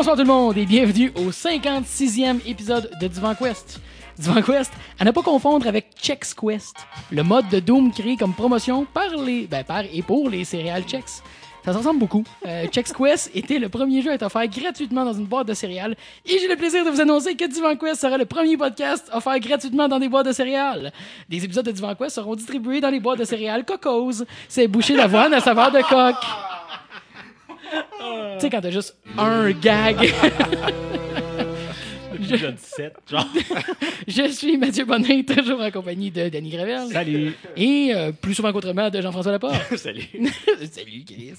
Bonsoir tout le monde et bienvenue au 56e épisode de Divan Quest. Divan Quest, à ne pas confondre avec Chex Quest, le mode de Doom créé comme promotion par les, ben, par et pour les céréales Chex. Ça se ressemble beaucoup. Euh, Chex Quest était le premier jeu à être offert gratuitement dans une boîte de céréales et j'ai le plaisir de vous annoncer que Divan Quest sera le premier podcast offert gratuitement dans des boîtes de céréales. Des épisodes de Divan Quest seront distribués dans les boîtes de céréales Cocos. C'est bouché d'avoine à saveur de coque. Tu sais, quand t'as juste un gag. Épisode 7, genre. Je suis Mathieu Bonnet, toujours en compagnie de Danny Gravel. Salut. Et euh, plus souvent qu'autrement de Jean-François Laporte. Salut. Salut, Chris.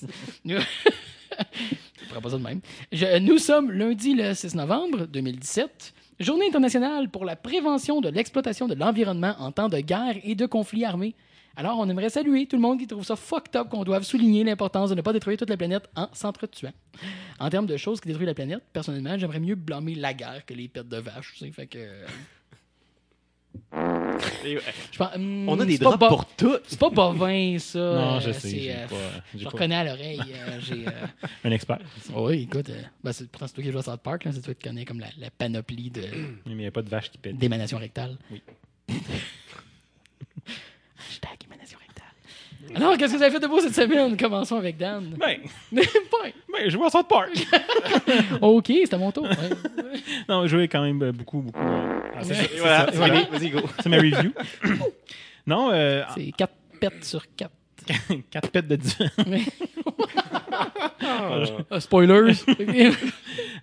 Nous... Je pas ça de même. Je- nous sommes lundi le 6 novembre 2017, journée internationale pour la prévention de l'exploitation de l'environnement en temps de guerre et de conflits armés. Alors, on aimerait saluer tout le monde qui trouve ça fucked up qu'on doive souligner l'importance de ne pas détruire toute la planète en s'entretuant. En termes de choses qui détruisent la planète, personnellement, j'aimerais mieux blâmer la guerre que les pertes de vaches. tu sais, Fait que. Et, euh, je pense- hum, On a des drops pour tout. C'est pas bovin, ça. Non, Euh, je sais. c'est, j'ai euh, pas- Je pas- reconnais à l'oreille. euh, euh, Un expert. Oui, écoute, euh, ben, c'est, pourtant c'est toi qui joues à South Park, là, c'est toi qui connais comme la, la panoplie de, Mais il n'y a pas de vache qui pète. d'émanation rectale. Oui. Hashtag émanation rectale. Alors, qu'est-ce que vous avez fait de beau cette semaine? Commençons avec Dan. Ben, Ouais. ben, je à South Park. ok, c'était mon tour. ouais. non, je jouais quand même euh, beaucoup, beaucoup. ah, c'est ça, Voilà, ça, c'est voilà. fini. Vas-y, go. C'est ma review. non, euh, C'est 4 pets sur 4. 4 pètes de 10. spoilers.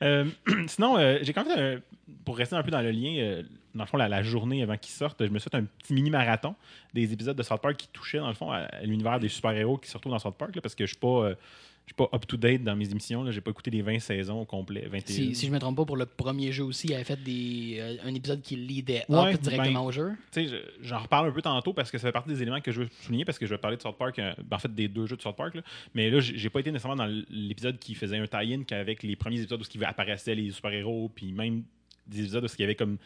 Euh, sinon, euh, j'ai quand même fait un- pour rester un peu dans le lien, euh, dans le fond, la, la journée avant qu'ils sortent, je me suis fait un petit mini-marathon des épisodes de South Park qui touchaient, dans le fond, à, à l'univers des super-héros qui se retrouvent dans South Park, là, parce que je suis pas, euh, je suis pas up-to-date dans mes émissions. là. J'ai pas écouté les 20 saisons au complet. 21. si, si je me trompe pas, pour le premier jeu aussi, il avait fait des, euh, un épisode qui leadait Ouais, up directement ben, au jeu. Tu sais, je- j'en reparle un peu tantôt parce que ça fait partie des éléments que je veux souligner parce que je vais parler de South Park, euh, ben, en fait des deux jeux de South Park. là. Mais là, j'ai pas été nécessairement dans l'épisode qui faisait un tie-in qu'avec les premiers épisodes où il apparaissaient les super-héros, puis même des épisodes où il y avait comme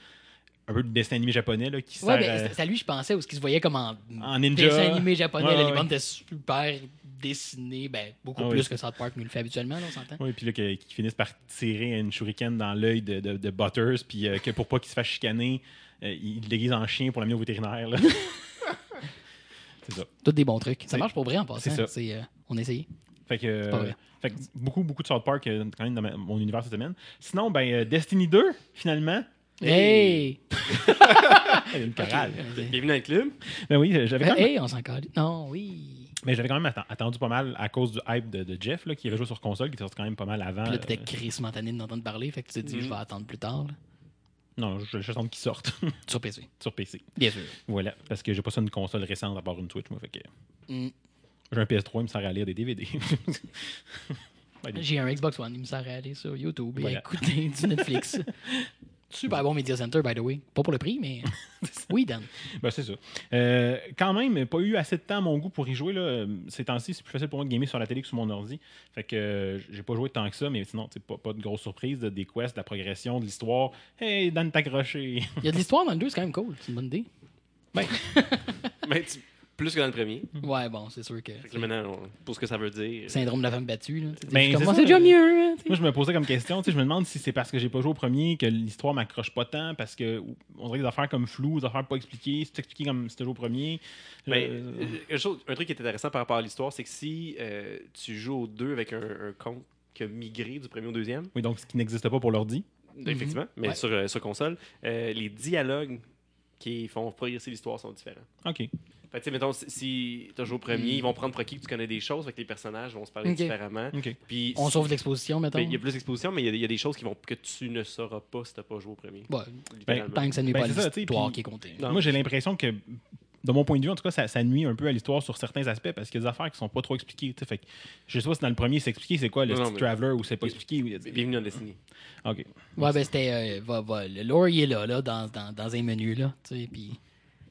un peu de dessin animé japonais là, qui Ouais, sert mais à- lui, je pensais, où ce qui se voyait comme en, en ninja. dessin animé japonais. Ouais, bandes étaient super dessinées, ben, beaucoup Ah plus oui. que South Park nous le fait habituellement, là, on s'entend. Oui, puis là, que- qui finissent par tirer une shuriken dans l'œil de, de- de Butters, puis euh, que pour pas qu'il se fasse chicaner, euh, il le déguise en chien pour l'amener au vétérinaire. là. c'est ça. Tous des bons trucs. Ça marche pour vrai en passant. c'est ça. Euh, on a essayé. Fait que, pas vrai. fait que beaucoup, beaucoup de South Park quand même dans ma- mon univers cette semaine. Sinon, ben, Destiny 2, finalement. Hey! Il y a une chorale. Bienvenue dans le club. Ben oui, j'avais quand même, Hey, on s'en. Non, oui. mais j'avais quand même atten- attendu pas mal à cause du hype de, de Jeff, là, qui avait joué sur console, qui était sorti quand même pas mal avant. Puis là, t'étais euh, Chris Montané d'entendre parler, fait que tu t'es dit, je vais attendre plus tard, là. non, je vais juste attendre qu'il sorte Sur PC. sur PC. Bien sûr. Voilà, parce que j'ai pas ça une console récente à part une Switch, moi. Fait que Mm. j'ai un PS3, il me sert à lire des DVD. J'ai un Xbox One, il me sert à aller sur YouTube et Voilà. écouter du Netflix. Super bon Media Center, by the way. Pas pour le prix, mais. oui, Dan. Ben, c'est ça. Euh, quand même, pas eu assez de temps à mon goût pour y jouer. Là. Ces temps-ci, c'est plus facile pour moi de gamer sur la télé que sur mon ordi. Fait que euh, j'ai pas joué tant que ça, mais sinon, c'est pas, pas de grosse surprise. de- des quests, de la progression, de l'histoire. Hey, Dan t'accroché. Il y a de l'histoire dans le 2, c'est quand même cool. C'est une bonne idée. Mais tu- plus que dans le premier. Ouais, bon, c'est sûr que. Fait que là, maintenant, on- pour ce que ça veut dire. Syndrome de la femme battue, là. Tu Ben, comme, c'est moi, ça, c'est déjà mais- mieux, hein, tu sais. Moi, je me posais comme question, tu sais, je me demande si c'est parce que j'ai pas joué au premier que l'histoire m'accroche pas tant, parce que on dirait des affaires comme floues, des affaires pas expliquées, c'est expliqué comme si c'était joué au premier. Ben, Euh, euh, une chose- un truc qui est intéressant par rapport à l'histoire, c'est que si euh, tu joues aux deux avec un, un compte qui a migré du premier au deuxième, oui, donc ce qui n'existe pas pour l'ordi. effectivement, mais Ouais. sur, euh, sur console, euh, les dialogues qui font progresser l'histoire sont différents. OK. Fait tu sais, mettons, si, si tu as joué au premier, Mm. ils vont prendre pour acquis que tu connais des choses, fait que les personnages vont se parler différemment. Puis, On sauve l'exposition, mettons. ben, il y a plus d'exposition, mais il y a- il y, a des choses qui vont, que tu ne sauras pas si tu n'as pas joué au premier. Ouais, littéralement. tant que ça n'est Ben, pas c'est ça, tu sais, l'histoire qui est comptée. Non. Moi, j'ai l'impression que, de mon point de vue, en tout cas, ça, ça nuit un peu à l'histoire sur certains aspects parce qu'il y a des affaires qui sont pas trop expliquées. tu sais. Fait que, je sais pas si dans le premier, c'est expliqué c'est quoi le Non, mais- Traveler ou c'est pas expliqué. Bienvenue dans Destiny. OK. Ouais, ben c'était. euh, va- va, le lore, il est là, là dans, dans, dans un menu, là. Tu sais, puis.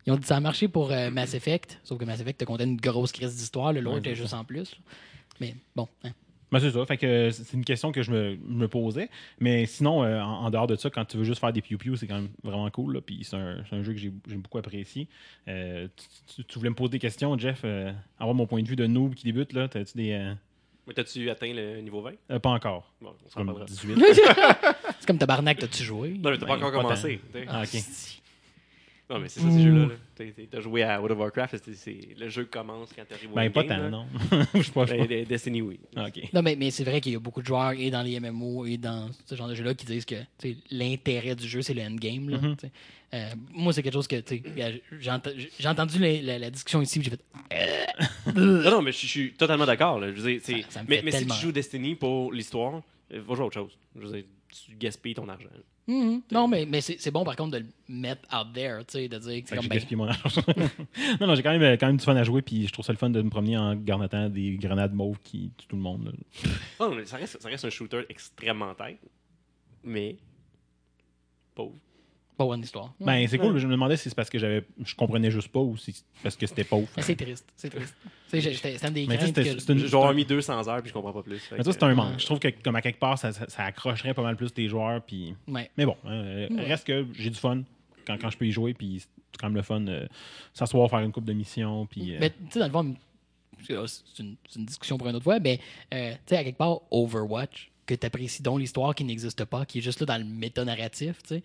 Ils ont dit ça a marché pour euh, Mass Effect, sauf que Mass Effect te contait une grosse crise d'histoire, le lore était juste en plus. là. Mais bon, hein. Ben, c'est ça. Fait que euh, c'est une question que je me, me posais. Mais sinon, euh, en, en dehors de ça, quand tu veux juste faire des piou-piou, c'est quand même vraiment cool. Là. Puis c'est un, c'est un jeu que j'ai j'ai beaucoup apprécié. Euh, tu, tu- tu voulais me poser des questions, Jeff, euh, avoir mon point de vue de noob qui débute. là. T'as-tu des. euh, Mais t'as-tu atteint le niveau 20 Euh, pas encore. Bon, on s'en Comme parlera. 18. c'est comme tabarnak, t'as-tu joué? Non, mais t'as pas Ben, encore pas commencé. Ah, ok. Non, mais c'est ça, ces jeux-là. là. T'as- joué à World of Warcraft, le jeu commence quand t'arrives au Ben, pas tant, non. Je pas. sais Ben, de- Destiny, oui. pas. Ok. Non, mais, mais c'est vrai qu'il y a beaucoup de joueurs et dans les MMO et dans ce genre de jeux-là qui disent que l'intérêt du jeu, c'est le endgame. là, Mhm. sais. Euh, moi, c'est quelque chose que j'ai ent- j'ai entendu la, la- la discussion ici, puis j'ai fait. Non, non, mais je suis- totalement d'accord. mais si tu joues Destiny pour l'histoire, euh, va jouer à autre chose. Je veux dire, tu gaspilles ton argent. Mhm. Non, mais, mais c'est c'est bon par contre de le mettre out there, tu sais, de dire que c'est Fait que comme. j'ai Ben, mon non, non, j'ai quand même, quand même du fun à jouer, puis je trouve ça le fun de me promener en garnotant des grenades mauves qui tuent tout le monde. là. Non, mais ça reste, ça reste un shooter extrêmement tête, mais pauvre. Pas bonne histoire. Ben, c'est cool, je me demandais si c'est parce que j'avais, je comprenais juste pas ou si c'est parce que c'était pauvre. C'est triste, c'est triste. C'était une des que- avoir mis 200 heures puis je comprends pas plus. Mais ça, c'est un manque. Je trouve que, comme à quelque part, ça, ça- ça accrocherait pas mal plus tes joueurs. Puis... Ouais. Mais bon, euh, Ouais. reste que j'ai du fun quand, quand je peux y jouer. Puis c'est quand même le fun euh, s'asseoir, faire une coupe de mission. Puis, euh, Mais tu sais, dans le fond, c'est c'est une, discussion pour une autre fois, mais euh, tu sais, à quelque part, Overwatch, que tu apprécies donc l'histoire qui n'existe pas, qui est juste là dans le méta-narratif, tu sais.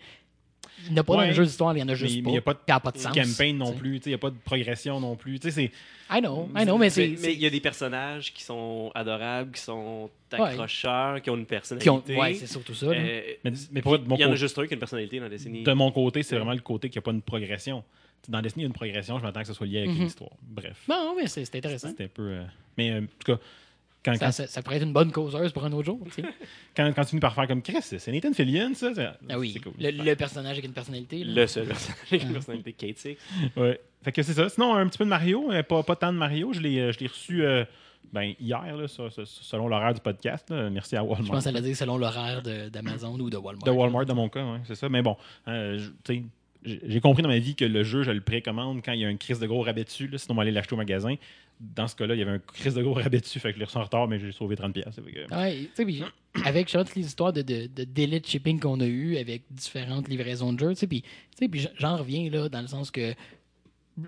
Il n'y en a pas dans le jeu d'histoire, il y en a juste mais pas. il n'y a pas de a pas de sens. campaign non tu sais. plus. Il n'y a pas de progression non plus. Tu sais, c'est. I know, I know, mais c'est. Mais il y a des personnages qui sont adorables, qui sont Ouais. accrocheurs, qui ont une qui personnalité. ont- Ouais, c'est surtout ça. Euh, Mais, mais pour, de, mon il y en a juste un qui a une personnalité dans Destiny. de mon côté, c'est vraiment le côté qu'il n'y a pas une progression. Dans Destiny, il y a une progression. Je m'attends que ce soit lié avec Mhm. l'histoire. Bref. Non, mais c'est c'est intéressant. C'était un peu. euh, Mais euh, en tout cas, quand, Ça, quand, ça, ça pourrait être une bonne causeuse pour un autre jour. quand, quand tu finis par faire comme Chris, c'est Nathan Fillion, ça. Ah oui, C'est cool. le, le personnage avec une personnalité. là. Le seul personnage avec une personnalité Kate Six. Ouais. Fait que c'est ça. Sinon, un petit peu de Mario, pas, pas tant de Mario. Je l'ai, euh, je l'ai reçu euh, ben, hier, là, ça- ça- selon l'horaire du podcast. là. Merci à Je Walmart. pense à la dire selon l'horaire d'Amazon ou de Walmart. De Walmart, dans mon cas, ouais, c'est ça. Mais bon, euh, je- tu sais, j'ai compris dans ma vie que le jeu, je le précommande quand il y a un crise de gros rabais dessus. là, sinon, on va aller l'acheter au magasin. Dans ce cas-là, il y avait un crise de gros rabais dessus. Fait que je l'ai reçu en retard, mais j'ai sauvé 30$. piastres, fait que- Ouais, tu sais, puis avec toutes les histoires de, de, de délai de shipping qu'on a eu avec différentes livraisons de jeux, puis j'en reviens là dans le sens que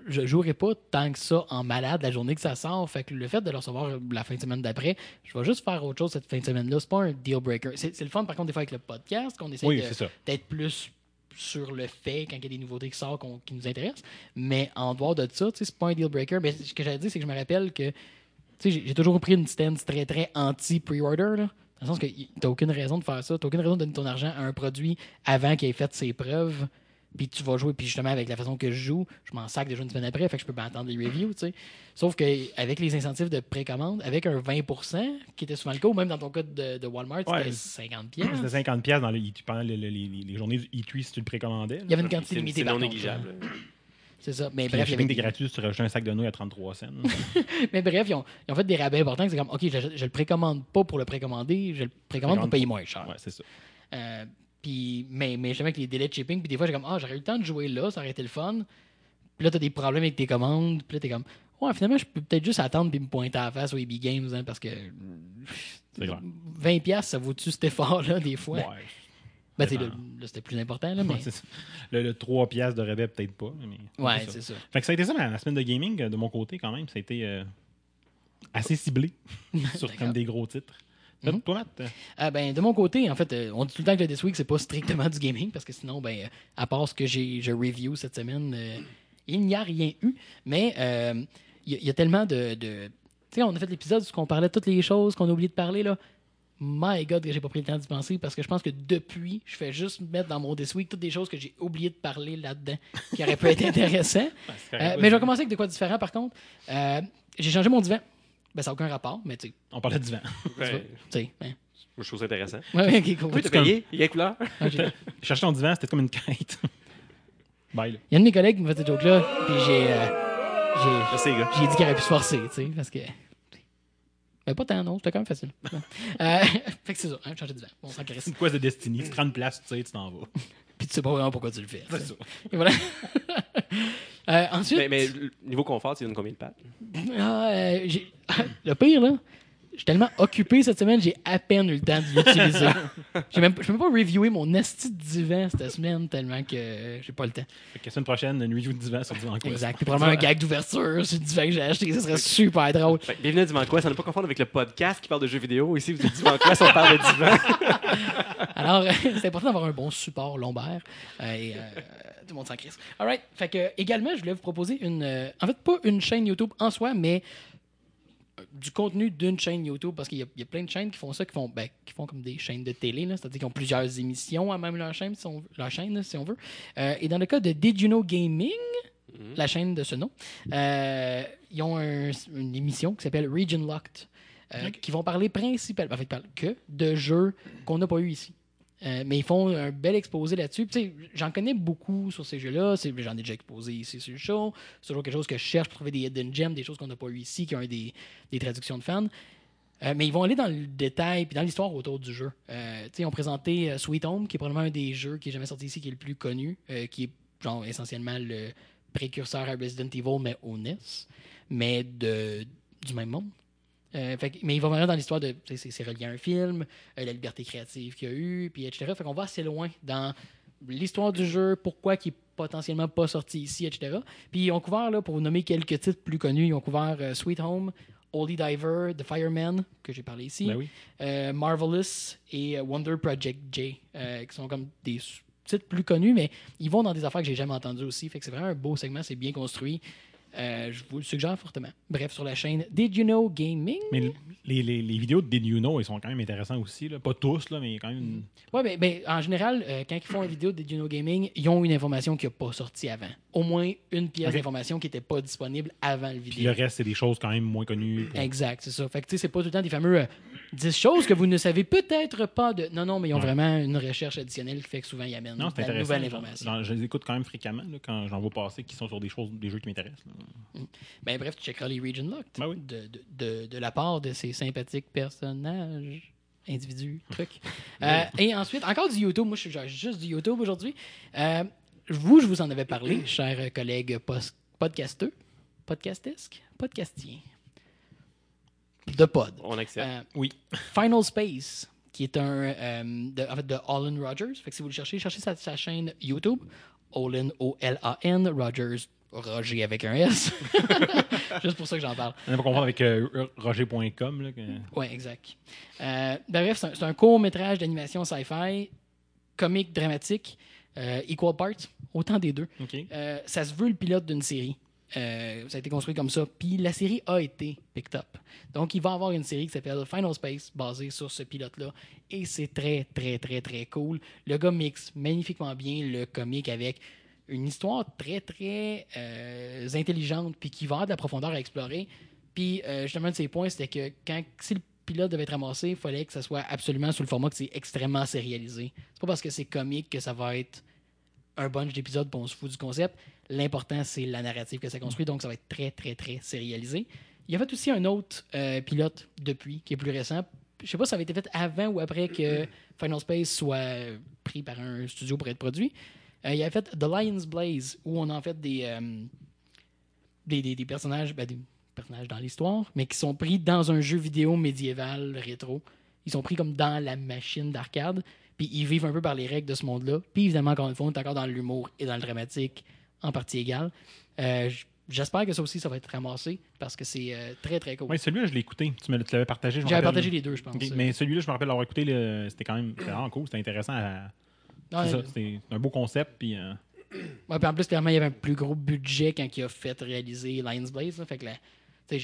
je jouerai pas tant que ça en malade la journée que ça sort. Fait que le fait de le recevoir la fin de semaine d'après, je vais juste faire autre chose cette fin de semaine-là. C'est pas un deal breaker. C'est le fun par contre des fois avec le podcast qu'on essaie Oui, d'être plus sur le fait quand il y a des nouveautés qui sortent qui nous intéressent. Mais en dehors de ça, c'est pas un deal breaker. Mais ce que j'allais dire, c'est que je me rappelle que j'ai toujours pris une stance très très anti-pre-order. Dans le sens que t'as aucune raison de faire ça. T'as aucune raison de donner ton argent à un produit avant qu'il ait fait ses preuves. Puis tu vas jouer, puis justement, avec la façon que je joue, je m'en sac déjà une semaine après, fait que je peux pas attendre les reviews, tu sais. Sauf qu'avec les incentives de précommande, avec un 20%, qui était souvent le cas, ou même dans ton cas de, de Walmart, Ouais. c'était 50 pièces. C'était 50$ piastres dans le E3 pendant le- le- les, les journées du E3 si tu le précommandais. là. Il y avait une quantité limitée c'est non négligeable. C'est ça. Mais Puis bref, il y shipping avait- était gratuit, si tu rajoutais un sac de nouilles à 33 cents. Mais bref, ils ont, ils ont fait des rabais importants. C'est comme, OK, je, je le précommande pas pour le précommander, je le précommande pour payer moins cher. ouais, c'est ça. Euh, puis, mais, mais jamais avec les délais de shipping, puis des fois, j'ai comme, ah, j'aurais eu le temps de jouer là, ça aurait été le fun. Puis là, t'as des problèmes avec tes commandes, puis là, t'es comme, ouais, finalement, je peux peut-être juste attendre puis me pointer à la face au EB Games, hein, parce que C'est clair. 20$, piastres, ça vaut-tu cet effort-là, des fois? Ouais. Ben, tu sais, dépend. là, là, c'était plus important, là, mais. Ouais, c'est ça. le, le 3 piastres de rabais, peut-être pas. Mais Ouais, c'est ça. ça. Fait que ça a été ça, la, la semaine de gaming, euh, de mon côté, quand même. Ça a été euh, assez ciblé sur comme des gros titres. Toi, Mhm. Toi, euh, ben, de mon côté, en fait, euh, on dit tout le temps que le This Week, c'est pas strictement du gaming, parce que sinon, ben, euh, à part ce que j'ai je review cette semaine, euh, il n'y a rien eu. Mais il y, a- il y a tellement de. de- tu sais, on a fait l'épisode où on parlait de toutes les choses qu'on a oublié de parler, là. My God, que j'ai pas pris le temps d'y penser, parce que je pense que depuis, je fais juste mettre dans mon This Week toutes des choses que j'ai oublié de parler là-dedans, qui auraient pu être Euh, correct, mais je vais commencer avec de quoi différent, par contre. J'ai changé mon divan. Ben, ça n'a aucun rapport, mais tu sais, On parlait du vent. Ouais, tu sais. hein. je trouve ça intéressant. Ouais, ouais, ok, cool. Oui, t'as payé? Il y a couleur? Ah, Chercher ton divan, c'était comme une quête. Bye, là. Il y a un de mes collègues qui me fait cette joke-là, puis j'ai, euh, j'ai, dit qu'il aurait pu se forcer, tu sais, parce que. Mais pas tant, non, c'était quand même facile. Euh, fait que c'est ça, hein, changer de vent. Bon, C'est une quest de Destiny. Tu te rends une place, tu sais, tu t'en vas. Puis tu sais pas vraiment pourquoi tu le fais. C'est ça. Et voilà. Euh, ensuite, Mais, mais niveau confort, tu donnes combien de pattes? ah, euh, le pire, là, suis tellement occupé cette semaine, j'ai à peine eu le temps de l'utiliser. Même, je peux même pas reviewer mon esti de divan cette semaine tellement que j'ai pas le temps. Fait que la semaine prochaine, une review de divan sur Divan Quest. Exact. Puis probablement un gag d'ouverture sur le divan que j'ai acheté, ça serait super drôle. Fait que bienvenue à Divan Quest. On ne pas confondre avec le podcast qui parle de jeux vidéo. Ici, vous êtes Divan Quest, on parle de divan. Alors, c'est important d'avoir un bon support lombaire. Euh, et, euh, tout le monde s'en crisse. All right. Fait que, également, je voulais vous proposer une. euh, en fait, pas une chaîne YouTube en soi, mais euh, du contenu d'une chaîne YouTube parce qu'il y, a- il y a plein de chaînes qui font ça, qui font, ben, qui font comme des chaînes de télé, c'est-à-dire qu'ils ont plusieurs émissions à même leur chaîne, si on, leur chaîne, là, si on veut. Euh, et dans le cas de Did You Know Gaming, la chaîne de ce nom, euh, ils ont un- une émission qui s'appelle Region Locked, euh, qui vont parler principalement, en fait, que de jeux qu'on n'a pas eu ici. Euh, mais ils font un bel exposé là-dessus. J'en connais beaucoup sur ces jeux-là. J'en ai déjà exposé ici sur le show. C'est toujours quelque chose que je cherche pour trouver des hidden gems, des choses qu'on n'a pas eu ici, qui ont des, des traductions de fans. Euh, mais ils vont aller dans le détail puis dans l'histoire autour du jeu. Euh, ils ont présenté euh, Sweet Home, qui est probablement un des jeux qui est jamais sorti ici, qui est le plus connu, qui est genre essentiellement le précurseur à Resident Evil, mais au NES, mais de, du même monde. Euh, fait mais il va vraiment dans l'histoire de. C'est relié à un film, euh, la liberté créative qu'il y a eu, puis etc. Fait qu'on va assez loin dans l'histoire du jeu, pourquoi il est potentiellement pas sorti ici, etc. Puis ils ont couvert, là, pour vous nommer quelques titres plus connus, ils ont couvert euh, Sweet Home, Oldie Diver, The Fireman, que j'ai parlé ici, Ben oui. Marvelous et Wonder Project J, qui sont comme des titres plus connus, mais ils vont dans des affaires que j'ai jamais entendues aussi. Fait que c'est vraiment un beau segment, c'est bien construit. Euh, je vous le suggère fortement. Bref, sur la chaîne Did You Know Gaming. Mais les, les, les vidéos de Did You Know, ils sont quand même intéressants aussi. Là. Pas tous, là, mais quand même. une- Ouais, ben, ben, en général, euh, quand ils font une vidéo de Did You Know Gaming, ils ont une information qui n'a pas sorti avant. Au moins une pièce d'information qui n'était pas disponible avant le Puis vidéo. le reste, c'est des choses quand même moins connues. pour- Exact, c'est ça. Fait que tu sais, c'est pas tout le temps des fameux euh, 10 choses que vous ne savez peut-être pas de. Non, non, mais ils ont Ouais. vraiment une recherche additionnelle qui fait que souvent ils amènent Non, de la nouvelle information. Je les écoute quand même fréquemment là, quand j'en vois passer qui sont sur des choses, des jeux qui m'intéressent. là. Ben, bref, tu checkeras les Region Locked Ben oui. de, de, de, de la part de ces sympathiques personnages, individus, trucs. Euh, et ensuite, encore du YouTube. Moi, je suis juste du YouTube aujourd'hui. Euh, vous, je vous en avais parlé, chers collègues podcasteux, podcastesques, podcastiens, de pod. On accepte. Euh, Oui. Final Space, qui est un euh, de, en fait, de Olin Rogers. Fait que si vous le cherchez, cherchez sa, sa chaîne YouTube. Olin, O-L-A-N, Rogers, Roger avec un S. Juste pour ça que j'en parle. On pas confondre avec euh, roger.com. là, que- Oui, exact. Euh, ben bref, c'est un, c'est un court métrage d'animation sci-fi, comique, dramatique, euh, equal parts, autant des deux. Euh, ça se veut le pilote d'une série. Euh, ça a été construit comme ça. Puis la série a été picked up. Donc, il va y avoir une série qui s'appelle Final Space, basée sur ce pilote-là. Et c'est très, très, très, très cool. Le gars mixe magnifiquement bien le comique avec une histoire très, très euh, intelligente, puis qui va avoir de la profondeur à explorer. Puis, euh, justement, un de ses points, c'était que quand, si le pilote devait être ramassé, il fallait que ça soit absolument sous le format que c'est extrêmement sérialisé. C'est pas parce que c'est comique que ça va être un bunch d'épisodes pour on se fout du concept. L'important, c'est la narrative que ça construit, donc ça va être très, très, très sérialisé. Il y a fait aussi un autre euh, pilote depuis, qui est plus récent. Je sais pas si ça avait été fait avant ou après que Final Space soit euh, pris par un studio pour être produit. Euh, il a fait The Lion's Blaze, où on a en fait des, euh, des, des- des personnages, ben, des personnages dans l'histoire, mais qui sont pris dans un jeu vidéo médiéval rétro. Ils sont pris comme dans la machine d'arcade, puis ils vivent un peu par les règles de ce monde-là. Puis évidemment, encore une fois, on est encore dans l'humour et dans le dramatique en partie égale. Euh, J'espère que ça aussi, ça va être ramassé parce que c'est euh, très, très cool. Oui, celui-là, je l'ai écouté. Tu me tu l'avais partagé. J'avais partagé les deux, je pense. Mais celui-là, je me rappelle l'avoir écouté. le- C'était quand même c'était vraiment cool. C'était intéressant. à- Ouais, c'est ça, C'était un beau concept. Puis, euh, Ouais, puis en plus, clairement, il y avait un plus gros budget quand il a fait réaliser Lions Blaze. fait que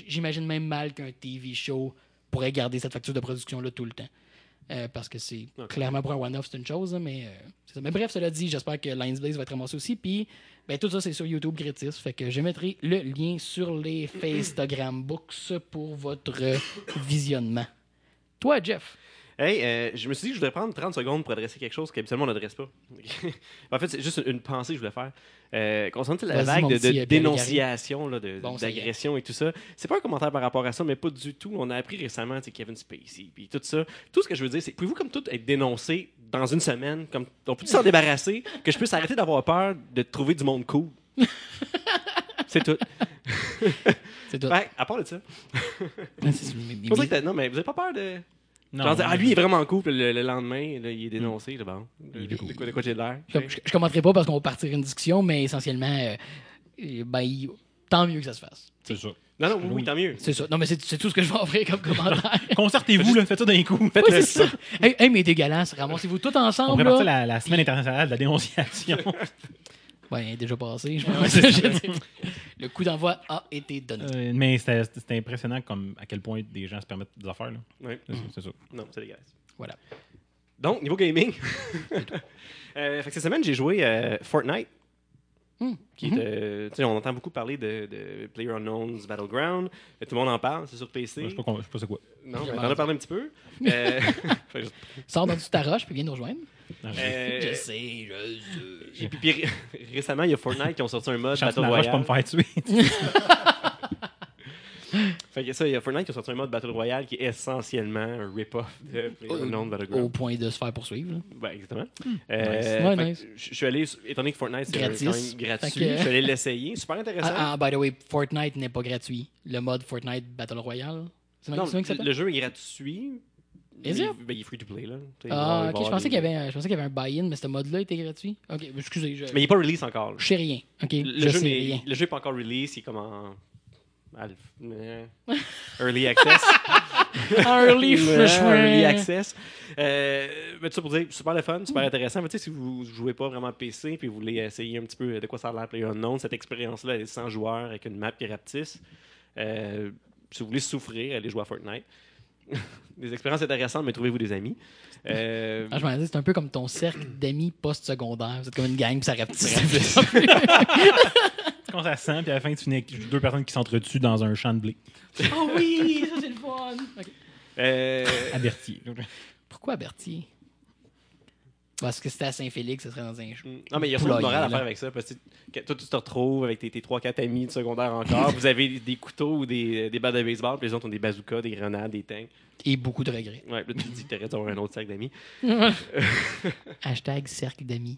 j'imagine même mal qu'un TV show pourrait garder cette facture de production-là tout le temps. Euh, parce que c'est clairement pour un one-off, c'est une chose, mais, euh, ça. mais bref, cela dit, j'espère que Lions Blaze va être ramassé aussi. Puis ben, tout ça, c'est sur YouTube gratis. Fait que je mettrai le lien sur les Facestogram Books pour votre visionnement. Toi, Jeff. Hey, euh, je me suis dit que je voudrais prendre 30 secondes pour adresser quelque chose qu'habituellement on n'adresse pas. en fait, c'est juste une pensée que je voulais faire. Euh, concernant la vague de, de euh, dénonciation, Bon, d'agression et tout ça, c'est pas un commentaire par rapport à ça, mais pas du tout. On a appris récemment sais, Kevin Spacey, puis tout ça. Tout ce que je veux dire, c'est pouvez-vous comme tout être dénoncé dans une semaine, comme on peut s'en débarrasser, que je puisse arrêter d'avoir peur de trouver du monde cool. C'est tout. C'est tout. Ouais, à part de ça. C'est- pour ça que t'as- non, mais vous avez pas peur de. Non, Genre, dire, ah, lui, il est vraiment cool, puis le, le lendemain, là, il est dénoncé. Là, bon. Il est de, cool. quoi, de quoi j'ai l'air? Je, je, je commenterai pas parce qu'on va partir une discussion, mais essentiellement, euh, euh, ben, il- tant mieux que ça se fasse. c'est ça. Non, non, oui, oui, tant mieux. C'est ça. Non, mais c'est c'est tout ce que je vais offrir comme commentaire. Concertez-vous, là, faites ça d'un coup. Ouais, c'est ça. Hey, hey, mais dégueulasse, ramassez-vous tous On ensemble. là. partir la, la semaine internationale de la dénonciation. Ouais, elle est déjà passé, je pense. Le coup d'envoi a été donné. Euh, mais c'était impressionnant comme à quel point des gens se permettent des affaires. là. Ouais. C'est ça, c'est ça. Non, c'est dégueulasse. Voilà. Donc, niveau gaming, euh, fait que cette semaine, j'ai joué euh, Fortnite. Qui est, sais, on entend beaucoup parler de, de PlayerUnknown's Battleground. Euh, Tout le monde en parle, c'est sur PC. Je sais pas, con- je sais pas c'est quoi. Non, t'en as dit. parlé un petit peu. Euh, Sors dans du taroche puis viens nous rejoindre. Non, je- euh, Je sais, je sais. et puis, puis ré- récemment, il y a Fortnite qui ont sorti un mode Battle ma roche, pas me Royale. faire tuer. Fait que ça, il y a Fortnite qui a sorti un mode Battle Royale qui est essentiellement un rip-off de PlayerUnknown's Au Battleground. point de se faire poursuivre. Ouais, exactement. Nice. Euh, nice. Je suis allé, étant donné que Fortnite c'est gratuit, je suis allé l'essayer. Super intéressant. Ah, ah, by the way, Fortnite n'est pas gratuit. Le mode Fortnite Battle Royale. Non, que ça le, jeu est gratuit. Is il, ben, il est free to play. Là. Ah, ok. Je pensais qu'il y avait un, je pensais qu'il y avait un buy-in, mais ce mode-là était gratuit. Ok, excusez, je, Mais il n'est pas release encore. là. je sais rien. Ok, Le, je jeu sais n'est- rien. le jeu n'est pas encore release, il est comme en. Early access. Early freshman. Early access. Euh, mais tout ça pour dire, super le fun, super intéressant. Mais tu sais, si vous jouez pas vraiment PC puis vous voulez essayer un petit peu de quoi ça a l'air PlayerUnknown, cette expérience-là, elle est sans joueurs avec une map qui rapetisse. Euh, si vous voulez souffrir, allez jouer à Fortnite. des expériences intéressantes, mais trouvez-vous des amis. Euh, Ah, je m'en dis, c'est un peu comme ton cercle d'amis post-secondaire. Vous êtes comme une gang, puis ça rapetisse. Tu commences à 100, puis à la fin, tu finis avec deux personnes qui s'entretuent dans un champ de blé. oh oui, ça c'est le fun. Ok. euh, À Berthier. Pourquoi Berthier? Parce que c'était à Saint-Félix, ça serait dans un jeu. Non, mais il y a une Poulailler, morale à faire avec ça. Parce que toi, tu te retrouves avec tes, tes 3-4 amis de secondaire encore. vous avez des couteaux ou des, des balles de baseball, puis les autres ont des bazookas, des grenades, des tanks. Et beaucoup de regrets. Ouais, puis là, tu te dis que t'aurais dû avoir un autre sac d'amis. Hashtag cercle d'amis.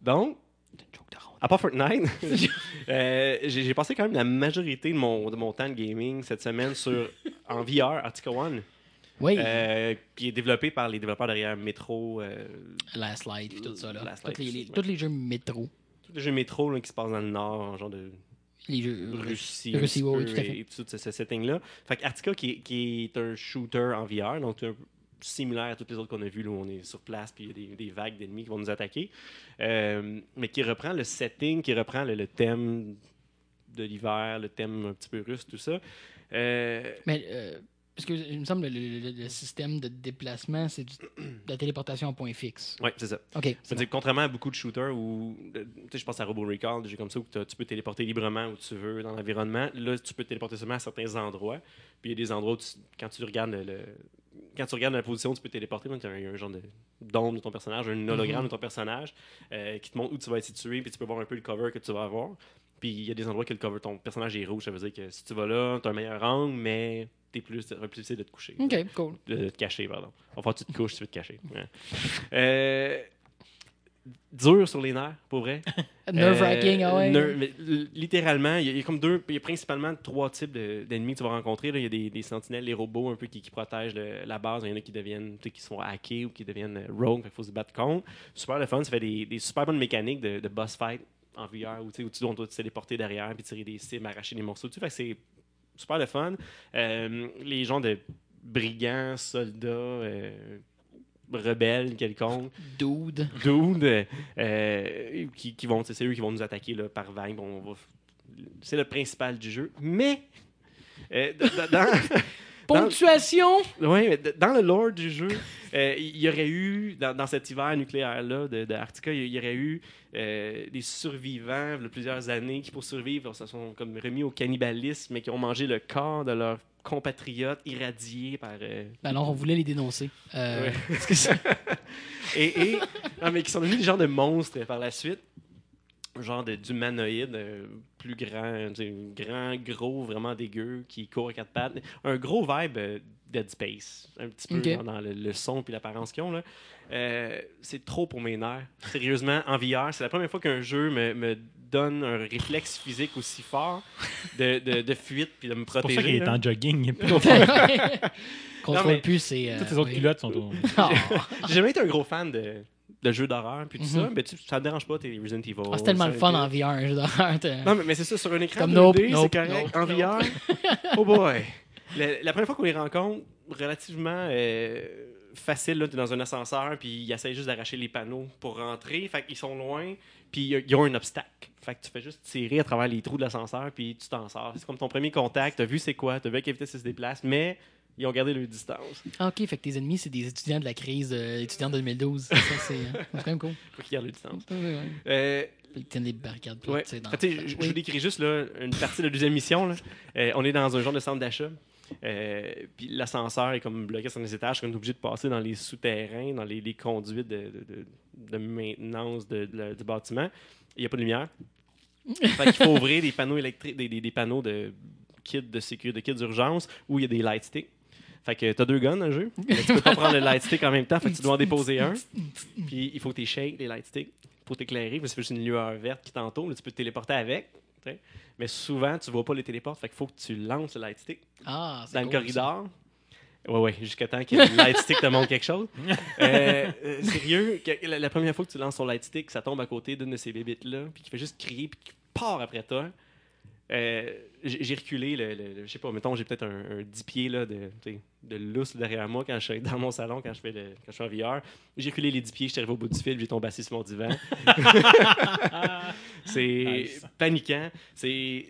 Donc, C'est une joke de ronde. À part Fortnite, euh, j'ai passé quand même la majorité de mon, de mon temps de gaming cette semaine sur en VR, Artica One, Oui, euh, qui est développé par les développeurs derrière Metro, euh, Last Light, puis tout ça. Là. Last Light, les, les- ouais. tous les jeux métro. tous les jeux Metro là, qui se passent dans le nord, genre de Les jeux Russie, Russie, oui, peu, tout à fait. et tout ce, ce setting-là. Fait que Artica, qui est, qui est un shooter en VR, donc un similaire à toutes les autres qu'on a vues, là, où on est sur place, puis il y a des, des vagues d'ennemis qui vont nous attaquer, euh, mais qui reprend le setting, qui reprend le, le thème de l'hiver, le thème un petit peu russe, tout ça. Euh, Mais, euh, parce que il me semble le, le- le système de déplacement, c'est de la téléportation en point fixe. ouais, c'est ça. OK. Ça dire, contrairement à beaucoup de shooters où, tu sais, je pense à Robo Recall, des jeux comme ça, où tu peux téléporter librement où tu veux dans l'environnement. Là, tu peux te téléporter seulement à certains endroits. Puis il y a des endroits où, tu- quand tu regardes le- quand tu regardes la position, tu peux te téléporter. Tu as un, un genre de d'ombre de ton personnage, un hologramme Mhm. de ton personnage euh, qui te montre où tu vas être situé, puis tu peux voir un peu le cover que tu vas avoir. Puis il y a des endroits que le cover, ton personnage est rouge, ça veut dire que si tu vas là, tu as un meilleur angle, mais t'es plus, plus difficile de te coucher OK, cool. de, de te cacher, pardon. Enfin, tu te couches, tu veux te cacher. Ouais. Euh, dur sur les nerfs, pour vrai. Nerve-wracking, Euh, ah ouais. ner- littéralement, il y, a- il y a comme deux, il y a principalement trois types de- d'ennemis que tu vas rencontrer. Il y a des, des sentinelles, les robots un peu qui, qui protègent le- la base. Il y en a qui deviennent, qui sont hackés ou qui deviennent euh, rogue, il faut se battre contre. Super le fun, ça fait des, des super bonnes mécaniques de, de boss fight en VR où, où tu dois, te téléporter derrière puis tirer des cibles, arracher des morceaux c'est super le fun. Euh, les gens de brigands, soldats, euh, rebelles quelconques, Dude. dudes, euh, qui, qui vont, c'est eux qui vont nous attaquer là, par vague. On va- c'est le principal du jeu. Mais euh, dans, Ponctuation. ouais, mais dans le lore du jeu, euh, il y aurait eu, dans, dans cet hiver nucléaire-là de, de Arctica, il y aurait eu euh, des survivants de plusieurs années qui, pour survivre, se sont comme remis au cannibalisme, mais qui ont mangé le corps de leurs compatriotes irradiés par. euh, Ben alors, on voulait les dénoncer. Euh, Ouais. que et, et non, mais qui sont devenus des genres de monstres par la suite. Genre de- d'humanoïde euh, plus grand, grand, gros, vraiment dégueu, qui court à quatre pattes. Un gros vibe euh, Dead Space, un petit peu dans, dans le, le son puis l'apparence qu'ils ont. là. Euh, c'est trop pour mes nerfs. Sérieusement, en VR, c'est la première fois qu'un jeu me, me donne un réflexe physique aussi fort de, de, de fuite puis de me C'est pour protéger. ça qu'il est en jogging. Contrôle mais plus, c'est. euh, Toutes ces autres oui. culottes sont au. J'ai jamais été un gros fan de, de jeux d'horreur puis tout ça, Mhm. mais tu, ça te dérange pas, t'es Resident Evil. Ah, c'est tellement le fun en VR, un jeu d'horreur. Non, mais, mais c'est ça, sur un écran Comme 2D, Nope, c'est Nope, correct. Nope, en VR, oh boy. La, la première fois qu'on les rencontre, relativement euh, facile, là, t'es dans un ascenseur, puis ils essayent juste d'arracher les panneaux pour rentrer. Fait qu'ils sont loin, puis y a- ils ont un obstacle. Fait que tu fais juste tirer à travers les trous de l'ascenseur, puis tu t'en sors. C'est comme ton premier contact, t'as vu c'est quoi, t'as vu à quelle vitesse ils se déplacent, mais ils ont gardé leur distance. Ah, ok, fait que tes ennemis, c'est des étudiants de la crise, euh, étudiants de 2012. Ça, c'est euh, c'est quand même cool. Faut qu'ils gardent leur distance. Euh, Ils tiennent des barricades. Ouais. dans- je, vous décris juste là, une partie de la deuxième mission. là. Euh, on est dans un genre de centre d'achat. Euh, puis l'ascenseur est comme bloqué sur les étages, on est obligé de passer dans les souterrains, dans les, les conduites de, de- de- de maintenance de- du bâtiment. Il n'y a pas de lumière. fait qu'il faut ouvrir des panneaux électriques, des, des- des panneaux de kits de sécurité, de kits d'urgence où il y a des light sticks. Fait que t'as deux guns dans le jeu. Mais tu peux pas prendre le light stick en même temps, fait que tu dois en déposer un. Puis il faut que tu les light sticks pour t'éclairer. parce que C'est juste une lueur verte qui t'entoure. Tu peux te téléporter avec. Mais souvent, tu vois pas les téléportes. Fait qu'il faut que tu lances le light stick Ah, dans le cool, corridor. Ouais, ouais, jusqu'à temps que le light stick te montre quelque chose. Euh, euh, sérieux, que- la, la première fois que tu lances ton light stick, ça tombe à côté d'une de ces bébites-là, puis qui fait juste crier, puis qui part après toi. Euh, j'ai reculé, le, le- le- je sais pas, mettons, j'ai peut-être un, un 10 pieds là, de, de lousse derrière moi quand je suis dans mon salon, quand je, fais le, quand je suis en VR. J'ai reculé les 10 pieds, je suis arrivé au bout du fil, j'ai tombé assis sur mon divan. c'est Nice. paniquant. C'est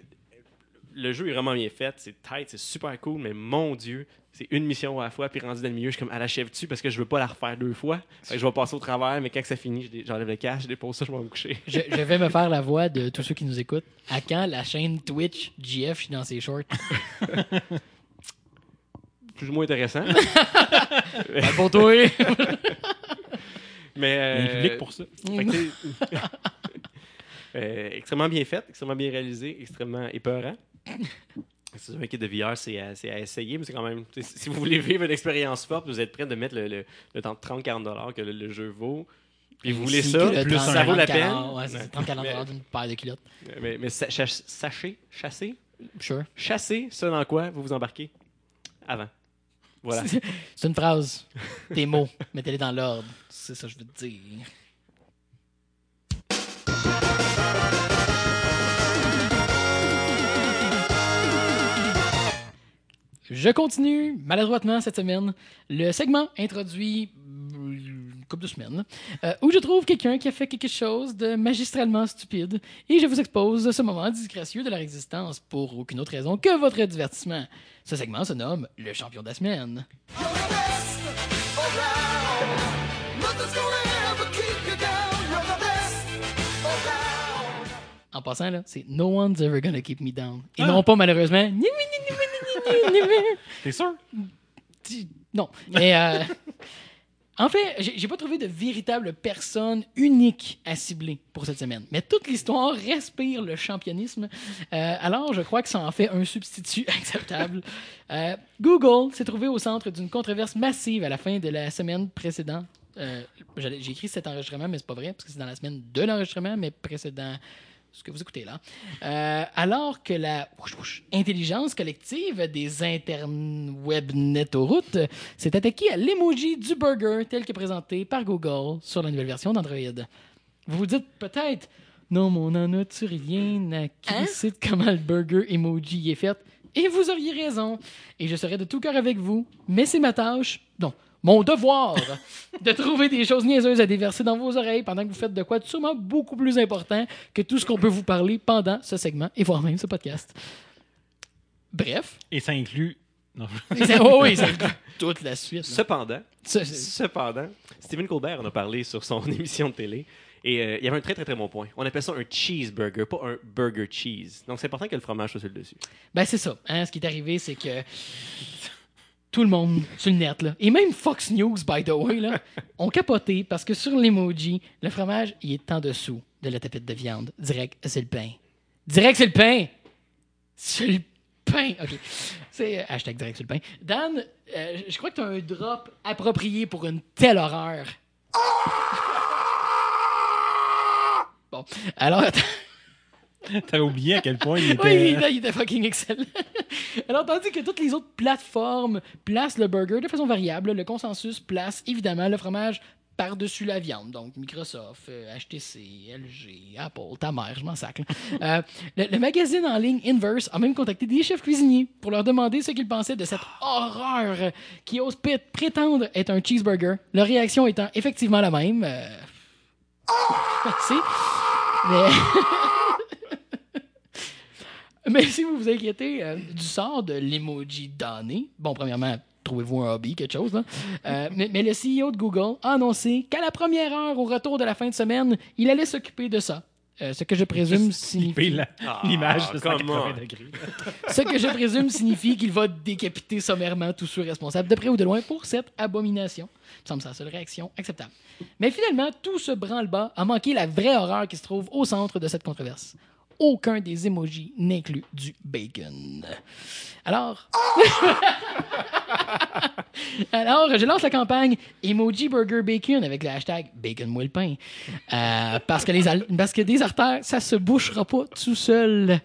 le jeu est vraiment bien fait, c'est tight, c'est super cool, mais mon Dieu, c'est une mission à la fois, puis rendu dans le milieu, je suis comme à l'achève-tu parce que je veux pas la refaire deux fois? Fait que je vais passer au travers, mais quand ça finit, j'enlève le cash, je dépose ça, je vais me coucher. Je, je vais me faire la voix de tous ceux qui nous écoutent. À quand la chaîne Twitch GF, je suis dans ses shorts? Plus ou moins intéressant. Pas pour toi! mais Il y a euh, public pour ça. euh, extrêmement bien fait, extrêmement bien réalisé, extrêmement épeurant. C'est un kit de VR, c'est à, à essayer, mais c'est quand même. Si vous voulez vivre une expérience forte, vous êtes prêt de mettre le, le, le temps de 30-40$ que le, le jeu vaut. Puis vous voulez ça, plus 30, ça vaut la 40, peine. Ouais, c'est Ouais. 30 40 Mais- dollars d'une paire de culottes. Mais, mais sa- cha- sachez, chassez, Sure. chassez ce dans quoi vous vous embarquez avant. Voilà. C'est une phrase. Des mots. Mettez-les dans l'ordre. C'est ça que je veux te dire. Je continue maladroitement cette semaine le segment introduit euh, une couple de semaines euh, où je trouve quelqu'un qui a fait quelque chose de magistralement stupide et je vous expose ce moment disgracieux de leur existence pour aucune autre raison que votre divertissement. Ce segment se nomme le champion de la semaine. En passant, là, c'est No one's ever gonna keep me down. Et Ah. non pas, malheureusement. Ni- ni- ni- T'es sûr? Non. Euh, en fait, j'ai pas trouvé de véritable personne unique à cibler pour cette semaine. Mais toute l'histoire respire le championnisme. Euh, alors, je crois que ça en fait un substitut acceptable. Euh, Google s'est trouvé au centre d'une controverse massive à la fin de la semaine précédente. J'ai écrit cet enregistrement, mais c'est pas vrai, parce que c'est dans la semaine de l'enregistrement, mais précédent ce que vous écoutez là. Euh, alors que la intelligence collective des interwebnetoroutes s'est attaquée à l'emoji du burger tel que présenté par Google sur la nouvelle version d'Android. Vous vous dites peut-être, non, mais on en a-tu rien à crisser de comment le burger emoji est fait? Et vous auriez raison. Et je serais de tout cœur avec vous, mais c'est ma tâche, non, mon devoir, de trouver des choses niaiseuses à déverser dans vos oreilles pendant que vous faites de quoi de sûrement beaucoup plus important que tout ce qu'on peut vous parler pendant ce segment et voire même ce podcast. Bref. Et ça inclut. Non. Oh oui, ça inclut toute la suite. là. Cependant, cependant, Stephen Colbert en a parlé sur son émission de télé. Et euh, il y avait un très très très bon point. On appelle ça un cheeseburger, pas un burger cheese. Donc c'est important que le fromage soit sur le dessus. Ben, c'est ça. Hein, ce qui est arrivé, c'est que tout le monde sur le net, là, et même Fox News, by the way, là, ont capoté parce que sur l'emoji, le fromage, il est en dessous de la tapette de viande. Direct, c'est le pain. Direct, c'est le pain. C'est le pain. OK. C'est euh, hashtag direct sur le pain. Dan, euh, je crois que tu as un drop approprié pour une telle horreur. Bon, alors, attends. T'avais oublié à quel point il était. Oui, il était, il était fucking excellent. Alors, tandis que toutes les autres plateformes placent le burger de façon variable, le consensus place évidemment le fromage par-dessus la viande. Donc, Microsoft, euh, HTC, LG, Apple, ta mère, je m'en sac. là. Euh, le, le magazine en ligne Inverse a même contacté des chefs cuisiniers pour leur demander ce qu'ils pensaient de cette horreur qui ose prétendre être un cheeseburger. Leur réaction étant effectivement la même. Euh, Merci. Mais... Mais si vous vous inquiétez euh, du sort de l'emoji donné, bon, premièrement, trouvez-vous un hobby, quelque chose, là. Euh, mais, mais le CEO de Google a annoncé qu'à la première heure, au retour de la fin de semaine, il allait s'occuper de ça. Euh, ce que je présume signifie, la- Ah, l'image de come 180 on. degrés. ce que je présume signifie qu'il va décapiter sommairement tous ceux responsables de près ou de loin pour cette abomination. Ça me semble sa seule réaction acceptable. Mais finalement, tout ce branle-bas a manqué la vraie horreur qui se trouve au centre de cette controverse. Aucun des emojis n'inclut du bacon. Alors. Alors, je lance la campagne Emoji Burger Bacon avec le hashtag Bacon moi le pain. Euh, parce, que les parce que des artères, ça se bouchera pas tout seul.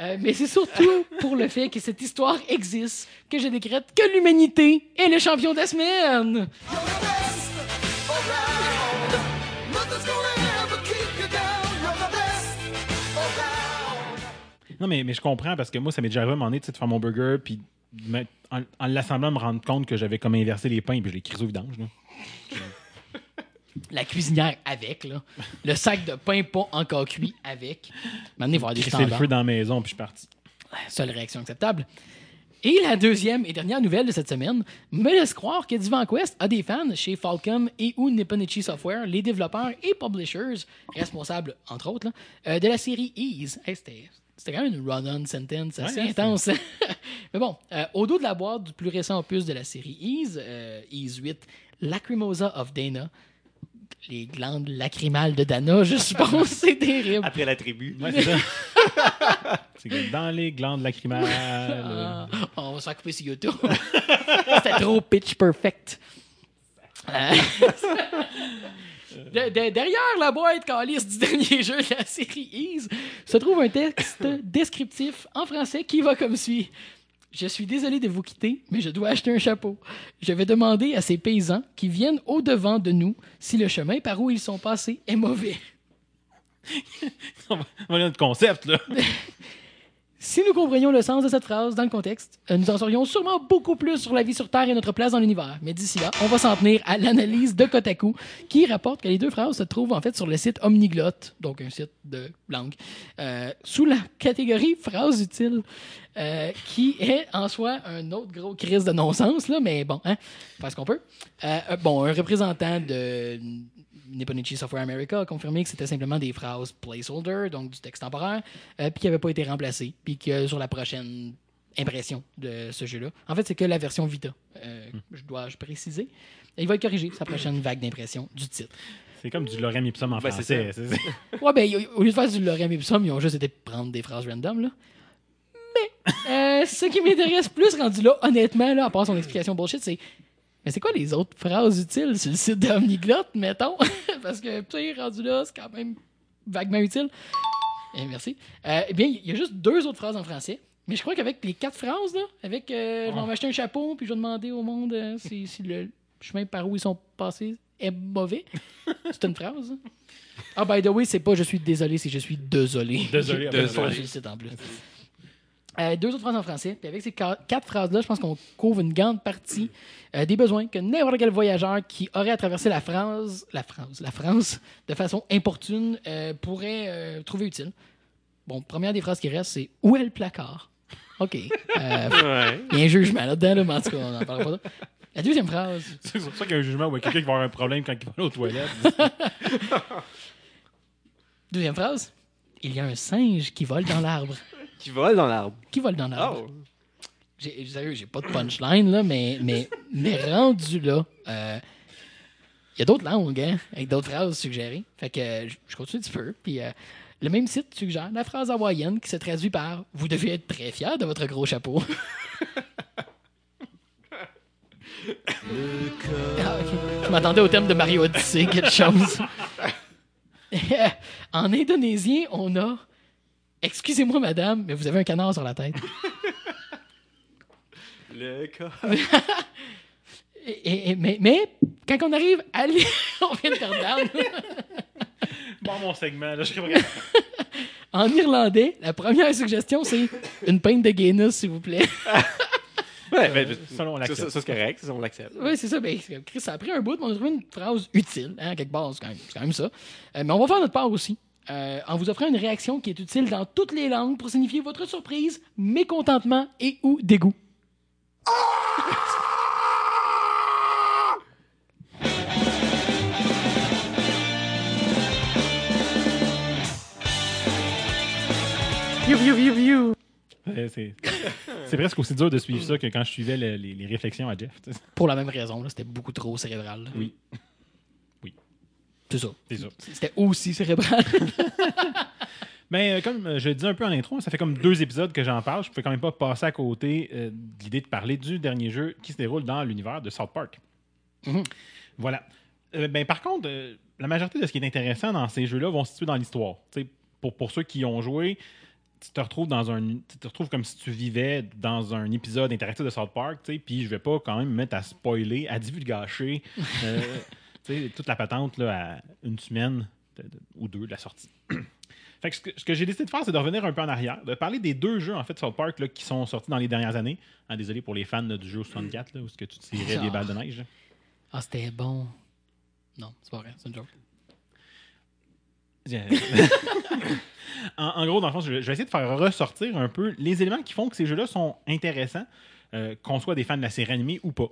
Euh, mais c'est surtout pour le fait que cette histoire existe que je décrète que l'humanité est le champion de la semaine. Non, mais, mais je comprends parce que moi, ça m'est déjà arrivé à un moment donné de faire mon burger, puis en, en l'assemblant, me rendre compte que j'avais comme inversé les pains, puis je l'ai crisé au vidange. là. La cuisinière avec, là. Le sac de pain pas encore cuit avec. Maintenant, avoir des Crissé le standards. feu dans la maison, puis je suis parti. Seule réaction acceptable. Et la deuxième et dernière nouvelle de cette semaine me laisse croire que Divan Quest a des fans chez Falcom et ou Nipponichi Software, les développeurs et publishers, responsables, entre autres, là, euh, de la série Ease. Hey, C'était c'était quand même une run-on sentence assez Ouais, intense. Mais bon, euh, au dos de la boîte du plus récent opus de la série Ease, euh, Ease 8, Lacrimosa of Dana, les glandes lacrymales de Dana, je suppose, c'est terrible. Après la tribu. Ouais, c'est ça. c'est que dans les glandes lacrymales. Ah, on va se faire couper sur YouTube. C'était trop pitch perfect. Euh, de- de- derrière la boîte calice du dernier jeu de la série Ease se trouve un texte descriptif en français qui va comme suit. Je suis désolé de vous quitter, mais je dois acheter un chapeau. Je vais demander à ces paysans qui viennent au-devant de nous si le chemin par où ils sont passés est mauvais. On va on va aller dans notre concept, là. Si nous comprenions le sens de cette phrase dans le contexte, euh, nous en saurions sûrement beaucoup plus sur la vie sur Terre et notre place dans l'univers. Mais d'ici là, on va s'en tenir à l'analyse de Kotaku, qui rapporte que les deux phrases se trouvent en fait sur le site Omniglotte, donc un site de langue, euh, sous la catégorie phrases utiles, euh, qui est en soi un autre gros crise de non-sens, là, mais bon, hein, faire ce qu'on peut. Bon, un représentant de Nipponichi Software America a confirmé que c'était simplement des phrases placeholder, donc du texte temporaire, euh, puis qui n'avaient pas été remplacées, puis que sur la prochaine impression de ce jeu-là. En fait, c'est que la version Vita, euh, je dois je préciser. Il va être corrigé sa prochaine vague d'impression du titre. C'est comme du lorem ipsum en Ben, c'est français. c'est- Ouais, ben, au lieu de faire du Lorem Ipsum, ils ont juste été prendre des phrases random, là. Mais, euh, ce qui m'intéresse plus rendu là, honnêtement, là, à part son explication bullshit, c'est. Mais c'est quoi les autres phrases utiles sur le site d'Omniglotte, mettons? Parce que, tu sais, rendu là, c'est quand même vaguement utile. Eh, merci. Euh, eh bien, il y a juste deux autres phrases en français. Mais je crois qu'avec les quatre phrases, là, avec euh, je vais m'acheter un chapeau, puis je vais demander au monde euh, si, si le chemin par où ils sont passés est mauvais. C'est une phrase. hein? Ah, by the way, c'est pas je suis désolé, c'est je suis désolé. Désolé, Désolé. désolé. en plus. Euh, deux autres phrases en français. Puis avec ces quatre phrases-là, je pense qu'on couvre une grande partie euh, des besoins que n'importe quel voyageur qui aurait à traverser la France, la France, la France, de façon importune, euh, pourrait trouver utile. Bon, première des phrases qui reste, c'est où est le placard? OK. Ouais. il y a un jugement là-dedans, là, mais en tout cas, on n'en parlera pas. La deuxième phrase, C'est pour ça qu'il y a un jugement où il y a quelqu'un qui va avoir un problème quand il va aller aux toilettes. deuxième phrase, il y a un singe qui vole dans l'arbre. Qui vole dans l'arbre. Qui vole dans l'arbre? Oh. J'ai, sérieux, j'ai pas de punchline, là, mais, mais, mais rendu là, euh, il y a d'autres langues, hein, avec d'autres phrases suggérées. Fait que euh, je continue un petit peu. Puis euh, Le même site suggère la phrase hawaïenne qui se traduit par Vous devez être très fier de votre gros chapeau. Ah. Je m'attendais au thème de Mario Odyssey, quelque chose. en indonésien, on a Excusez-moi, madame, mais vous avez un canard sur la tête. Le cas. Et- et- et- mais, mais quand on arrive à l'île, on vient de perdre Dan. Bon, mon segment, là, je vraiment- En irlandais, la première suggestion, c'est une pinte de Guinness, s'il vous plaît. Ouais, ben, Ça, on ça, l'accepte. ça, ça, c'est correct, ça, on l'accepte. Oui, c'est ça. Ben, Chris, ça a pris un bout, mais on a trouvé une phrase utile, hein, quelque part. C'est quand, même- c'est quand même ça. Euh, mais on va faire notre part aussi. Euh, en vous offrant une réaction qui est utile dans toutes les langues pour signifier votre surprise, mécontentement et ou dégoût. You, you, you, you. Ouais, C'est c'est presque aussi dur de suivre ça que quand je suivais le- les, les réflexions à Jeff. tu sais. Pour la même raison, là, c'était beaucoup trop cérébral. là. Oui. Oui. C'est ça. C'était aussi cérébral. Mais euh, comme euh, je le disais un peu en intro, ça fait comme deux épisodes que j'en parle. Je ne pouvais quand même pas passer à côté euh, de l'idée de parler du dernier jeu qui se déroule dans l'univers de South Park. Mhm. Voilà. Euh, ben, par contre, la majorité de ce qui est intéressant dans ces jeux-là vont se situer dans l'histoire. Pour, pour ceux qui y ont joué, tu te retrouves dans un tu te retrouves comme si tu vivais dans un épisode interactif de South Park, puis je vais pas quand même me mettre à spoiler, à divulgacher sais, toute la patente là, à une semaine de- de- ou deux de la sortie. Fait que ce que, ce que j'ai décidé de faire, c'est de revenir un peu en arrière, de parler des deux jeux en fait de South Park là, qui sont sortis dans les dernières années. Ah, désolé pour les fans là, du jeu au 64, là, où est-ce que tu tirais des Ah. balles de neige. Ah, c'était bon. Non, c'est pas vrai, c'est une joke. en, en gros, dans le fond, je, je vais essayer de faire ressortir un peu les éléments qui font que ces jeux-là sont intéressants, euh, qu'on soit des fans de la série animée ou pas.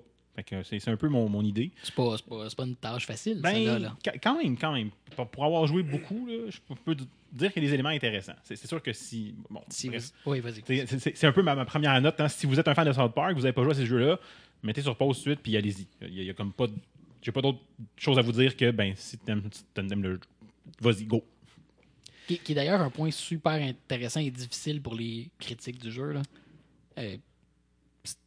C'est un peu mon, mon idée. C'est pas, pas, une tâche facile, Ben. Là. quand même, quand même. Pour, avoir joué beaucoup, là, je peux- dire qu'il y a des éléments intéressants. C'est sûr que si. Bon, Si vous- Oui, vas-y. C'est- un peu ma, ma première note. hein. Si vous êtes un fan de South Park, vous n'avez pas joué à ces jeux-là, mettez sur pause tout de suite, puis allez-y. Il y a, comme pas. J'ai pas d'autre chose à vous dire que, ben, si t'aimes t'aimes le jeu, vas-y, go. Qui, qui est d'ailleurs un point super intéressant et difficile pour les critiques du jeu. Là. Euh,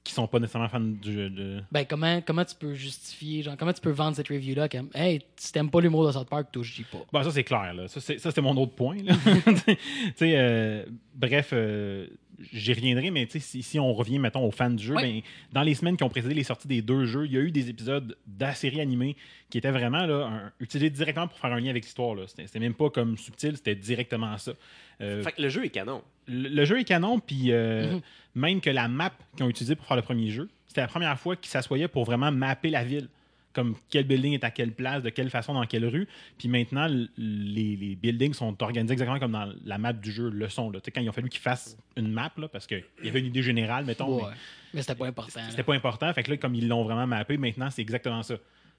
Qui sont pas nécessairement fans du jeu. De... ben, comment, comment tu peux justifier, genre, comment tu peux vendre cette review-là comme, hey, si t'aimes pas l'humour de South Park, toi, je dis pas. Bon, ça, c'est clair. Là. Ça, c'est- ça, c'était mon autre point. là. Tu sais, euh, bref, euh, j'y reviendrai, mais tu sais, si, si on revient, mettons, aux fans du jeu, Ouais. ben, dans les semaines qui ont précédé les sorties des deux jeux, il y a eu des épisodes de la série animée qui étaient vraiment là, un- utilisés directement pour faire un lien avec l'histoire. là. C'était c'était même pas comme subtil, c'était directement ça. Euh, Fait que le jeu est canon. Le, jeu est canon, puis euh, Mhm. même que la map qu'ils ont utilisée pour faire le premier jeu, c'était la première fois qu'ils s'assoyaient pour vraiment mapper la ville. Comme quel building est à quelle place, de quelle façon, dans quelle rue. Puis maintenant, les, les buildings sont organisés exactement comme dans la map du jeu le sont. Là. Quand il a fallu qu'ils fassent une map, là, parce qu'il y avait une idée générale, mettons, Ouais. mais Mais c'était pas important. c'était pas important. Fait que là, comme ils l'ont vraiment mappé, maintenant, c'est exactement ça.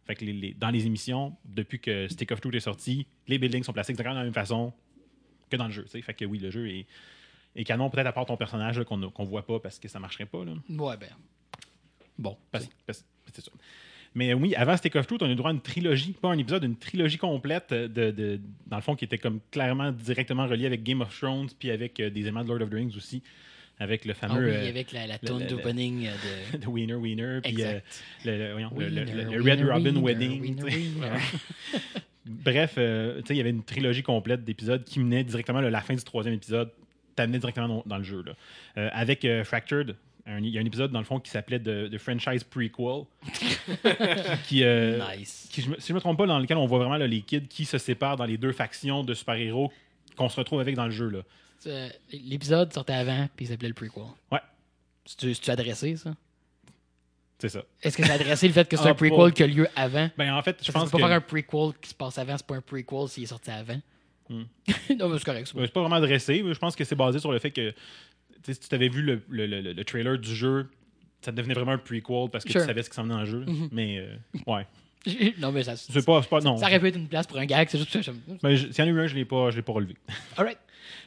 Fait que les- les- dans les émissions, depuis que Stick of Truth est sorti, les buildings sont placés exactement de la même façon que dans le jeu. Fait que oui, le jeu est, est canon, peut-être à part ton personnage là, qu'on ne voit pas parce que ça marcherait pas. Là. Ouais, ben. Bon. Parce- parce- c'est ça. Mais oui, avant Stick of Truth, on a eu droit à une trilogie, pas un épisode, une trilogie complète, de, de- dans le fond, qui était comme clairement directement reliée avec Game of Thrones, puis avec euh, des éléments de Lord of the Rings aussi, avec le Ah fameux oui, euh, avec la, la tune d'opening de. de Wiener Wiener, puis euh, le, le- voyons, le- le- Wiener, le- le wiener, Red Robin Wedding. Bref, euh, il y avait une trilogie complète d'épisodes qui menait directement à la fin du troisième épisode, t'amenait directement dans, dans le jeu. Là. Euh, avec euh, Fractured, un- il y a un épisode dans le fond qui s'appelait The, The Franchise Prequel. qui, euh, Nice. qui, je me- si je me trompe pas, dans lequel on voit vraiment là, les kids qui se séparent dans les deux factions de super-héros qu'on se retrouve avec dans le jeu. Là. Euh, L'épisode sortait avant, puis il s'appelait le prequel. Ouais. C'est-tu c'est-tu adressé, ça? C'est ça. Est-ce que c'est adressé le fait que c'est Ah, un prequel pas- qui a lieu avant? Ben, en fait, je pense que pas faire un prequel qui se passe avant, c'est pas un prequel s'il est sorti avant. Hmm. non, mais c'est correct. c'est pas vraiment dressé, mais je pense que c'est basé sur le fait que si tu t'avais vu le, le- le- le trailer du jeu, ça devenait vraiment un prequel parce que Sure. tu savais ce qui s'en venait dans le jeu. Mhm. Mais euh, ouais. non, mais ça, C'est pas, pas. Non. ça aurait pu être une place pour un gag, c'est juste ça. Mais je- s'il y en a eu un, je l'ai pas, je l'ai pas relevé. Alright.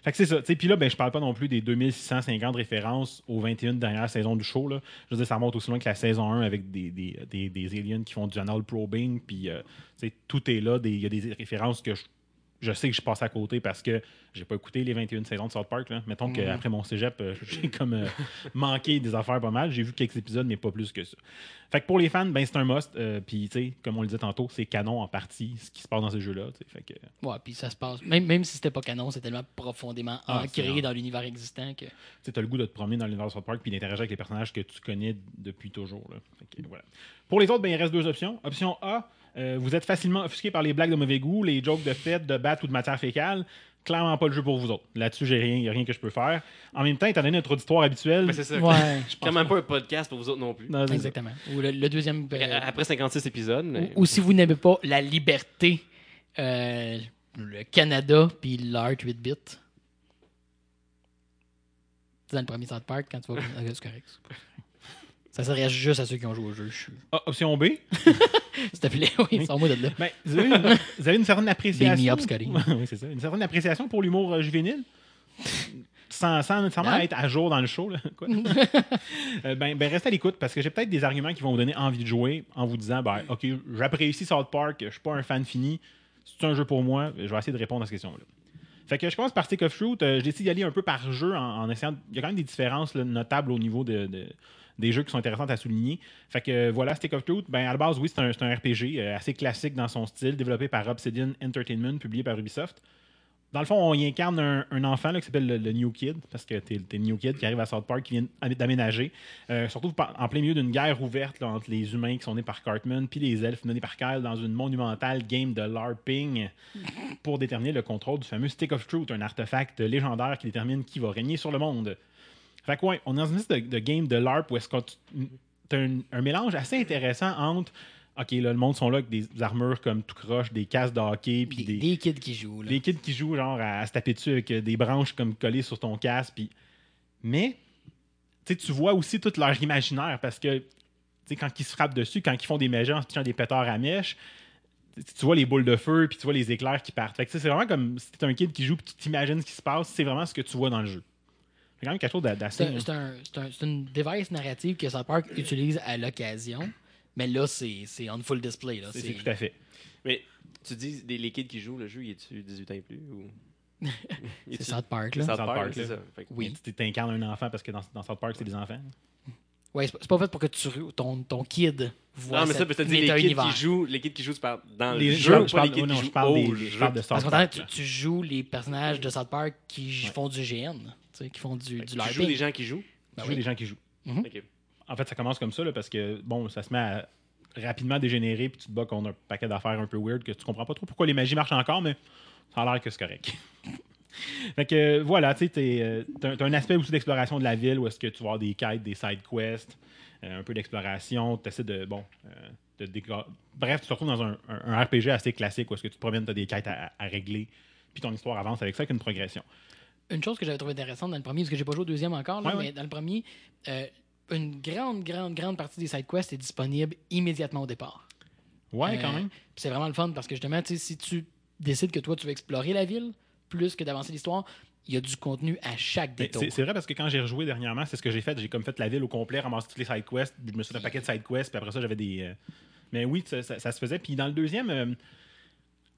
Fait que c'est ça. Puis là, ben, je parle pas non plus des 2650 références aux 21 dernières saisons du show. Là. Je veux dire, ça remonte aussi loin que la saison 1 avec des, des, des, des aliens qui font du anal probing. Puis euh, tout est là. Il y a des références que je je sais que je passe à côté parce que j'ai pas écouté les 21 saisons de South Park. Là. Mettons qu'après mon cégep, euh, j'ai comme euh, manqué des affaires pas mal. J'ai vu quelques épisodes, mais pas plus que ça. Fait que pour les fans, ben c'est un must. Euh, Puis, tu sais, comme on le disait tantôt, c'est canon en partie ce qui se passe dans ces jeux-là. Fait que, Ouais, puis ça se passe. Même, même si c'était pas canon, c'est tellement profondément Ah, ancré dans l'univers existant que. tu as le goût de te promener dans l'univers de South Park puis d'interagir avec les personnages que tu connais depuis toujours. là. Fait que, voilà. Pour les autres, ben, il reste deux options. Option A, euh, vous êtes facilement offusqué par les blagues de mauvais goût, les jokes de fête, de batte ou de matière fécale. Clairement pas le jeu pour vous autres. Là-dessus, j'ai rien, y a rien que je peux faire. En même temps, étant donné notre auditoire habituel, Ben, c'est ça. Ouais, Je même pas un podcast pour vous autres non plus. Non, c'est ça. exactement. Ou le, le deuxième. euh, Après 56 épisodes. mais- ou, ou si vous n'aimez pas la liberté, euh, le Canada puis l'art 8 bits. Dans le premier South Park, quand tu vas. C'est correct. Ça s'adresse juste à ceux qui ont joué au jeu. Je. Ah, option B, S'il te plaît, oui, sors-moi de là. ben, vous, avez une, vous avez une certaine appréciation. Oui, c'est ça. Une certaine appréciation pour l'humour euh, juvénile. Sans, sans nécessairement Hein? être à jour dans le show. Là. Quoi? Euh, ben, ben, restez à l'écoute parce que j'ai peut-être des arguments qui vont vous donner envie de jouer en vous disant ben, OK, j'apprécie South Park, je suis pas un fan fini. C'est un jeu pour moi. Je vais essayer de répondre à cette question-là. Fait que je commence par Stick of Truth. Euh, j'ai d'y aller un peu par jeu en, en essayant. Il y a quand même des différences là, notables au niveau de, de- des jeux qui sont intéressantes à souligner. Fait que euh, voilà, Stick of Truth. Ben, à la base, oui, c'est un, c'est un RPG euh, assez classique dans son style, développé par Obsidian Entertainment, publié par Ubisoft. Dans le fond, on y incarne un, un enfant là, qui s'appelle le, le New Kid, parce que t'es le New Kid qui arrive à South Park, qui vient d'aménager. Euh, surtout en plein milieu d'une guerre ouverte là, entre les humains qui sont nés par Cartman puis les elfes menés par Kyle dans une monumentale game de LARPing pour déterminer le contrôle du fameux Stick of Truth, un artefact légendaire qui détermine qui va régner sur le monde. Fait que ouais, on est dans une liste de, de game de LARP où est-ce que tu as un, un mélange assez intéressant entre OK, là, le monde sont là avec des armures comme tout croche, des casques de hockey, puis Des, des, des kids qui jouent. Là. des kids qui jouent genre à, à se taper dessus avec des branches comme collées sur ton casque. Puis... Mais tu vois aussi tout leur imaginaire parce que quand ils se frappent dessus, quand ils font des mégeants en se des pétards à mèche, tu vois les boules de feu puis tu vois les éclairs qui partent. Fait que c'est vraiment comme si t'es un kid qui joue puis tu t'imagines ce qui se passe, c'est vraiment ce que tu vois dans le jeu. C'est quand même quelque chose d'a- d'assez. C'est un- c'est un- c'est un- c'est une device narrative que South Park utilise à l'occasion. Mais là, c'est c'est on full display. là. C'est C'est c'est tout à fait. Mais tu dis, des, les kids qui jouent le jeu, il est-tu 18 ans et plus ou... C'est South Park. C'est Là. South Park, Park, c'est là. ça. Que- Oui. Tu t'incarnes un enfant parce que dans, dans South Park, c'est des enfants. Ouais, c'est pas- pas fait pour que tu, ton, ton kid voit Non, mais ça, cette peut te dire les kids qui jouent, les kids qui jouent tu parles dans Les- le je jeu, parle- ou je pas parle- les kids non, qui je parle au des- je parle de South Parce qu'en Park. tu, tu joues les personnages de South Park qui font du GN, qui font du, du Tu joues des gens qui jouent. Ben Tu oui. des gens qui jouent. Ok. En fait, ça commence comme ça là, parce que bon, ça se met à rapidement dégénérer puis tu te bats contre un paquet d'affaires un peu weird que tu comprends pas trop pourquoi les magies marchent encore, mais ça a l'air que c'est correct. fait que euh, voilà, tu sais, t'es, euh, t'as t'as un aspect aussi d'exploration de la ville où est-ce que tu vas avoir des quêtes, des side quests, euh, un peu d'exploration, tu essaies de bon. euh, de décor- Bref, tu te retrouves dans un, un- un RPG assez classique où est-ce que tu te promènes, tu as des quêtes à, à régler, puis ton histoire avance avec ça, avec une progression. Une chose que j'avais trouvé intéressante dans le premier, parce que j'ai pas joué au deuxième encore, là, Ouais, ouais. mais dans le premier, euh, une grande, grande, grande partie des side quests est disponible immédiatement au départ. Ouais, Euh, quand même. Puis c'est vraiment le fun parce que justement, si tu décides que toi, tu veux explorer la ville, plus que d'avancer l'histoire, il y a du contenu à chaque détour. C'est vrai parce que quand j'ai rejoué dernièrement, c'est ce que j'ai fait. J'ai comme fait la ville au complet, ramassé toutes les side quests, je me suis fait un paquet de side quests, puis après ça, j'avais des. euh, Mais oui, ça, ça- ça se faisait. Puis dans le deuxième, euh,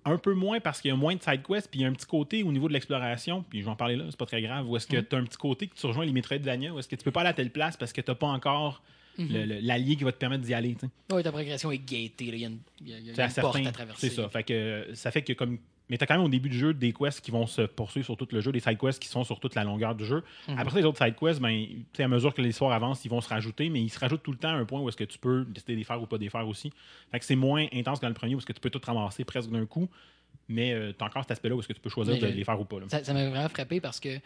un peu moins parce qu'il y a moins de side quests, puis il y a un petit côté au niveau de l'exploration, puis je vais en parler là, c'est pas très grave, où est-ce que tu as un petit côté que tu rejoins les Metroidvania, où est-ce que tu peux pas aller à telle place parce que tu pas encore le- l'allié qui va te permettre d'y aller. Ouais, ta progression est gatée. là. Il y a une, y a- y à une porte certains- à traverser. C'est ça. Fait que ça fait que comme. Mais t'as quand même au début du jeu des quests qui vont se poursuivre sur tout le jeu, des side quests qui sont sur toute la longueur du jeu. Mhm. Après ça, les autres side quests, ben, tu à mesure que l'histoire avance, ils vont se rajouter, mais ils se rajoutent tout le temps à un point où est-ce que tu peux décider de les faire ou pas de les faire aussi. Fait que c'est moins intense que dans le premier où est-ce que tu peux tout ramasser presque d'un coup, mais euh, t'as encore cet aspect-là où est-ce que tu peux choisir Mais de je- les faire ou pas. là. Ça, m'a vraiment frappé parce que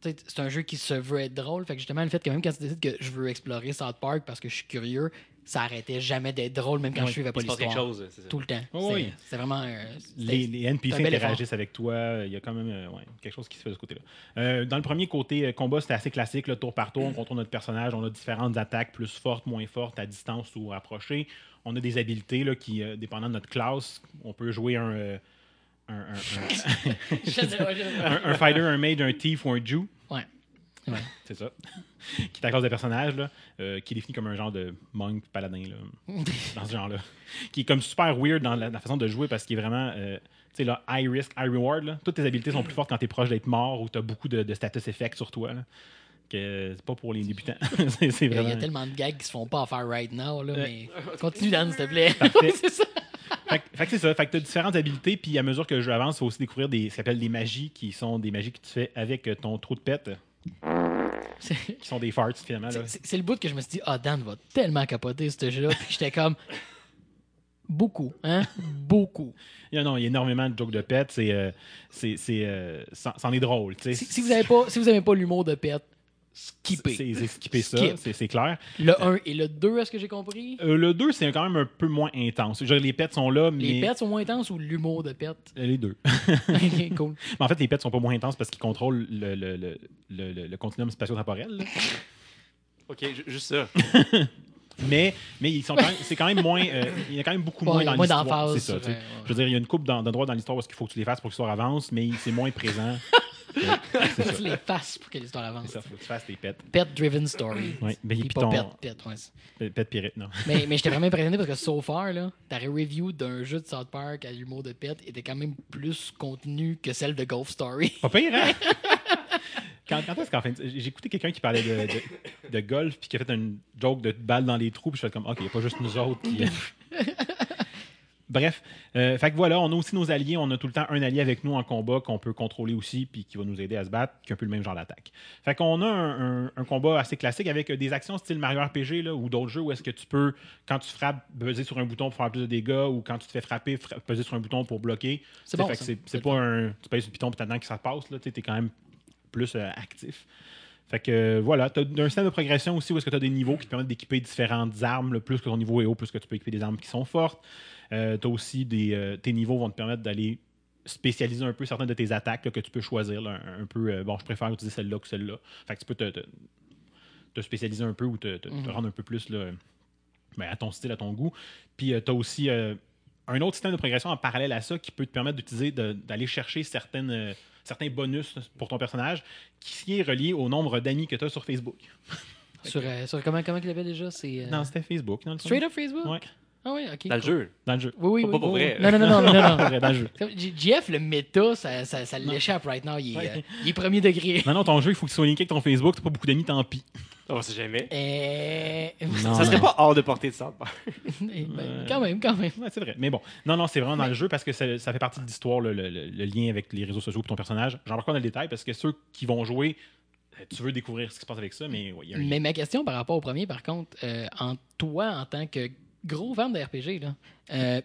tu c'est un jeu qui se veut être drôle. Fait que justement, le fait que même quand tu décides que je veux explorer South Park parce que je suis curieux, ça arrêtait jamais d'être drôle, même quand Oui, je suivais pas l'histoire. chose, ça. Tout le temps. Oh, oui. C'est- vraiment. euh, Les, les NPC interagissent avec toi. Il y a quand même euh, ouais, quelque chose qui se fait de ce côté-là. Euh, dans le premier côté combat, c'était assez classique. Le tour par tour, on contrôle notre personnage. On a différentes attaques plus fortes, moins fortes, à distance ou rapprochées. On a des habilités là, qui, euh, dépendant de notre classe, on peut jouer un, euh, un, un- un- fighter, un mage, un thief ou un Jew. Ouais. Ouais. C'est ça. qui est la classe de personnage, là, euh, qui est défini comme un genre de monk paladin, là, dans ce genre-là. Qui est comme super weird dans la, la façon de jouer parce qu'il est vraiment. euh, sais, là, high risk, high reward, là. Toutes tes habiletés sont plus fortes quand t'es proche d'être mort ou t'as beaucoup de, de status effects sur toi, là. Que c'est pas pour les débutants. c'est c'est Il y, a, il y a vraiment. tellement de gags qui se font pas à faire right now, là, Ouais. mais continue, Dan, s'il te plaît. C'est ça. Fait, que- fait que c'est ça. Fait que t'as différentes habiletés, puis à mesure que le jeu avance, il faut aussi découvrir des, ce qu'on appelle des magies, qui sont des magies que tu fais avec euh, ton trou de pète, qui sont des farts, finalement. c'est- le bout que je me suis dit, ah, Dan va tellement capoter ce jeu-là. Puis j'étais comme, beaucoup, hein? Beaucoup. Il y a, non, il y a énormément de jokes de pète. C'est, euh, c'est, c'est, euh, c'en est drôle. tu sais. Si, si vous n'avez pas, si vous aimez pas l'humour de pète, skippez. C'est, skipper ça, Skip. c'est, c'est clair. Le 1 et le 2, est-ce que j'ai compris? Euh, le 2, c'est quand même un peu moins intense. Dire, les pets sont là, mais. Les pets sont moins intenses ou l'humour de pète? Euh, Les deux. ok, cool. Mais en fait, les pets sont pas moins intenses parce qu'ils contrôlent le, le, le, le, le- le continuum spatio-temporel. Ok, ju- juste ça. Mais, mais ils sont quand même, c'est quand même moins. euh, il y a quand même beaucoup Ouais, moins dans moins l'histoire. C'est ça, sur, tu sais. euh, ouais. Je veux dire, il y a une coupe d'en- d'endroits dans l'histoire où il faut que tu les fasses pour que l'histoire avance, mais c'est moins présent. Faut que tu les fasses pour que l'histoire avance. Ça, faut que tu fasses tes pets. Pet-driven story. Ouais, ben, Puis ton- pet, pet, ouais. Pet pet pirate, non. Mais, mais j'étais vraiment impressionné parce que so far, là, ta review d'un jeu de South Park à l'humour de pet était quand même plus contenu que celle de Golf Story. Pas pire, hein? Quand, quand est-ce qu'en fin J'ai écouté quelqu'un qui parlait de, de, de golf puis qui a fait une joke de balle dans les trous puis je fais comme OK, il n'y a pas juste nous autres qui. Bref, euh, fait que voilà, on a aussi nos alliés, on a tout le temps un allié avec nous en combat qu'on peut contrôler aussi puis qui va nous aider à se battre, qui a un peu le même genre d'attaque. Fait qu'on a un, un- un combat assez classique avec euh, des actions style Mario RPG là, ou d'autres jeux où est-ce que tu peux, quand tu frappes, peser sur un bouton pour faire plus de dégâts ou quand tu te fais frapper, fra- peser sur un bouton pour bloquer. C'est bon, pas un. Tu pèses sur le piton puis t'attends que ça passe, là. Tu es quand même plus euh, actif. Fait que euh, voilà, tu as un système de progression aussi où est-ce que tu as des niveaux qui te permettent d'équiper différentes armes. là. plus que ton niveau est haut, plus que tu peux équiper des armes qui sont fortes. tu as aussi des. euh, tes niveaux vont te permettre d'aller spécialiser un peu certaines de tes attaques là, que tu peux choisir. là, un, un peu, euh, bon, je préfère utiliser celle-là que celle-là. Fait que tu peux te, te- te spécialiser un peu ou te, te- te Mhm. rendre un peu plus là, ben, à ton style, à ton goût. Puis tu as aussi euh, un autre système de progression en parallèle à ça qui peut te permettre d'utiliser, d'aller chercher certaines, euh, certains bonus pour ton personnage qui est relié au nombre d'amis que tu as sur Facebook. Sur, euh, sur comment, comment il avait déjà? C'est. euh, Non, c'était Facebook. Dans le. Straight up Facebook? Ouais, Ah oui, ok. Dans le cool. jeu. dans le jeu. Oui, oui, Pas- oui. pas pour oui, vrai. oui. Non, non, non, non, non, non. Dans le jeu. JF, le méta, ça, ça, ça l'échappe right now. Il est, Ouais. euh, il est premier degré. Non, non, ton jeu, il faut que tu sois linké avec ton Facebook. T'as pas beaucoup d'amis, tant pis. On sait jamais. Non. Ça serait pas hors de portée de ça. Ben, Quand même, quand même. Ouais, c'est vrai. Mais bon, non, non, c'est vraiment dans le jeu parce que ça, ça fait partie de l'histoire, le, le- le lien avec les réseaux sociaux et ton personnage. J'en parle pas dans le détail parce que ceux qui vont jouer, euh, tu veux découvrir ce qui se passe avec ça, mais ouais, il y a un lien. Mais ma question par rapport au premier, par contre, euh, en toi, en tant que gros fan de RPG, là, euh,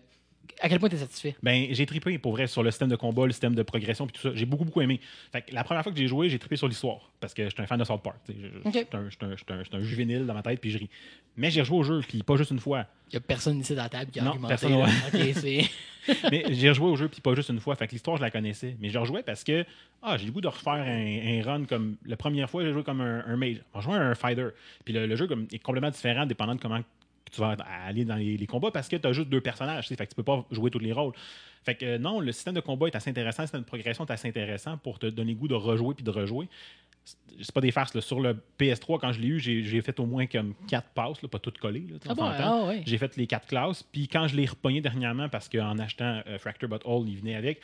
à quel point tu es satisfait? Ben, j'ai trippé pour vrai sur le système de combat, le système de progression puis tout ça. J'ai beaucoup, beaucoup aimé. Fait que la première fois que j'ai joué, j'ai trippé sur l'histoire parce que j'étais un fan de South Park. Je- je- Ok. J'étais un, un- un- juvénile dans ma tête puis je ris. Mais j'ai rejoué au jeu puis pas juste une fois. Il n'y a personne ici dans la table qui a Non, argumenté. personne, ouais. Mais j'ai rejoué au jeu puis pas juste une fois. Fait que l'histoire, je la connaissais. Mais je rejouais parce que ah, j'ai le goût de refaire un, un run comme la première fois, j'ai joué comme un, un mage. On jouait un fighter. Puis le, le jeu comme, est complètement différent dépendant de comment tu vas aller dans les, les combats parce que tu as juste deux personnages. Fait que tu peux pas jouer tous les rôles. Fait que euh, non, le système de combat est assez intéressant, le système de progression est assez intéressant pour te donner le goût de rejouer puis de rejouer. C'est- pas des farces. là. Sur le PS3, quand je l'ai eu, j'ai fait au moins comme quatre passes, là, pas toutes collées. Ah bon, ah ouais. J'ai fait les quatre classes. Puis quand je l'ai repogné dernièrement, parce qu'en achetant euh, Fracture But All, il venait avec,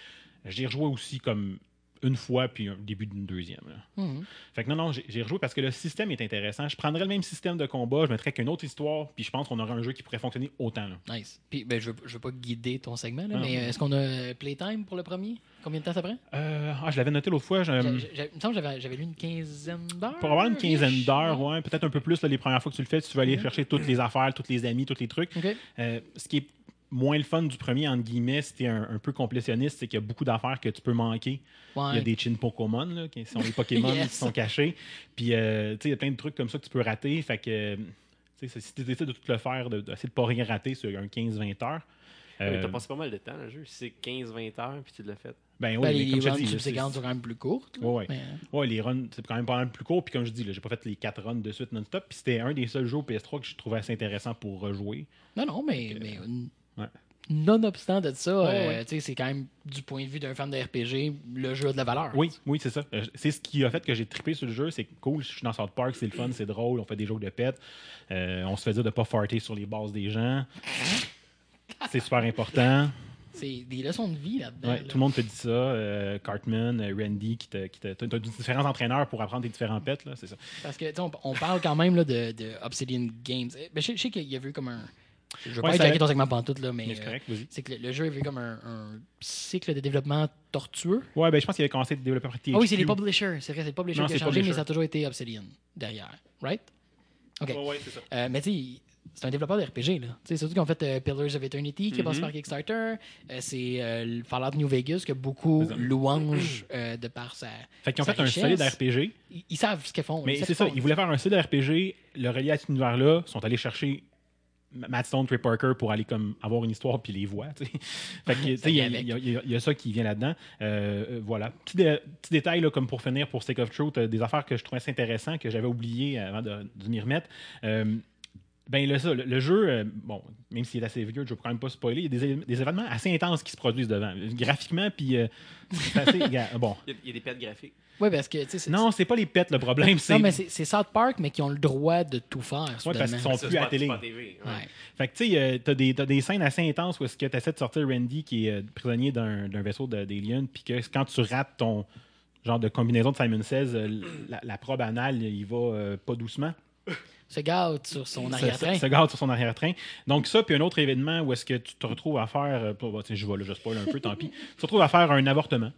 j'ai rejoué aussi comme une fois, puis un début d'une deuxième. là. Mhm. Fait que non, non, j'ai rejoué parce que le système est intéressant. Je prendrais le même système de combat, je mettrais qu'une autre histoire, puis je pense qu'on aurait un jeu qui pourrait fonctionner autant. là. Nice. Puis, ben, je ne veux, pas guider ton segment, là, Ah. mais est-ce qu'on a Playtime pour le premier? Combien de temps ça prend? Euh, ah, je l'avais noté l'autre fois. je- me semble que j'avais- lu une quinzaine d'heures. Pour avoir une quinzaine d'heures, ouais, peut-être un peu plus là, les premières fois que tu le fais, si tu veux aller Mhm. chercher toutes les affaires, tous les amis, tous les trucs. Euh, ce qui est moins le fun du premier, entre guillemets, c'était un, un peu complétionniste, c'est qu'il y a beaucoup d'affaires que tu peux manquer. Ouais. Il y a des chin Pokémon, là, qui sont les Pokémon Yes. qui sont cachés. Puis, euh, tu sais, il y a plein de trucs comme ça que tu peux rater. Fait que, euh, tu sais, si tu essaies de tout le faire, de- d'essayer de pas rien rater sur un 15-20 heures. euh, T'as passé pas mal de temps dans le jeu. Si c'est 15-20 heures, puis tu l'as fait. ben oui, Ben, mais les comme runs dis, subséquentes sont quand même plus courtes. là, Ouais, ouais. mais, euh, Ouais, les runs, c'est quand même pas mal plus court. Puis comme je dis, là, j'ai pas fait les 4 runs de suite non-stop. Puis c'était un des seuls jeux au PS3 que je trouvais assez intéressant pour rejouer. Non, non, mais, Donc, mais ouais. Nonobstant de ça, Ouais, euh, ouais. c'est quand même du point de vue d'un fan de RPG, le jeu a de la valeur. Oui, oui, c'est ça. Euh, C'est ce qui a fait que j'ai trippé sur le jeu. C'est cool, je suis dans South Park, c'est le fun, c'est drôle, on fait des jokes de pète. Euh, on se fait dire de pas farter sur les bases des gens. C'est super important. C'est des leçons de vie là-dedans. Ouais, là. tout le monde te dit ça. euh, Cartman, Randy, qui te, qui te, t'as différents entraîneurs pour apprendre tes différents pets, là, c'est ça. Parce que, on, on parle quand même là, de, de Obsidian Games. Eh, ben, je, je sais qu'il y a vu comme un. Je veux Ouais, pas attaquer ton segment pantoute, là, mais. Mais c'est euh, correct, vas-y. c'est que le, le jeu a vu comme un, un cycle de développement tortueux. Ouais, ben je pense qu'il avait commencé à développer par THQ. Ah oui, c'est les publishers. C'est vrai, c'est le publisher Non, qui a c'est changé, mais publisher. ça a toujours été Obsidian derrière. Right? OK. Ouais, ouais, c'est ça. Euh, mais tu sais, c'est un développeur de RPG. Là. Tu sais, surtout qu'ils ont fait euh, Pillars of Eternity, qui est passé Mhm. par Kickstarter. Euh, c'est euh, le Fallout New Vegas, que beaucoup C'est louangent euh, de par sa. Fait qu'ils ont sa fait un solide RPG. Ils, ils savent ce qu'ils font. Mais c'est ça, font. ils voulaient faire un solide RPG, le relier à cet univers-là, sont allés chercher Matt Stone, Trey Parker pour aller comme avoir une histoire puis les voix. il y, y y a- ça qui vient là-dedans. Euh, voilà. Petit, dé- petit détail là, comme pour finir pour Stake of Truth, euh, des affaires que je trouvais assez intéressantes que j'avais oubliées avant de, de m'y remettre. Euh, ben le, ça, le, le jeu, euh, bon, même s'il est assez vieux, je ne veux quand même pas spoiler, il y a des, événements assez intenses qui se produisent devant, graphiquement, puis euh, c'est assez, bon. Il y a- il y a des pets graphiques. Oui, parce que, tu sais, c'est- Non, c'est pas les pets le problème, c'est Non, mais c'est c'est South Park, mais qui ont le droit de tout faire. parce qu'ils sont Ça, plus à la télé. c'est pas TV, ouais. Ouais. Fait que, tu sais, euh, t'as des, t'as des scènes assez intenses où est-ce que tu essaies de sortir Randy qui est prisonnier d'un d'un vaisseau de- d'Alien, puis que quand tu rates ton genre de combinaison de Simon Says, la, la probe anale, il va pas doucement. Se gâte sur son arrière-train. Se, se garde sur son arrière-train. Donc, ça, puis un autre événement où est-ce que tu te retrouves à faire. euh, tiens, je vais là, je spoil un peu, tant pis. Tu te retrouves à faire un avortement.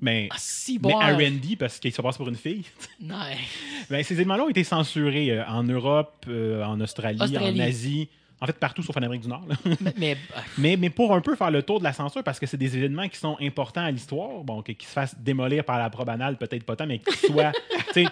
Mais, Ah, si, mais bon. à Randy, parce qu'il se passe pour une fille. Non. Ben, ces éléments-là ont été censurés euh, en Europe, euh, en Australie, Australie. en Asie. En fait, partout sauf en Amérique du Nord. mais, mais, euh, Mais, mais pour un peu faire le tour de la censure, parce que c'est des événements qui sont importants à l'histoire, bon, que- qui se fassent démolir par la probe anale, peut-être pas tant, mais qui soient.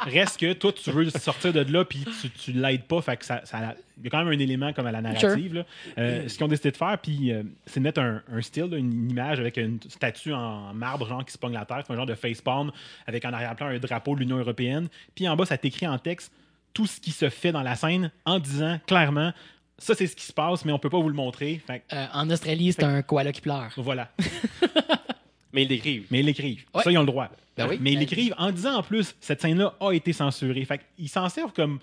reste que toi, tu veux sortir de là, puis tu, tu l'aides pas, fait que ça, ça- il y a quand même un élément comme à la narrative. là. Euh, Ce qu'ils ont décidé de faire, puis euh, c'est de mettre un, un style, là, une image avec une statue en marbre, genre qui se pogne la terre, c'est un genre de facepalm, avec en arrière-plan un drapeau de l'Union européenne, puis en bas, ça t'écrit en texte tout ce qui se fait dans la scène en disant clairement. Ça, c'est ce qui se passe, mais on peut pas vous le montrer. Fait euh, en Australie, c'est un koala qui pleure. voilà. Mais ils décrivent. Mais ils l'écrivent. Ouais. Ça, ils ont le droit. Ben oui. Mais ils Ben, l'écrivent en disant en plus, cette scène-là a été censurée. Fait qu'ils s'en servent comme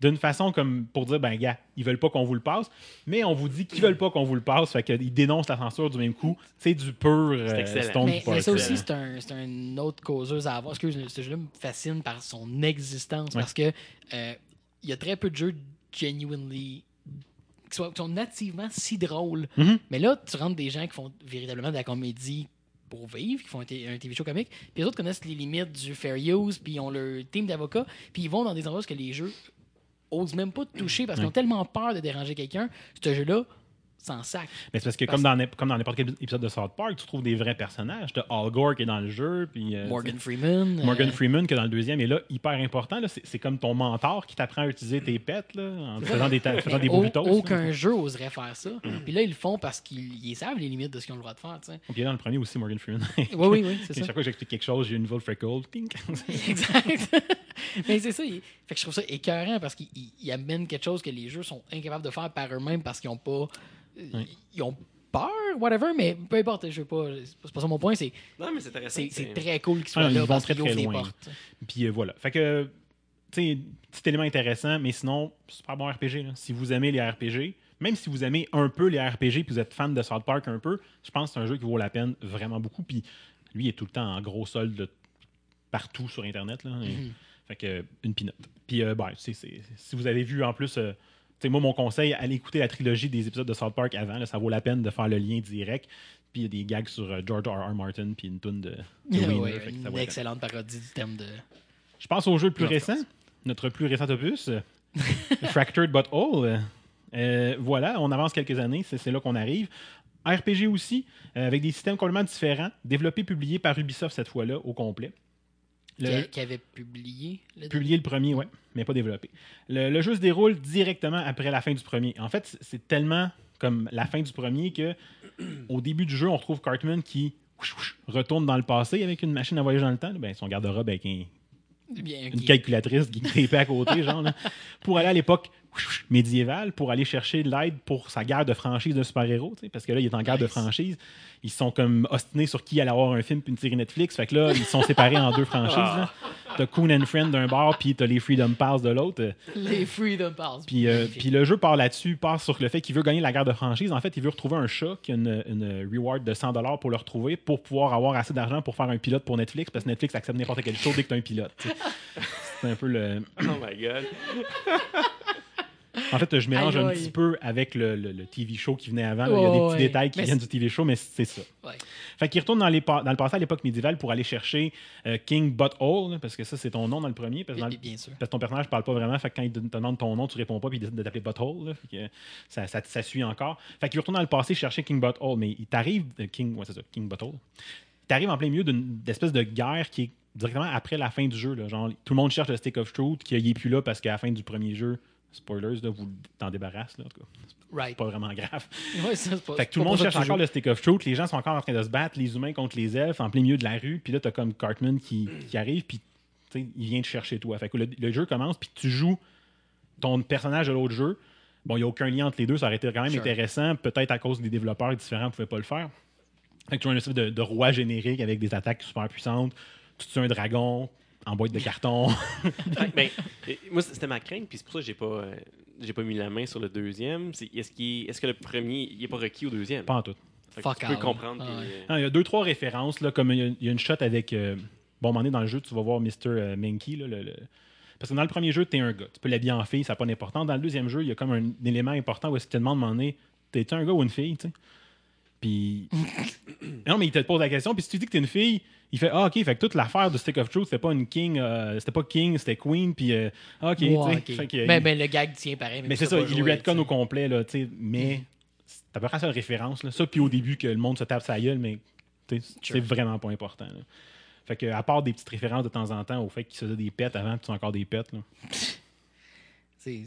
d'une façon comme pour dire, ben gars, ils veulent pas qu'on vous le passe, mais on vous dit qu'ils veulent pas qu'on vous le passe, fait qu'ils dénoncent la censure du même coup. C'est du pur euh. Stone Mais, mais ça aussi, c'est un, c'est un autre causeuse à avoir. Excuse, ce jeu-là me fascine par son existence Ouais. parce que euh, il y a très peu de jeux genuinely qui, sont nativement si drôles. Mhm. Mais là, tu rentres des gens qui font véritablement de la comédie pour vivre, qui font un, t- un TV show comique, puis les autres connaissent les limites du fair use, puis ils ont leur team d'avocats, puis ils vont dans des endroits où que les jeux osent même pas te toucher parce qu'ils ont tellement peur de déranger quelqu'un. Ce jeu-là, sans sac. Mais c'est parce que Parce- comme dans n'importe quel épisode de South Park, tu trouves des vrais personnages. T'as Al Gore qui est dans le jeu, puis euh, Morgan Freeman. Morgan euh, Freeman qui est dans le deuxième est là hyper important. C'est comme ton mentor qui t'apprend à utiliser tes pets là, en faisant des, faisant des là. aucun jeu oserait faire ça. Puis là, ils le font parce qu'ils ils savent les limites de ce qu'ils ont le droit de faire. tu sais. Puis dans le premier aussi, Morgan Freeman. Oui, oui, oui, c'est Chaque ça. fois que j'explique quelque chose, j'ai une nouvelle freckle. Pink. exact. Mais c'est ça. il- Fait que je trouve ça écœurant parce qu'ils ils- ils amènent quelque chose que les jeux sont incapables de faire par eux-mêmes parce qu'ils ont pas. euh. Ils ont peur, whatever, mais peu importe. Je veux pas. C'est pas ça mon point. C'est Non, mais c'est intéressant. c'est- très cool qu'ils Ah, soient ils là vont parce très, qu'ils très ouvrent loin. portes. Puis euh, voilà. Fait que, tu sais, petit élément intéressant, mais sinon, super bon RPG. là. Si vous aimez les RPG, même si vous aimez un peu les RPG puis vous êtes fan de South Park un peu, je pense que c'est un jeu qui vaut la peine vraiment beaucoup. Puis lui, il est tout le temps en gros solde de- partout sur Internet. Là. Et- Mhm. Fait que, une pinote. Puis, euh, ben, si vous avez vu en plus. euh, moi, mon conseil, allez écouter la trilogie des épisodes de South Park avant. là, ça vaut la peine de faire le lien direct. Puis il y a des gags sur euh, George R. R. Martin, puis une toune de, de Wiener, Ouais, fait que ça une vaut la peine. excellente parodie du thème de. Je pense au jeu le plus récent, notre plus récent opus, Fractured But Whole. Euh, voilà, on avance quelques années, c'est là qu'on arrive. RPG aussi, euh, avec des systèmes complètement différents, développé, publié par Ubisoft cette fois-là, au complet. Le- Qui, avait publié. Le Publié le premier, ouais, mais pas développé. Le, le jeu se déroule directement après la fin du premier. En fait, c'est- tellement comme la fin du premier que au début du jeu, on retrouve Cartman qui retourne dans le passé avec une machine à voyager dans le temps. Ben, son garde-robe avec un, Bien, une calculatrice qui est à côté, genre, là, pour aller à l'époque médiéval pour aller chercher de l'aide pour sa guerre de franchise de super-héros. Parce que là, il est en guerre de franchise. Ils sont comme ostinés sur qui allait avoir un film puis une série Netflix. Fait que là, ils sont séparés en deux franchises. là. T'as Coon and Friend d'un bord, puis t'as les Freedom Pass de l'autre. Les Freedom Pass. Puis, euh, puis le jeu part là-dessus, part sur le fait qu'il veut gagner la guerre de franchise. En fait, il veut retrouver un chat qui a une, une reward de 100$ pour le retrouver pour pouvoir avoir assez d'argent pour faire un pilote pour Netflix parce que Netflix accepte n'importe quel show dès que tu as un pilote. C'est un peu le. Oh my god. En fait, je mélange un petit peu avec le, le- le TV show qui venait avant. là. Il y a des petits ouais. détails qui Mais viennent du TV show, mais c'est ça. Ouais. Fait qu'il retourne dans, les dans le passé à l'époque médiévale pour aller chercher euh, King Butthole, parce que ça, c'est ton nom dans le premier. Parce que dans le- Bien, bien sûr. parce que ton personnage parle pas vraiment, fait que quand il te demande ton nom, tu réponds pas, puis il décide de t'appeler Butthole. là. Fait que ça, ça, ça suit encore. Fait qu'il retourne dans le passé chercher King Butthole, mais il t'arrive. euh, King, ouais, c'est ça, King Butthole. Il t'arrive en plein milieu d'une espèce de guerre qui est directement après la fin du jeu. là. Genre, tout le monde cherche le Stick of Truth, qui est plus là parce qu'à la fin du premier jeu, spoilers, là, vous t'en débarrassez. Là, en tout cas, Right. c'est pas vraiment grave. Ouais, ça, pas- Fait que tout le monde cherche encore le Stick of Truth. Les gens sont encore en train de se battre, les humains contre les elfes, en plein milieu de la rue. Puis là, t'as comme Cartman qui, qui arrive, puis il vient te chercher toi. Fait que le, le jeu commence, puis tu joues ton personnage de l'autre jeu. Bon, il n'y a aucun lien entre les deux, ça aurait été quand même Sure. intéressant. Peut-être à cause des développeurs différents, ne pouvaient pas le faire. Fait que tu as une espèce de, de roi générique avec des attaques super puissantes. Tu tues un dragon en boîte de carton. Ben, euh, moi, c'était ma crainte, puis c'est pour ça que j'ai pas, euh, j'ai pas mis la main sur le deuxième. Est-ce, est, que le premier, il est pas requis au deuxième? pas en tout. Que Fuck tu peux out. comprendre. Ah ouais. euh, il y a deux, trois références, là, comme il y a, il y a une shot avec. euh, bon, à un moment donné, dans le jeu, tu vas voir Mr. euh, Mankey. là, le- le- Parce que dans le premier jeu, tu es un gars. Tu peux l'habiller en fille, ça n'a pas d'importance. Dans le deuxième jeu, il y a comme un, élément important où est-ce qu'il te demande à un moment donné, t'es-tu un gars ou une fille, tu sais? Puis. non, mais il te pose la question, puis si tu dis que t'es une fille, il fait Ah, ok, fait que toute l'affaire de Stick of Truth, c'était pas une king, euh, c'était pas king, c'était queen, puis euh, ok, tu sais. Ouais, ok. Fait que, mais, il- mais le gag tient pareil. mais c'est t'as ça, pas il joué, redcon tu sais. au complet, là, tu sais, mais c'est à peu près ça la référence. Là. Ça, puis au début, que le monde se tape sa gueule, mais tu Sure. c'est vraiment pas important. là. Fait que, à part des petites références de temps en temps au fait qu'ils se faisaient des pets avant, puis sont encore des pets. Là. C'est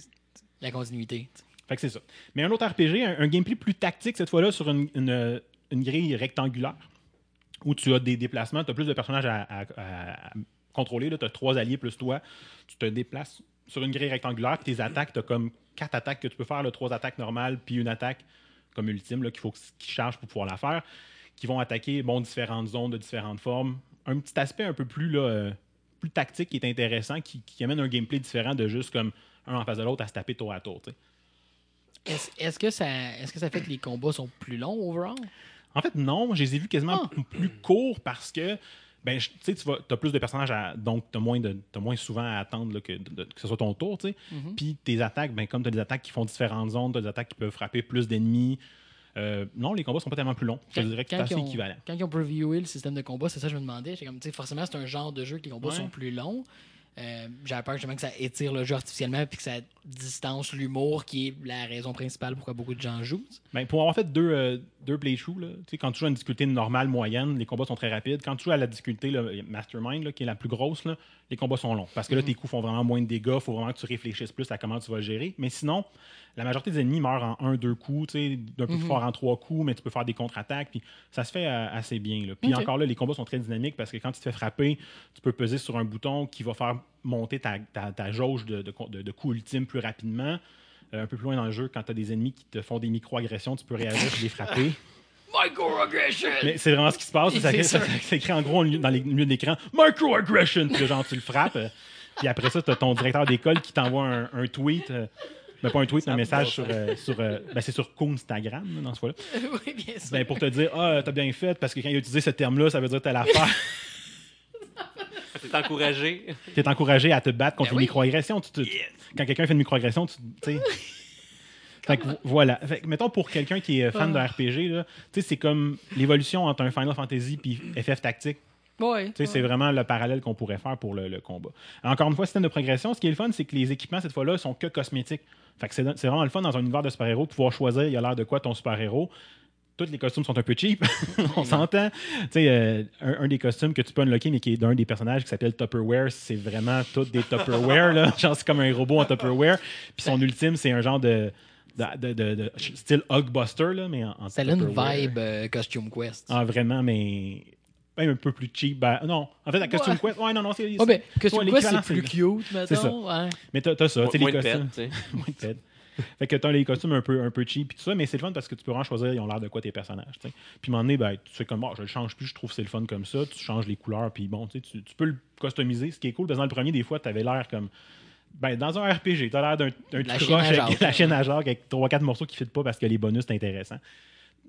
la continuité. tu. Fait que c'est ça. Mais un autre RPG, un, gameplay plus tactique cette fois-là sur une, une- une grille rectangulaire où tu as des déplacements, tu as plus de personnages à, contrôler. Tu as trois alliés plus toi. Tu te déplaces sur une grille rectangulaire, puis tes attaques, tu as comme quatre attaques que tu peux faire, trois attaques normales, puis une attaque comme ultime qu'il faut qu'ils chargent pour pouvoir la faire, qui vont attaquer bon, différentes zones de différentes formes. Un petit aspect un peu plus, là, euh, plus tactique qui est intéressant, qui, amène un gameplay différent de juste comme un en face de l'autre à se taper tour à tour. Est-ce que, ça, est que ça fait que les combats sont plus longs overall? En fait, non. Je les ai vus quasiment Ah. plus courts parce que ben, je- tu sais, tu as plus de personnages, à, donc tu as, moins de- t'as moins souvent à attendre là, que, de- que ce soit ton tour. tu sais. Mhm. Puis tes attaques, ben, comme tu as des attaques qui font différentes zones, tu as des attaques qui peuvent frapper plus d'ennemis. euh, non, les combats sont pas tellement plus longs. Je Quand, dirais que c'est assez ont, équivalent. quand ils ont previewé le système de combat, c'est ça que je me demandais. Comme, forcément, c'est un genre de jeu que les combats Ouais. sont plus longs. Euh, J'avais peur justement que ça étire le jeu artificiellement puis que ça distance l'humour qui est la raison principale pourquoi beaucoup de gens jouent. Ben, pour avoir fait deux, euh, deux playthroughs, là, tu sais, quand tu joues à une difficulté normale, moyenne, les combats sont très rapides. Quand tu joues à la difficulté là, Mastermind, là, qui est la plus grosse, là, les combats sont longs. Parce que là, tes coups font vraiment moins de dégâts. Il faut vraiment que tu réfléchisses plus à comment tu vas le gérer. Mais sinon, la majorité des ennemis meurent en un, deux coups, tu sais, d'un peu plus Mhm. fort en trois coups, mais tu peux faire des contre-attaques. Puis ça se fait euh, assez bien. là. Puis encore là, les combats sont très dynamiques parce que quand tu te fais frapper, tu peux peser sur un bouton qui va faire monter ta, ta- ta jauge de, de, de- de coups ultimes plus rapidement. Euh, un peu plus loin dans le jeu, quand tu as des ennemis qui te font des micro-agressions, tu peux réagir et les frapper. Microaggression! Mais c'est vraiment ce qui se passe. Ça, écrit en gros dans les milieu de l'écran Microaggression. Puis genre, tu le frappes. euh, Puis après ça, tu as ton directeur d'école qui t'envoie un, un tweet. euh, ben, pas un tweet, mais un message sur. euh, sur euh, ben, c'est sur Instagram, dans ce fois-là. oui, bien sûr. Ben, pour te dire Ah, t'as bien fait, parce que quand il a utilisé ce terme-là, ça veut dire telle affaire. T'es encouragé. tu es encouragé à te battre contre Ben les oui. microagressions. Tu te- Quand quelqu'un fait une microagression, tu sais. Fait que vo- voilà. Fait que, mettons pour quelqu'un qui est fan de Ah. RPG, là, tu sais, c'est comme l'évolution entre un Final Fantasy et FF Tactique. Ouais, Tu sais, C'est vraiment le parallèle qu'on pourrait faire pour le, le combat. Encore une fois, système de progression, ce qui est le fun, c'est que les équipements, cette fois-là, sont que cosmétiques. Fait que c'est c'est vraiment le fun dans un univers de super-héros de pouvoir choisir, il a l'air de quoi ton super-héros. Tous les costumes sont un peu cheap, on s'entend. Tu sais, euh, un, un des costumes que tu peux unlocker, mais qui est d'un des personnages qui s'appelle Tupperware, c'est vraiment tout des Tupperware. Là. Genre, c'est comme un robot en Tupperware. Puis son ultime, c'est un genre de, de, de, style Hugbuster, là, mais en, en a une vibe euh, Costume Quest. Ah, vraiment, mais même un peu plus cheap. Ben, non, en fait, la Costume Ouais. Quest, ouais, non, non, c'est. Ben, que ouais, tu vois, l'équivalent, c'est plus cute, mettons. c'est ça. ouais. Mais t'as t'as ça, tu sais, les Moins de costumes. sais. Moins de. Fait que t'as les costumes un peu, un peu cheap et tout ça, mais c'est le fun parce que tu peux vraiment choisir, ils ont l'air de quoi tes personnages. tu sais. Puis à un moment donné, ben, tu fais comme, bon, je le change plus, je trouve que c'est le fun comme ça, tu changes les couleurs, puis bon, tu, sais, tu, peux le customiser. Ce qui est cool, parce que dans le premier, des fois, tu avais l'air comme. Ben, dans un RPG, tu as l'air d'un d'un La croche avec la chaîne à Jacques avec 3-4 morceaux qui ne pas parce que les bonus, c'est intéressant.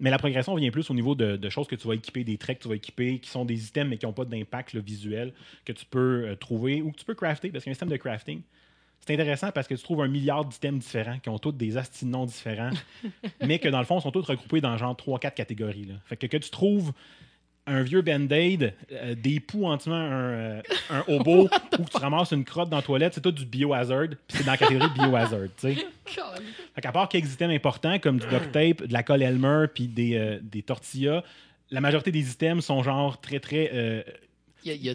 Mais la progression vient plus au niveau de, de choses que tu vas équiper, des traits que tu vas équiper, qui sont des items mais qui n'ont pas d'impact visuel, que tu peux euh, trouver ou que tu peux crafter, parce qu'il y a un système de crafting. C'est intéressant parce que tu trouves un milliard d'items différents qui ont tous des astis de noms différents, mais que dans le fond, sont tous regroupés dans genre 3-4 catégories. Là. Fait que que tu trouves un vieux band-aid, euh, des poux en tuant un, euh, un hobo ou que tu ramasses une crotte dans la toilette, c'est tout du biohazard, puis c'est dans la catégorie biohazard, tu sais. Fait qu'à part quelques items importants comme du duct tape, de la colle Elmer puis des, euh, des tortillas, la majorité des items sont genre très très. euh, Il y a- il y a-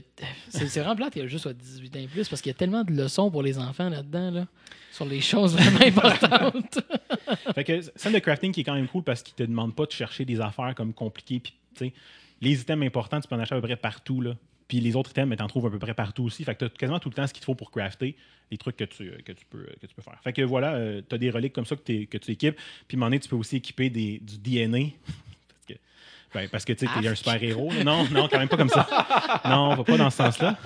C'est vraiment plate, il y a juste soit 18 ans et plus, parce qu'il y a tellement de leçons pour les enfants là-dedans, là, sur les choses vraiment importantes. fait que c'est de crafting qui est quand même cool parce qu'il te demande pas de chercher des affaires comme compliquées. Puis, tu sais, les items importants, tu peux en acheter à peu près partout. Là. Puis les autres items, tu en trouves à peu près partout aussi. Fait que tu as quasiment tout le temps ce qu'il te faut pour crafter les trucs que tu, que tu, peux, que tu peux faire. Fait que voilà, tu as des reliques comme ça que, que tu équipes. Puis à un moment donné, tu peux aussi équiper des, du DNA. parce que, ben, parce que tu t'es un Arc. super-héros. Non, non, quand même pas comme ça. Non, on va pas dans ce sens-là.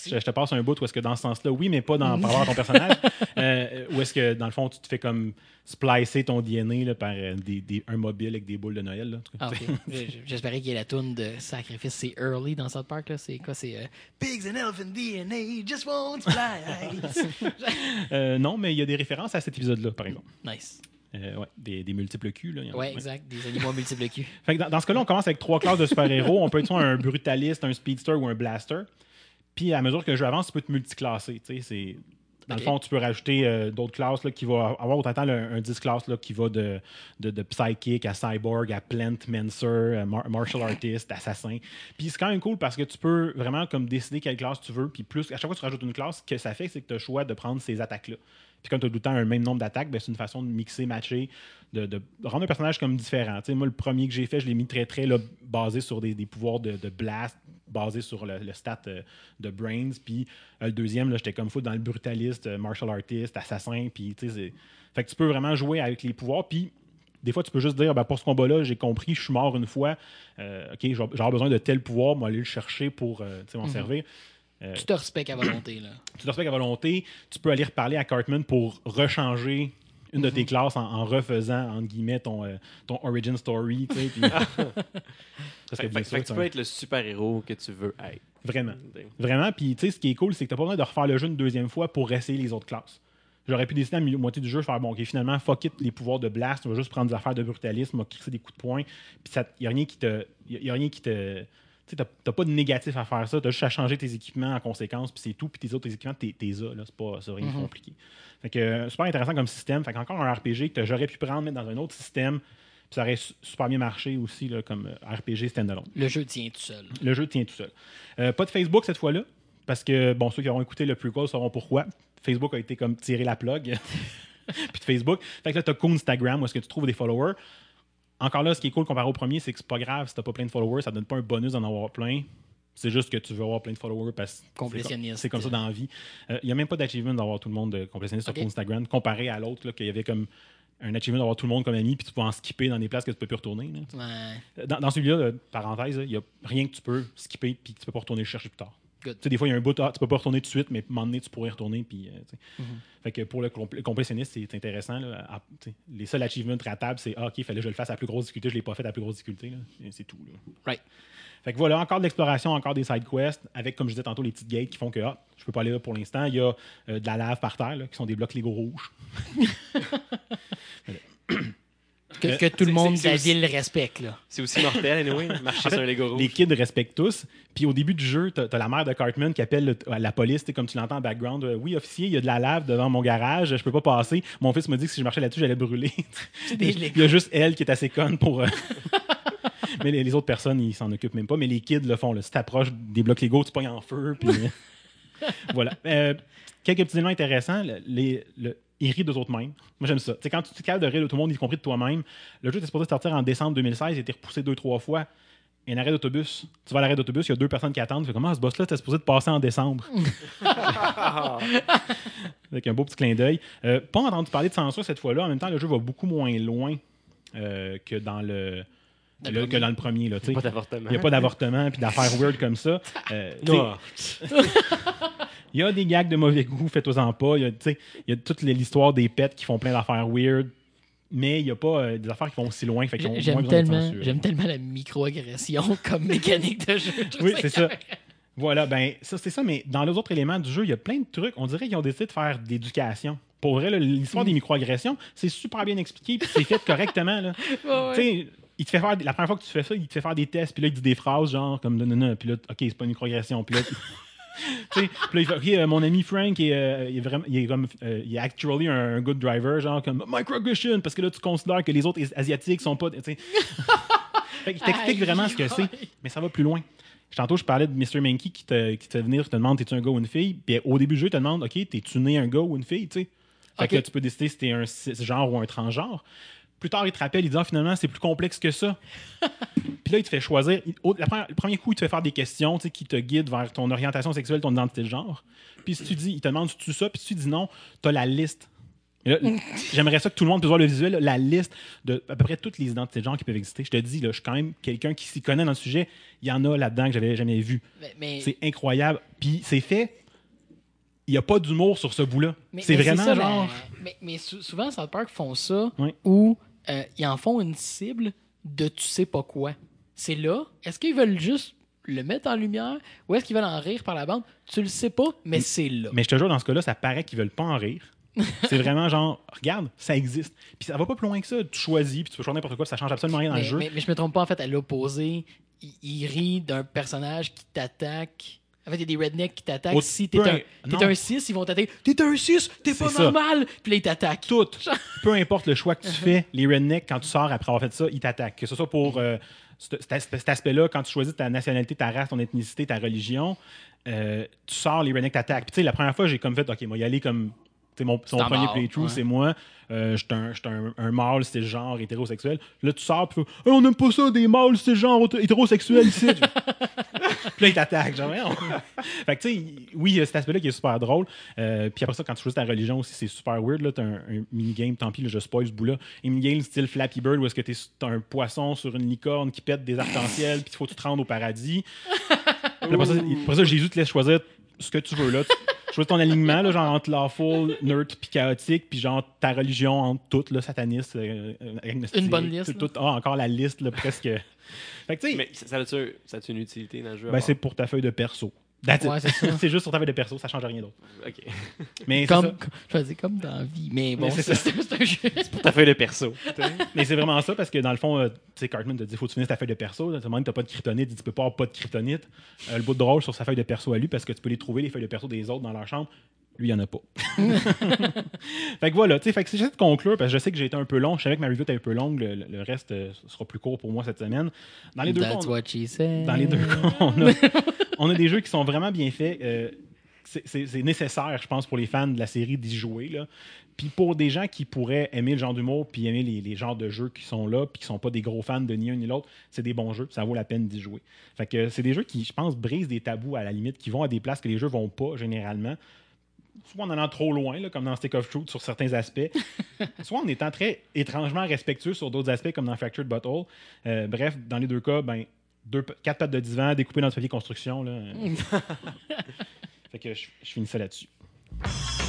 Merci. Je, je te passe un bout où est-ce que dans ce sens-là, oui, mais pas dans, par rapport à ton personnage. Euh, où est-ce que, dans le fond, tu te fais comme splicer ton DNA là, par euh, des, des- un mobile avec des boules de Noël. Là. Ah, J'espérais qu'il y ait la toune de sacrifice. C'est early dans South Park. C'est quoi C'est euh, Pigs and elephant DNA just won't fly. Euh, non, mais il y a des références à cet épisode-là, par exemple. nice. Euh, ouais, des, des multiples culs. A. Ouais, exact. Des animaux multiples cul. Fait que dans, dans ce cas-là, on commence avec trois classes de super-héros. On peut être soit un brutaliste, un speedster ou un blaster. Puis à mesure que le jeu avance, tu peux te multiclasser. Dans le fond, tu peux rajouter euh, d'autres classes là, qui vont avoir au total un, un 10 classes là, qui va de, de, de psychic à cyborg à plant mancer, à mar- martial artist, assassin. Puis c'est quand même cool parce que tu peux vraiment comme décider quelle classe tu veux. Puis plus, à chaque fois que tu rajoutes une classe, ce que ça fait, c'est que tu as le choix de prendre ces attaques-là. Puis comme tu as tout le temps un même nombre d'attaques, ben, c'est une façon de mixer, matcher, de, de rendre un personnage comme différent. Moi, le premier que j'ai fait, je l'ai mis très, très là, basé sur des, des pouvoirs de, de blast, basé sur le, le stat euh, de Brains. Puis euh, le deuxième, j'étais comme fou dans le brutaliste, euh, martial artist, assassin. Puis, tu sais, c'est- fait que tu peux vraiment jouer avec les pouvoirs. Puis des fois, tu peux juste dire, ben, pour ce combat-là, j'ai compris, je suis mort une fois. OK, j'ai besoin de tel pouvoir, moi, aller le chercher pour m'en servir. Euh, Tu te respectes à volonté. Là. tu te respectes à volonté, tu peux aller reparler à Cartman pour rechanger une de tes classes en, en refaisant, entre guillemets, ton, euh, ton origin story. tu sais, puis- Parce que Fait, bien fait- sûr, fait que c'est tu peux un- être le super-héros que tu veux être. Vraiment. Vraiment. Puis, tu sais, ce qui est cool, c'est que tu pas besoin de refaire le jeu une deuxième fois pour essayer les autres classes. J'aurais pu décider à la moitié du jeu, faire bon, ok, finalement, fuck it, les pouvoirs de blast, on va juste prendre des affaires de brutalisme, on va crisser des coups de poing. Puis, il n'y a rien qui te. Y a rien qui te. Tu t'as pas de négatif à faire ça, t'as juste à changer tes équipements en conséquence, puis c'est tout, puis tes autres équipements, t'es t'es as, c'est pas rien de Mhm. compliqué. Fait que, euh, super intéressant comme système. Fait qu'encore un RPG que j'aurais pu prendre, mettre dans un autre système, puis ça aurait su- super bien marché aussi, là, comme euh, RPG standalone. Le jeu tient tout seul. Le jeu tient tout seul. Euh, pas de Facebook cette fois-là, parce que, bon, ceux qui auront écouté le prequel sauront pourquoi. Facebook a été comme tiré la plug. Puis de Facebook. Fait que là, tu as Instagram où est-ce que tu trouves des followers. Encore là, ce qui est cool comparé au premier, c'est que c'est pas grave si t'as pas plein de followers, ça donne pas un bonus d'en avoir plein. C'est juste que tu veux avoir plein de followers parce que c'est comme- ça dans la vie. Il n'y a même pas d'achievement d'avoir tout le monde de complétionniste Ok. sur Instagram, comparé à l'autre, qu'il y avait comme un achievement d'avoir tout le monde comme ami, puis tu peux en skipper dans des places que tu peux plus retourner. Ouais. Dans, dans celui-là, euh, parenthèse, il n'y a rien que tu peux skipper puis que tu peux pas retourner le chercher plus tard. Tu sais, des fois, il y a un bout, ah, tu peux pas retourner tout de suite, mais à un moment donné, tu pourrais retourner. Puis, euh. Mhm. Fait que pour le, compl- complétionniste, c'est intéressant. là. Les seuls achievements ratables, c'est ah, OK, il fallait que je le fasse à plus grosse difficulté, je l'ai pas fait à plus grosse difficulté. C'est tout. là. Right. Fait que voilà, encore de l'exploration, encore des side quests, avec, comme je disais tantôt, les petites gates qui font que ah, je peux pas aller là pour l'instant. Il y a euh, de la lave par terre, là, qui sont des blocs Lego rouges. Que, Euh, que tout le monde de la aussi- ville respecte. Là. C'est aussi mortel, anyway, marcher En fait, sur un Lego rouge. Les kids respectent tous. Puis au début du jeu, t'as as la mère de Cartman qui appelle le- la police, comme tu l'entends en background. Euh, oui, officier, il y a de la lave devant mon garage, je peux pas passer. Mon fils m'a dit que si je marchais là-dessus, j'allais brûler. il y a juste elle qui est assez conne pour. euh, mais les, les autres personnes, ils s'en occupent même pas. Mais les kids le font. Là. Si t'approches des blocs Lego, tu pognes en feu. Puis voilà. Euh, quelques petits éléments intéressants. Le, les, le, il rit d'eux autres mêmes. Moi, j'aime ça. Tu sais, quand tu es capable de rire de tout le monde, y compris de toi-même, le jeu était supposé sortir en décembre 2016, il a été repoussé deux, trois fois. Il y a un arrêt d'autobus. Tu vas à l'arrêt d'autobus, il y a deux personnes qui attendent. Tu fais comment ce boss-là, t'es supposé de passer en décembre? Avec un beau petit clin d'œil. Euh, pas entendu parler de censure cette fois-là. En même temps, le jeu va beaucoup moins loin euh, que dans le, que premier. dans le premier. là, tu sais. Pas d'avortement. Il n'y a pas d'avortement puis d'affaires weird comme ça. Euh. Il y a des gags de mauvais goût, faites-en pas. Il y a, il y a toute l'histoire des pets qui font plein d'affaires weird. Mais il n'y a pas euh, des affaires qui vont aussi loin. Fait qu'ils J'aime tellement, j'aime tellement la microagression comme mécanique de jeu. Je Oui, c'est ça. Voilà, ben, ça, c'est ça, mais dans les autres éléments du jeu, il y a plein de trucs. On dirait qu'ils ont décidé de faire de l'éducation. Pour vrai, l'histoire Mm. des microagressions, c'est super bien expliqué, puis c'est fait correctement. Là. Ouais, ouais. Il te fait faire, la première fois que tu fais ça, il te fait faire des tests, puis là, il dit des phrases genre comme non, non, non, puis là, ok, c'est pas une microagression, puis là. Puis là, il fait, ok, euh, mon ami Frank, il est, euh, il est vraiment, il est comme, euh, il est actually un, un good driver, genre comme microaggression, parce que là, tu considères que les autres Asiatiques sont pas. fait qu'il t'explique vraiment ce que c'est, mais ça va plus loin. Tantôt, je parlais de Mr. Mankey qui te, qui te fait venir, te demande t'es-tu un gars ou une fille? Puis au début du jeu, il te demande OK, t'es-tu né un gars ou une fille, tu sais? Fait que là, tu peux décider si t'es un cisgenre ou un transgenre. Plus tard, il te rappelle, il dit ah, finalement, c'est plus complexe que ça. Puis là, il te fait choisir. le premier coup, il te fait faire des questions tu sais, qui te guident vers ton orientation sexuelle, ton identité de genre. Puis si tu dis, il te demande si tu ça, puis si tu dis non, t'as la liste. J'aimerais ça que tout le monde puisse voir le visuel, la liste de à peu près toutes les identités de genre qui peuvent exister. Je te dis, là, je suis quand même quelqu'un qui s'y connaît dans le sujet. Il y en a là-dedans que j'avais jamais vu. Mais, C'est incroyable. Puis c'est fait. Il n'y a pas d'humour sur ce bout-là. mais- C'est vraiment ça, genre. Mais, mais sou- souvent, South Park font ça Oui. où euh, ils en font une cible de tu sais pas quoi. C'est là. Est-ce qu'ils veulent juste le mettre en lumière ou est-ce qu'ils veulent en rire par la bande? Tu le sais pas, mais c'est là. Mais je te jure, dans ce cas-là, ça paraît qu'ils veulent pas en rire. c'est vraiment genre, regarde, ça existe. Puis ça va pas plus loin que ça. Tu choisis, puis tu peux choisir n'importe quoi, puis ça change absolument rien dans mais, le jeu. mais- mais je me trompe pas, en fait, à l'opposé. Il, il rit d'un personnage qui t'attaque. En fait, il y a des rednecks qui t'attaquent. Si t'es un, t'es un 6, ils vont t'attaquer. T'es un 6, t'es pas ça. normal. Puis là, ils t'attaquent. Tout. Peu importe le choix que tu fais, les rednecks, quand tu sors après avoir fait ça, ils t'attaquent. Que ce soit pour euh, cet aspect-là, quand tu choisis ta nationalité, ta race, ton ethnicité, ta religion, euh, tu sors, les rednecks t'attaquent. Puis tu sais, la première fois, j'ai comme fait, OK, moi, y aller comme. C'est mon, mon premier playthrough, ouais. c'est moi. Euh, J'étais un, un, un mâle, c'est genre hétérosexuel. Là, tu sors, puis Hey, on n'aime pas ça, des mâles, c'est genre hétérosexuel ici. puis là, ils t'attaquent. Genre, Voyons. fait que, tu sais, oui, il y a cet aspect-là qui est super drôle. Euh, puis après ça, quand tu choisis ta religion aussi, c'est super weird. Là, t'as un, un minigame, tant pis, là, je spoil ce bout-là. Un minigame style Flappy Bird où est-ce que t'es- t'as un poisson sur une licorne qui pète des arcs-en-ciel, puis il faut que tu te rendes au paradis. Puis après ça, après ça, Jésus te laisse choisir ce que tu veux. là. Tu choisis ton alignement, là, genre entre lawful, nerd, puis chaotique, puis genre ta religion entre toutes, là, sataniste, euh, euh, agnostique, Une bonne liste, tout- tout- ah, encore la liste, là, presque. Fait que, Mais ça ça a-tu ça a-tu une utilité dans le jeu? ben, c'est pour ta feuille de perso. That's it. Ouais, c'est juste sur ta feuille de perso, ça change rien d'autre. Ok. Mais c'est Comme, je vais dire comme dans la vie. Mais bon, Mais c'est c'est ça. c'est- c'est un jeu. Ta feuille de perso. Mais c'est vraiment ça parce que dans le fond, euh, tu sais, Cartman te dit faut que tu finisses ta feuille de perso. Tu demandes t'as pas de kryptonite, tu peux pas avoir pas de kryptonite. Euh, le bout de drôle sur sa feuille de perso à lui parce que tu peux les trouver les feuilles de perso des autres dans leur chambre. Lui, il y en a pas. fait que voilà, tu sais, fait que j'essaie de conclure parce que je sais que j'ai été un peu long. Je savais que ma review était un peu longue. Le, le reste euh, sera plus court pour moi cette semaine. Dans les deux cas, That's on- what she said. dans les deux cas, on a, on a des jeux qui sont vraiment bien faits. Euh, c'est- nécessaire, je pense, pour les fans de la série d'y jouer. Là. Puis pour des gens qui pourraient aimer le genre d'humour, puis aimer les, les genres de jeux qui sont là, puis qui sont pas des gros fans de ni un ni l'autre, c'est des bons jeux. Ça vaut la peine d'y jouer. Fait que c'est des jeux qui, je pense, brisent des tabous à la limite, qui vont à des places que les jeux vont pas généralement. Soit en allant trop loin, là, comme dans Stick of Truth sur certains aspects, soit en étant très étrangement respectueux sur d'autres aspects, comme dans Fractured Butthole. Euh, bref, dans les deux cas, ben, deux, quatre pattes de divan découpées dans du papier construction. Là. fait que je, je finis ça là-dessus.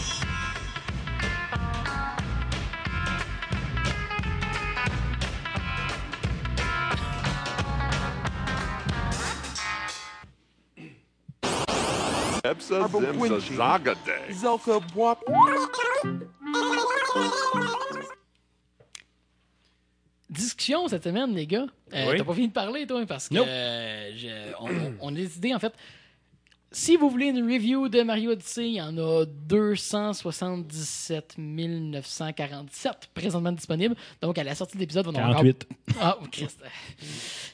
Discussion cette semaine, les gars. Euh, Oui. T'as pas fini de parler, toi, parce que Nope. euh, je- on, a décidé, en fait, si vous voulez une review de Mario Odyssey, il y en a 277 947 présentement disponibles. Donc, à la sortie de l'épisode, on en aura 48. Ah, oh, Christ.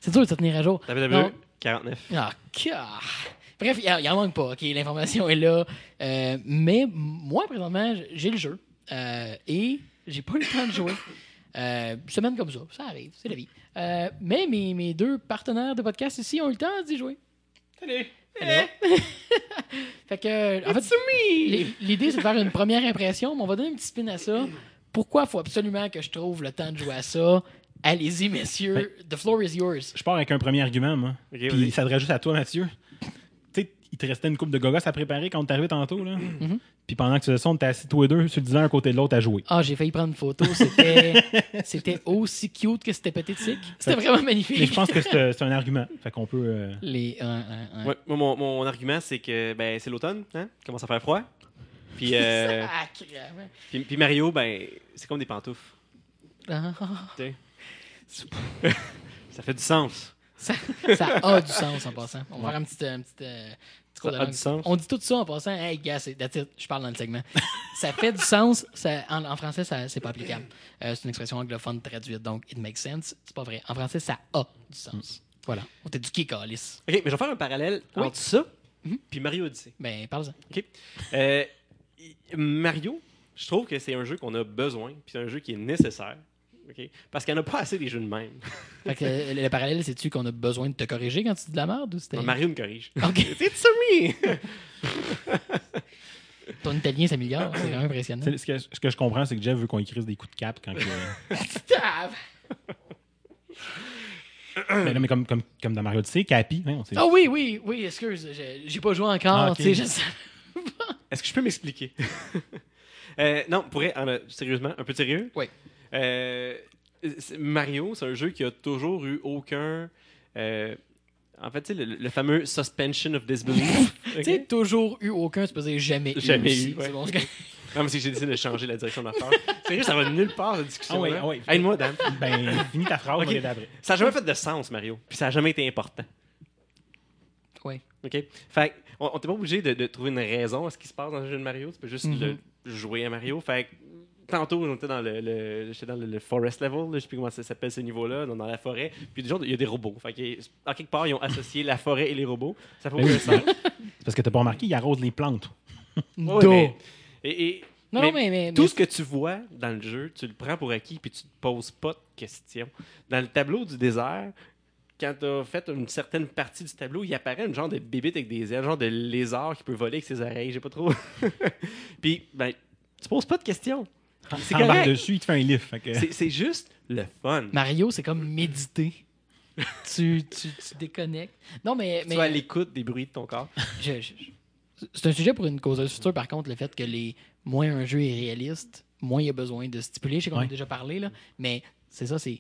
C'est dur de se tenir à jour. Non. 49. Ah, car. Bref, il n'y en manque pas. OK, l'information est là. Euh, mais moi, présentement, j'ai le jeu. Et j'ai pas eu le temps de jouer. Euh, semaine comme ça, ça arrive, c'est la vie. Euh, mais mes, mes deux partenaires de podcast ici ont eu le temps d'y jouer. Allez. Alors. fait que, en fait, l'idée c'est de faire une première impression, mais on va donner un petit spin à ça. Pourquoi il faut absolument que je trouve le temps de jouer à ça? Allez-y, messieurs. The floor is yours. Je pars avec un premier argument, moi. Ok, Puis ça s'adresse juste à toi, Mathieu. Il te restait une coupe de gogos à préparer quand on arrivé tantôt, là. Mm-hmm. Puis pendant que tu faisais ça, on était assis tous les deux sur le divan, un côté de l'autre, à jouer. Ah, j'ai failli prendre une photo. C'était, c'était aussi cute que c'était pathétique. C'était vraiment magnifique. Mais je pense que c'est c'est un argument. Fait qu'on peut. euh, Les, un, un, un. Ouais, moi, mon, mon argument, c'est que ben, c'est l'automne, hein? Il commence à faire froid. Puis, euh, puis, puis Mario, ben, c'est comme des pantoufles. Ah, ça fait du sens. ça, ça a du sens en passant. On va faire un petit, un petit, euh, Ça a du sens. On dit tout ça en passant. Hey, gars, c'est, je parle dans le segment. ça fait du sens. Ça, en, en français, ça, c'est pas applicable. Euh, c'est une expression anglophone traduite, donc it makes sense. C'est pas vrai. En français, ça a du sens. Voilà. On t'a éduqué, Calis? OK, mais je vais faire un parallèle Oui. entre ça Mhm. puis Mario Odyssey. Ben, parle-en. OK? Euh, Mario, je trouve que c'est un jeu qu'on a besoin, puis c'est un jeu qui est nécessaire. Parce qu'il n'y en a pas assez des jeux de même. Fait que euh, le, le parallèle, c'est-tu qu'on a besoin de te corriger quand tu dis de la merde ou c'était. Non, Mario me corrige. Ok. It's me! Ton italien s'améliore. C'est vraiment impressionnant. c'est- ce, que, ce que je comprends, c'est que Jeff veut qu'on écrise des coups de cap quand. que- Ah mais, non, mais comme, comme, comme dans Mario Odyssey, Capi. hein, on sait- Ah oui, oui, oui, excuse. J'ai, j'ai pas joué encore. Ah, ok. tu sais, je sais- Est-ce que je peux m'expliquer? Euh, non, pour en- sérieusement, un peu sérieux? Oui. Euh, Mario, c'est un jeu qui a toujours eu aucun. euh, en fait, tu sais, le, le fameux suspension of disbelief. Tu sais, toujours eu aucun, c'est pas dire jamais eu. Jamais aussi. eu, ouais. C'est bon, c'est- Non, mais c'est que j'ai décidé de changer la direction de ma phrase. Sérieux, ça va nulle part, la discussion. Ah oui, ah oui. Aide-moi, Dan. Ben, finis ta phrase, on va Ok. y aller après. Ça n'a jamais fait de sens, Mario. Puis ça n'a jamais été important. Ouais. OK? Fait on on t'est pas obligé de, de trouver une raison à ce qui se passe dans un jeu de Mario. Tu peux juste Mhm. le- jouer à Mario. Fait que, tantôt, on était dans le, le- j'étais dans le, le forest level. là, je sais plus comment ça s'appelle ce niveau-là, dans, dans la forêt. Puis déjà, il y a des robots. Fait que, en quelque part, ils ont associé la forêt et les robots. Ça fait aucun oui, sens. C'est parce que t'as pas remarqué, il arrose les plantes. Ouais, Do. mais- et, et- Non, mais mais, mais, tout mais- ce que tu vois dans le jeu, tu le prends pour acquis puis tu te poses pas de questions. Dans le tableau du désert, quand tu as fait une certaine partie du tableau, il apparaît un genre de bébite avec des ailes, un genre de lézard qui peut voler avec ses oreilles, j'ai pas trop. puis, ben, tu poses pas de questions. C'est correct. dessus, il te fait un. Fait que- C'est c'est juste le fun. Mario, c'est comme méditer. tu, tu, tu déconnectes. Non, mais. Tu mais vas à l'écoute des bruits de ton corps. je- je- je- c'est un sujet pour une causeuse future, par contre, le fait que les moins un jeu est réaliste, moins il y a besoin de stipuler. Je sais qu'on en a Ouais. déjà parlé, là, mais c'est ça, c'est.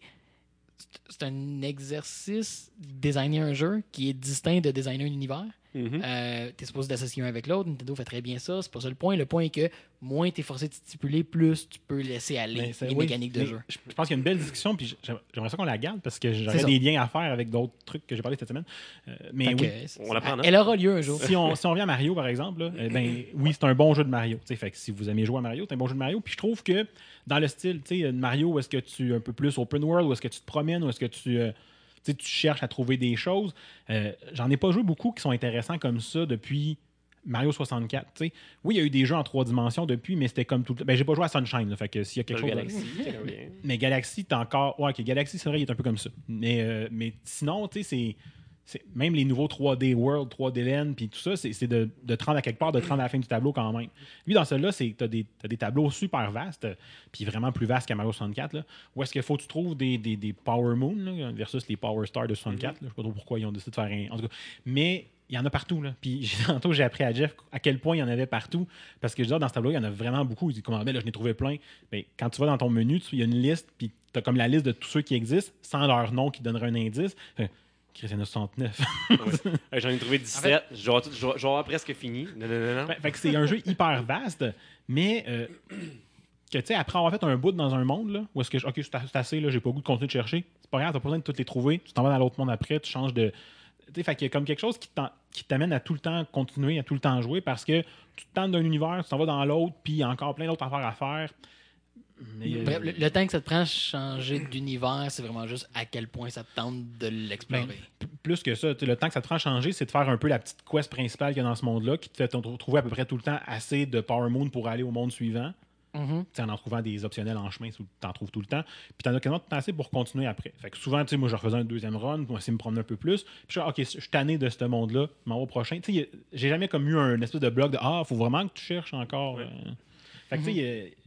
C'est un exercice designer un jeu qui est distinct de designer un univers. Mhm. Euh, t'es supposé d'associer un avec l'autre. Nintendo fait très bien ça. C'est pas ça le point. Le point est que moins t'es forcé de stipuler, plus tu peux laisser aller les oui, mécaniques de jeu. Je pense qu'il y a une belle discussion, puis j'aimerais ça qu'on la garde parce que j'aurais des liens à faire avec d'autres trucs que j'ai parlé cette semaine. Euh, mais oui, on la prend note. Elle aura lieu un jour. si on, si on revient à Mario, par exemple, là, eh ben, oui, c'est un bon jeu de Mario. Tu sais, Fait que si vous aimez jouer à Mario, c'est un bon jeu de Mario. Puis je trouve que dans le style tu sais, de Mario, est-ce que tu es un peu plus open world, ou est-ce que tu te promènes, ou est-ce que tu, euh, tu cherches à trouver des choses, euh, j'en ai pas joué beaucoup qui sont intéressants comme ça depuis Mario 64. tu sais. Oui, il y a eu des jeux en trois dimensions depuis, mais c'était comme tout. Ben, j'ai pas joué à Sunshine, là, fait que s'il y a quelque chose. Galaxy. Mais Galaxy, t'es encore. Ouais, ok, Galaxy, c'est vrai, il est un peu comme ça. Mais, euh, mais sinon, tu sais, c'est. Même les nouveaux 3D World, 3D Land, puis tout ça, c'est de, de 30 à quelque part, de 30 à la fin du tableau quand même. Lui, dans celui-là, c'est t'as des, tableaux super vastes, puis vraiment plus vastes qu'à Mario 64. Là, où est-ce qu'il faut que tu trouves des, des, des Power Moon là, versus les Power Stars de 64. là. Je sais pas trop pourquoi ils ont décidé de faire un. En tout cas, mais il y en a partout. Là. Puis tantôt, j'ai appris à Jeff à quel point il y en avait partout. Parce que je veux dire, dans ce tableau, il y en a vraiment beaucoup. Il dit comment, ben là, je n'ai trouvé plein. Mais quand tu vas dans ton menu, tu- il y a une liste, puis tu as comme la liste de tous ceux qui existent, sans leur nom qui donnerait un indice. Fait, Chris, il y en a 69. Ouais, J'en ai trouvé 17. Je vais avoir tout- je vais- je vais avoir presque fini. Non, non, non, non. fait, fait que c'est un jeu hyper vaste, mais euh, que tu sais, après avoir fait un bout dans un monde, là, où est-ce que, je- ok, c'est assez, là, j'ai pas le goût de continuer de chercher, c'est pas grave, t'as pas besoin de toutes les trouver, tu t'en vas dans l'autre monde après, tu changes de. Tu sais, fait qu'il y a comme quelque chose qui t'amène à tout le temps continuer, à tout le temps jouer, parce que tu te tentes d'un univers, tu t'en vas dans l'autre, puis il y a encore plein d'autres affaires à faire. Mais, euh, Bref, le, le temps que ça te prend à changer d'univers, c'est vraiment juste à quel point ça te tente de l'explorer. Ben, plus que ça, tu le temps que ça te prend à changer, c'est de faire un peu la petite quest principale qu'il y a dans ce monde-là, qui te fait trouver à peu près tout le temps assez de Power Moon pour aller au monde suivant. Mhm. Tu sais, en en trouvant des optionnels en chemin, tu en trouves tout le temps. Puis t'en as quasiment tout assez pour continuer après. Fait que souvent, tu sais, moi, je refaisais un deuxième run, pour essayer de me promener un peu plus. Puis je suis OK, je suis tanné de ce monde-là, m'en vais au prochain. Tu j'ai jamais comme eu un espèce de blog de Ah, faut vraiment que tu cherches encore. Ouais. euh. Fait que, tu sais, il est-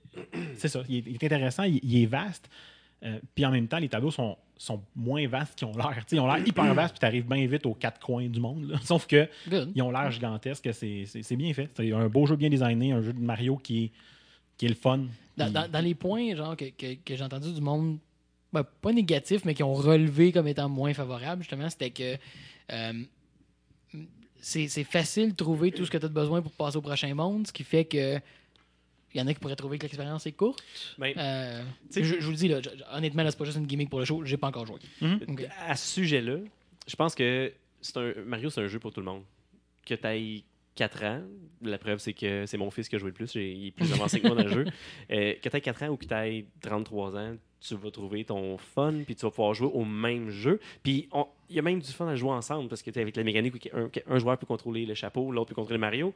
c'est ça, il est, il est intéressant, il, il est vaste. Euh, puis en même temps, les tableaux sont, sont moins vastes qu'ils ont l'air. Ils ont l'air hyper vastes, puis tu arrives bien vite aux quatre coins du monde. là. Sauf que Good. ils ont l'air gigantesques, c'est bien fait. C'est un beau jeu bien designé, un jeu de Mario qui est, qui est le fun. Dans, Puis- dans- dans les points genre que, que- que j'ai entendu du monde, ben, pas négatif, mais qui ont relevé comme étant moins favorable, justement, c'était que euh, c'est c'est facile de trouver tout ce que tu as besoin pour passer au prochain monde, ce qui fait que il y en a qui pourraient trouver que l'expérience est courte. Ben, Euh, je, je vous le dis, là, je- honnêtement, là, c'est pas juste une gimmick pour le show, j'ai pas encore joué. Ok. À ce sujet-là, je pense que c'est un, Mario, c'est un jeu pour tout le monde. Que tu ailles 4 ans, la preuve, c'est que c'est mon fils qui a joué le plus, j'ai- il est plus avancé que moi dans le jeu. Euh, que tu aies 4 ans ou que tu aies 33 ans, tu vas trouver ton fun, puis tu vas pouvoir jouer au même jeu. Puis on- il y a même du fun à jouer ensemble, parce que tu avec la mécanique, où un, un joueur peut contrôler le chapeau, l'autre peut contrôler Mario.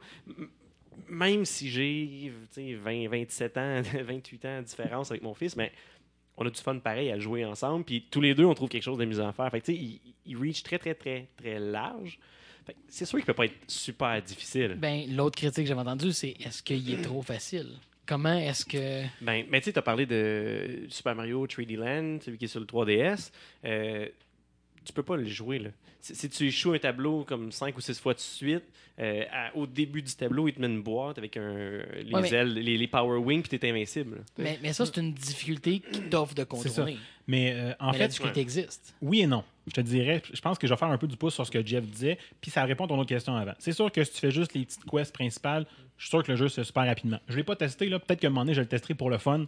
Même si j'ai tu sais, 20, 27 ans, 28 ans de différence avec mon fils, mais on a du fun pareil à jouer ensemble. Puis tous les deux, on trouve quelque chose d'amusant à faire. Fait que, tu sais, il, il reach très, très, très, très large. C'est sûr qu'il peut pas être super difficile. Ben, l'autre critique que j'avais entendue, c'est est-ce qu'il est trop facile? Comment est-ce que. Ben, mais tu sais, tu as parlé de Super Mario 3D Land, celui qui est sur le 3DS. Euh, tu peux pas le jouer. Là. Si, si tu échoues un tableau comme 5 ou 6 fois de suite, euh, à- au début du tableau, il te met une boîte avec un, les Ouais, mais- ailes, les, les Power Wings, puis tu es invincible. Mais, mais ça, c'est une difficulté qui t'offre de contourner. Mais euh, en mais la fait, difficulté existe. oui et non. Je te dirais, je pense que je vais faire un peu du pouce sur ce que Jeff disait, puis ça répond à ton autre question avant. C'est sûr que si tu fais juste les petites quests principales, je suis sûr que le jeu se fait super rapidement. Je l'ai pas testé, là. Peut-être qu'à un moment donné, je le testerai pour le fun.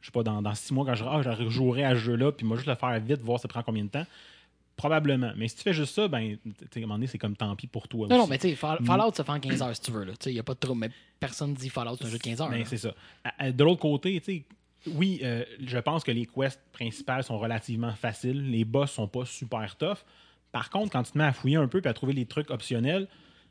Je sais pas, dans, dans six mois, quand je, ah, je rejouerai à ce jeu-là, puis moi, juste le faire vite, voir ça prend combien de temps. Probablement. Mais si tu fais juste ça, ben, à un moment donné, c'est comme tant pis pour toi. Non, aussi. non, mais tu sais, Fall- Fallout, ça fait en 15 heures si tu veux. Il n'y a pas de trouble. Mais personne dit Fallout, c'est un jeu de 15 heures. Ben, c'est ça. À- à- De l'autre côté, tu sais, oui, euh, je pense que les quests principales sont relativement faciles. Les boss sont pas super tough. Par contre, quand tu te mets à fouiller un peu et à trouver les trucs optionnels,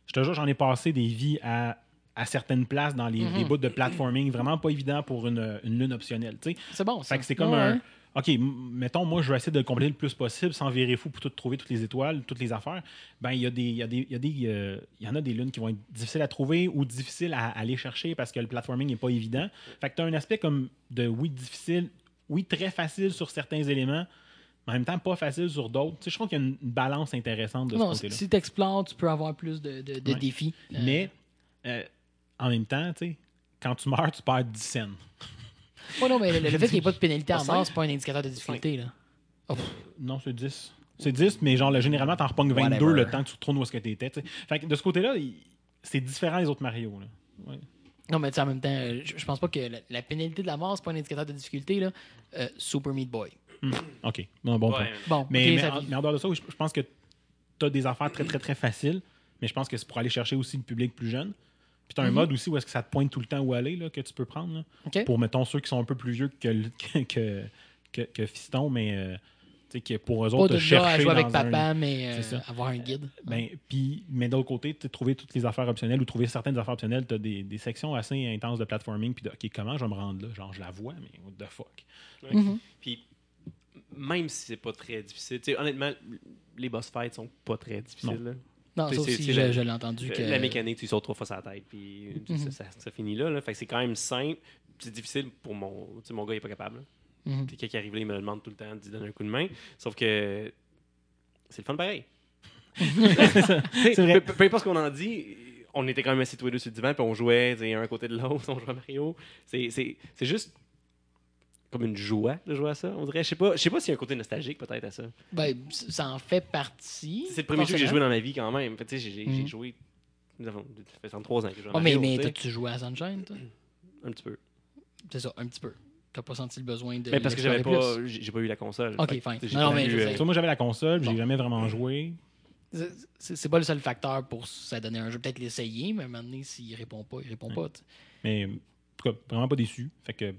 je te jure, j'en ai passé des vies à, à certaines places dans les, les bouts de platforming vraiment pas évident pour une, une lune optionnelle. C'est bon, ça. Fait que c'est comme Ouais, un. OK, mettons, moi, je vais essayer de le compléter le plus possible sans virer fou pour tout trouver toutes les étoiles, toutes les affaires. Ben, il y a des. Y, a des- il y, a des, euh, y en a des lunes qui vont être difficiles à trouver ou difficiles à, à aller chercher parce que le platforming n'est pas évident. Fait que tu as un aspect comme de oui, difficile, oui, très facile sur certains éléments, mais en même temps pas facile sur d'autres. Tu sais, je trouve qu'il y a une une balance intéressante de ce Non, côté-là. si tu explores, tu peux avoir plus de, de- de Ouais. défis. Euh, Mais euh, en même temps, tu sais, quand tu meurs, tu perds 10 cents. Non, mais le, le fait qu'il n'y ait pas de pénalité à Pas mort, c'est pas un indicateur de difficulté. Là. Oh, Non, c'est 10. C'est 10, mais genre, là, généralement, t'en repognes 22 Whatever. le temps que tu retournes où est-ce que t'étais. tu sais. Fait que de ce côté-là, il- c'est différent des autres Mario. Là. Ouais. Non, mais tu sais, en même temps, euh, je, pense pas que la, la pénalité de la mort, c'est pas un indicateur de difficulté. Là. Euh, Super Meat Boy. OK. Bon, bon point. Ouais. Bon, Mais, mais, ça en, mais en dehors de ça, oui, je, je pense que tu as des affaires très, très, très faciles, mais je pense que c'est pour aller chercher aussi le public plus jeune. Puis tu as un Mhm. mode aussi où est-ce que ça te pointe tout le temps où aller, là, que tu peux prendre. là. OK. Pour, mettons, ceux qui sont un peu plus vieux que, que, que, que, que Fiston, mais euh, tu sais, pour eux Pas autres, de te gars à chercher jouer avec un- papa, mais euh, avoir un guide. Ben, puis, mais d'autre côté, trouver toutes les affaires optionnelles ou trouver certaines affaires optionnelles, tu as des, des sections assez intenses de platforming. Puis, OK, comment je vais me rendre là? Genre, je la vois, mais what the fuck? Ouais. Mhm. Puis, même si c'est pas très difficile, tu sais, honnêtement, les boss fights sont pas très difficiles. Non, aussi, c'est je, la- je l'ai entendu. Que... La mécanique, tu sautes trois fois la tête, puis Mhm. ça, ça- ça finit là, là. Fait que c'est quand même simple. C'est difficile pour mon. Tu sais, mon gars, il est pas capable. Mhm. Puis quand il arrive là, il me le demande tout le temps d'y donner un coup de main. Sauf que c'est le fun pareil. C'est vrai. Peu, peu importe ce qu'on en dit, on était quand même assis tous les deux sur le divan, puis on jouait un à côté de l'autre, on jouait à Mario. C'est juste comme une joie de jouer à ça, on dirait. Je sais pas, je sais pas s'il y a un côté nostalgique peut-être à ça. Ben, ça en fait partie. C'est le premier jeu que j'ai joué dans ma vie quand même. Tu sais, J'ai j'ai- j'ai Mhm. joué. Nous avons, ça fait 33 ans que je joue à Oh, mais Mario. mais t'as-tu joué à Sunshine, toi? Un petit peu. C'est ça, un petit peu. T'as pas senti le besoin de. Mais parce que j'avais pas, j'ai j'ai pas eu la console. Ok, fine. Non, non, j'ai mais eu, euh, moi, j'avais la console, j'ai Bon. jamais vraiment joué. C'est- pas le seul facteur pour ça donner un jeu. Peut-être l'essayer, mais à un moment donné, s'il répond pas, il répond pas. Mais en tout cas, vraiment pas déçu. Fait que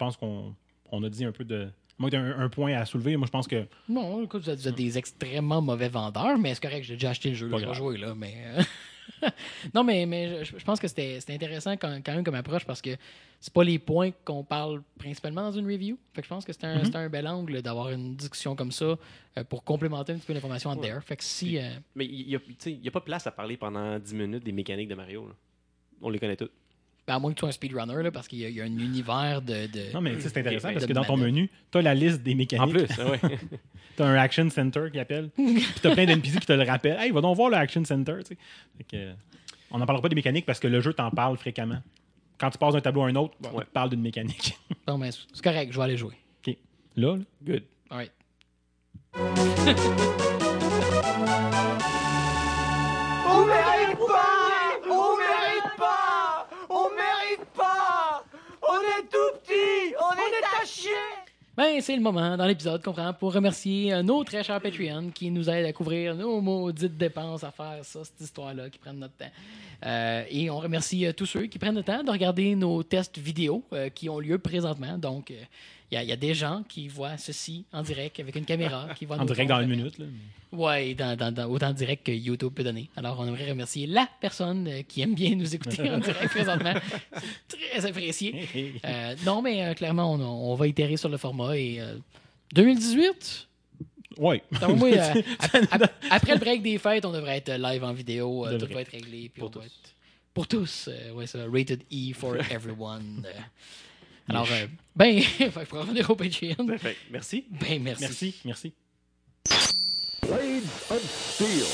pense qu'on on a dit un peu de. Moi, un, un point à soulever. Moi, je pense que. Non, écoute, vous êtes, vous êtes des extrêmement mauvais vendeurs, mais c'est correct, j'ai déjà acheté le jeu, je vais jouer, là, mais... euh, non, mais, mais je, je pense que c'était c'était intéressant quand, quand même comme approche parce que c'est pas les points qu'on parle principalement dans une review. Fait que je pense que c'est un, Mm-hmm. un bel angle d'avoir une discussion comme ça euh, pour complémenter un petit peu l'information out Ouais. there. Fait que si. euh, Mais il n'y a pas place à parler pendant 10 minutes des mécaniques de Mario. là. On les connaît toutes. Ben, à moins que tu sois un speedrunner, là, parce qu'il y, a- il y a un univers de. de- Non, mais tu sais, c'est intéressant parce que dans ton menu, tu as la liste des mécaniques. En plus, ouais. Tu as un Action Center qui appelle. Puis tu as plein d'NPC qui te le rappellent. Hey, va donc voir le Action Center. que, euh, on n'en parlera pas des mécaniques parce que le jeu t'en parle fréquemment. Quand tu passes d'un tableau à un autre, on Ouais. te parle d'une mécanique. Non, mais c'est correct, je vais aller jouer. OK. Là, là, Good. Alright. On Ben, c'est le moment dans l'épisode qu'on prend pour remercier euh, nos très chers Patreon qui nous aident à couvrir nos maudites dépenses à faire ça, cette histoire-là, qui prennent notre temps. Euh, et on remercie euh, tous ceux qui prennent le temps de regarder nos tests vidéo qui ont lieu présentement. Donc, il y, a- il y a des gens qui voient ceci en direct avec une caméra. Qui voient en direct dans une minute. Là. Ouais, dans, dans- dans- autant direct que YouTube peut donner. Alors, on aimerait remercier la personne euh, qui aime bien nous écouter en direct présentement. Très apprécié. Euh, non, mais euh, clairement, on, on va itérer sur le format. Et euh, 2018, Ouais. d'après moi, euh, ap- ap- après le break des fêtes, on devrait être live en vidéo. euh, tout va être réglé. puis Pour on va tous. être- pour tous. euh, ouais, ça. Rated E for everyone. Alors, euh, ben, pour revenir au Patreon, que merci. ben merci. Merci, merci. Blade of Steel.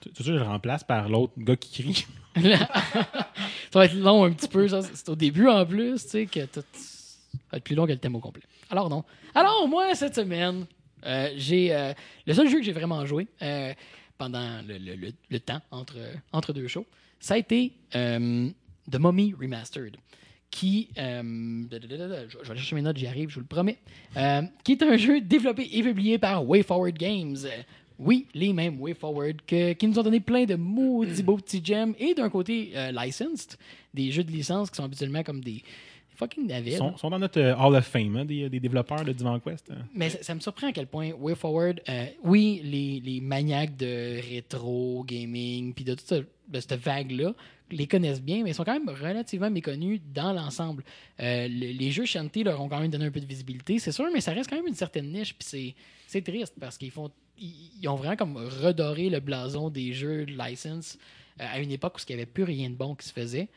Tu tu sais, je le remplace par l'autre gars qui crie. ça va être long un petit peu. ça. C'est au début en plus, tu sais, que tout ça va être plus long que le thème au complet. Alors non. Alors moi, cette semaine, euh, j'ai euh, le seul jeu que j'ai vraiment joué euh, pendant le, le- le- temps entre, entre deux shows, ça a été euh, The Mummy Remastered. Qui, euh, je vais chercher mes notes, j'y arrive, je vous le promets. Euh, qui est un jeu développé et publié par WayForward Games. Oui, les mêmes WayForward que, qui nous ont donné plein de maudits beaux petits gems et d'un côté licensed, des jeux de licence qui sont habituellement comme des fucking. Ils sont, sont dans notre euh, Hall of Fame, hein, des, des développeurs de Divan Quest. hein. Mais ça, ça me surprend à quel point WayForward, euh, oui, les, les maniaques de rétro gaming, puis de toute ce- cette vague-là, les connaissent bien, mais ils sont quand même relativement méconnus dans l'ensemble. Euh, le- les jeux Shanty leur ont quand même donné un peu de visibilité, c'est sûr, mais ça reste quand même une certaine niche, puis c'est, triste parce qu'ils font ils, ont vraiment comme redoré le blason des jeux de license euh, à une époque où il n'y avait plus rien de bon qui se faisait.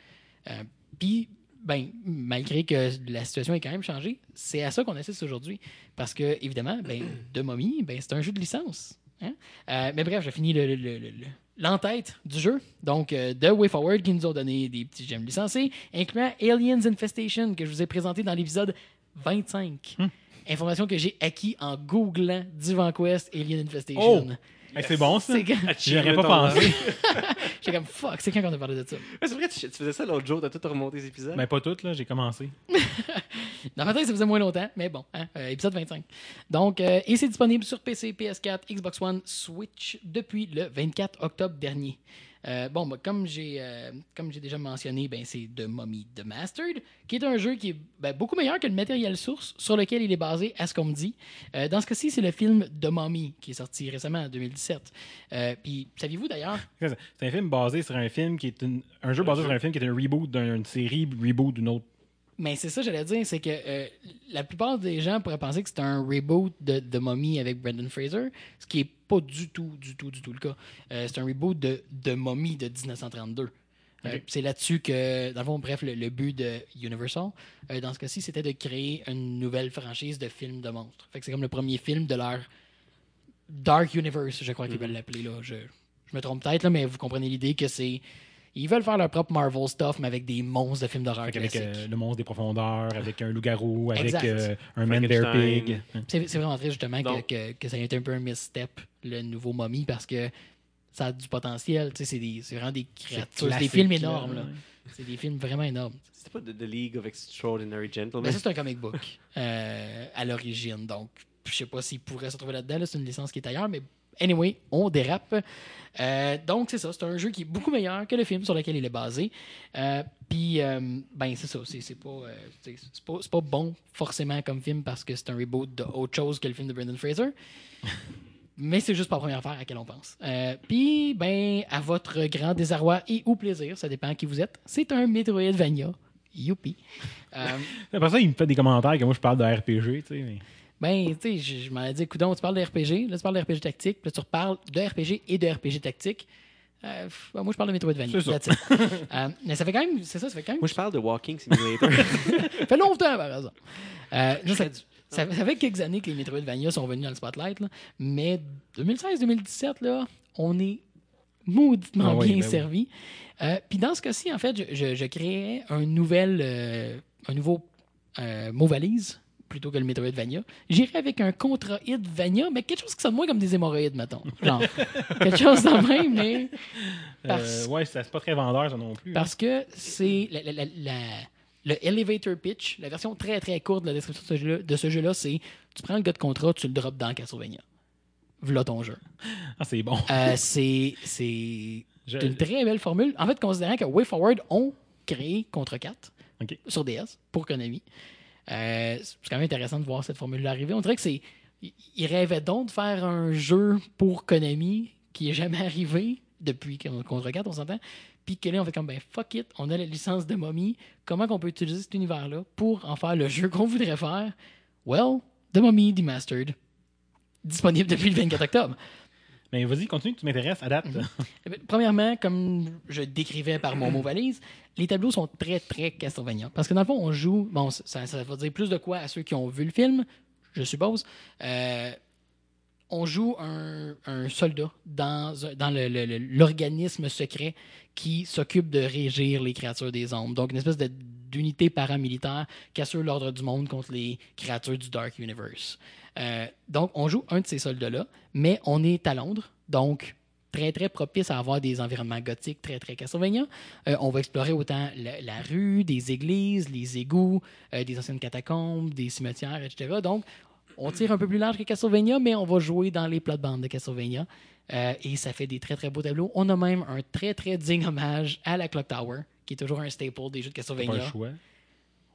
Puis, ben, malgré que la situation ait quand même changé, c'est à ça qu'on assiste aujourd'hui. Parce que, évidemment, ben, de Mommy, ben, c'est un jeu de licence. hein? Euh, mais bref, j'ai fini le- le- le- le- le- l'entête du jeu. Donc, euh, de WayForward qui nous ont donné des petits gemmes licenciés, incluant Aliens Infestation, que je vous ai présenté dans l'épisode 25. Information que j'ai acquis en googlant Divan Quest Alien Infestation. Oh! Hey, c'est bon, ça. C'est quand- J'aurais pas pensé. J'étais comme fuck, c'est quand qu'on a parlé de ça? C'est vrai, tu, tu faisais ça l'autre jour, t'as tout remonté les épisodes? Mais pas toutes, là, j'ai commencé. Dans ma tête, ça faisait moins longtemps, mais bon, hein, euh, épisode 25. Donc, euh, et c'est disponible sur PC, PS4, Xbox One, Switch depuis le 24 octobre dernier. Euh, bon, bah, comme j'ai euh, comme j'ai déjà mentionné, ben, c'est The Mummy The Mastered, qui est un jeu qui est ben, beaucoup meilleur que le matériel source sur lequel il est basé, à ce qu'on me dit. Euh, dans ce cas-ci, c'est le film The Mummy, qui est sorti récemment en 2017. Euh, Puis, saviez-vous d'ailleurs, C'est un film basé sur un film qui est une- un jeu basé sur un film qui est un reboot d'une série, reboot d'une autre. Mais c'est ça, j'allais dire, c'est que euh, la plupart des gens pourraient penser que c'est un reboot de The Mummy avec Brendan Fraser, ce qui est pas du tout, du tout, du tout le cas. Euh, c'est un reboot de The Mummy de 1932. Euh, c'est là-dessus que, dans le fond, bref, le, le but de Universal, euh, dans ce cas-ci, c'était de créer une nouvelle franchise de films de monstres. Fait que c'est comme le premier film de leur Dark Universe, je crois qu'ils veulent l'appeler. là. Je, je me trompe peut-être, là, mais vous comprenez l'idée que c'est. Ils veulent faire leur propre Marvel stuff, mais avec des monstres de films d'horreur Avec, euh, le monstre des profondeurs, avec un loup-garou, avec euh, un man pig. C'est vraiment triste justement que, que, que ça ait été un peu un misstep, le nouveau Mommy, parce que ça a du potentiel. Tu sais, C'est des- c'est vraiment des créatures. C'est des films énormes. là. ouais. C'est des films vraiment énormes. C'était pas de The League of Extraordinary Gentlemen. Mais ça, c'est un comic book euh, à l'origine. Donc, je sais pas s'il pourrait se retrouver là-dedans. là. C'est une licence qui est ailleurs, mais Anyway, on dérape. Euh, donc, c'est ça. C'est un jeu qui est beaucoup meilleur que le film sur lequel il est basé. Euh, Puis, euh, ben, c'est ça. C'est c'est pas, pas, pas bon forcément comme film parce que c'est un reboot de autre chose que le film de Brendan Fraser. Mais c'est juste pas la première affaire à laquelle on pense. Puis, ben, à votre grand désarroi et ou plaisir, ça dépend qui vous êtes, c'est un Metroidvania. Youpi. Après ça, il me fait des commentaires que moi, je parle de RPG, tu sais. mais- Ben, tu sais, je, je m'en ai dit, coudon, tu parles de RPG, là, tu parles de RPG tactique, puis là, tu reparles de RPG et de RPG tactique. Euh, ben, moi, je parle de Metroidvania. C'est ça. Euh, mais ça fait quand même, c'est ça, ça fait quand même, Moi, je parle de Walking Simulator. ça fait longtemps, par exemple. Euh, ça, ça, ça fait quelques années que les Metroidvania sont venus dans le spotlight, là, mais 2016-2017, là, on est mauditement Ah oui, bien ben oui. servi. Euh, Puis dans ce cas-ci, en fait, je, je, je créais un, nouvel, euh, un nouveau euh, mot valise plutôt que le Metroidvania. J'irais avec un Contra-Hit-Vania, mais quelque chose qui sonne moins comme des hémorroïdes, mettons. Genre, quelque chose de même, mais... Parce- Euh, ouais, c'est pas très vendeur, ça non plus. hein. parce que c'est la- la- la- la- le elevator pitch, la version très très courte de la description de ce jeu-là, de ce jeu-là, c'est tu prends le gars de contrat, tu le drops dans Castlevania. Voilà ton jeu. Ah, c'est bon. Euh, c'est c'est Je- une très belle formule. En fait, considérant que WayForward ont créé Contra 4 Ok. sur DS pour Konami, euh, c'est quand même intéressant de voir cette formule-là arriver. On dirait que c'est. Ils rêvaient donc de faire un jeu pour Konami qui est jamais arrivé depuis Contra 4, on s'entend. Puis que là, on fait comme, ben fuck it, on a la licence de Mommy. Comment qu'on peut utiliser cet univers-là pour en faire le jeu qu'on voudrait faire? Well, The Mommy Demastered. Disponible depuis le 24 octobre. Mais vas-y, continue, tu m'intéresses à date. Mhm. Eh bien, Premièrement, comme je décrivais par mon mot valise, les tableaux sont très, très Castlevania. Parce que dans le fond, on joue. Bon, ça, ça va dire plus de quoi à ceux qui ont vu le film, je suppose. Euh, on joue un, un soldat dans, dans l'organisme secret qui s'occupe de régir les créatures des ombres. Donc, une espèce d'unité paramilitaire qui assure l'ordre du monde contre les créatures du Dark Universe. Euh, donc, on joue un de ces soldats-là, mais on est à Londres, donc très, très propice à avoir des environnements gothiques très, très Castlevania. Euh, on va explorer autant la, rue, des églises, les égouts, euh, des anciennes catacombes, des cimetières, etc. Donc, on tire un peu plus large que Castlevania, mais on va jouer dans les plates-bandes de Castlevania. Et ça fait des très, très beaux tableaux. On a même un très, très digne hommage à la Clock Tower, qui est toujours un staple des jeux de Castlevania.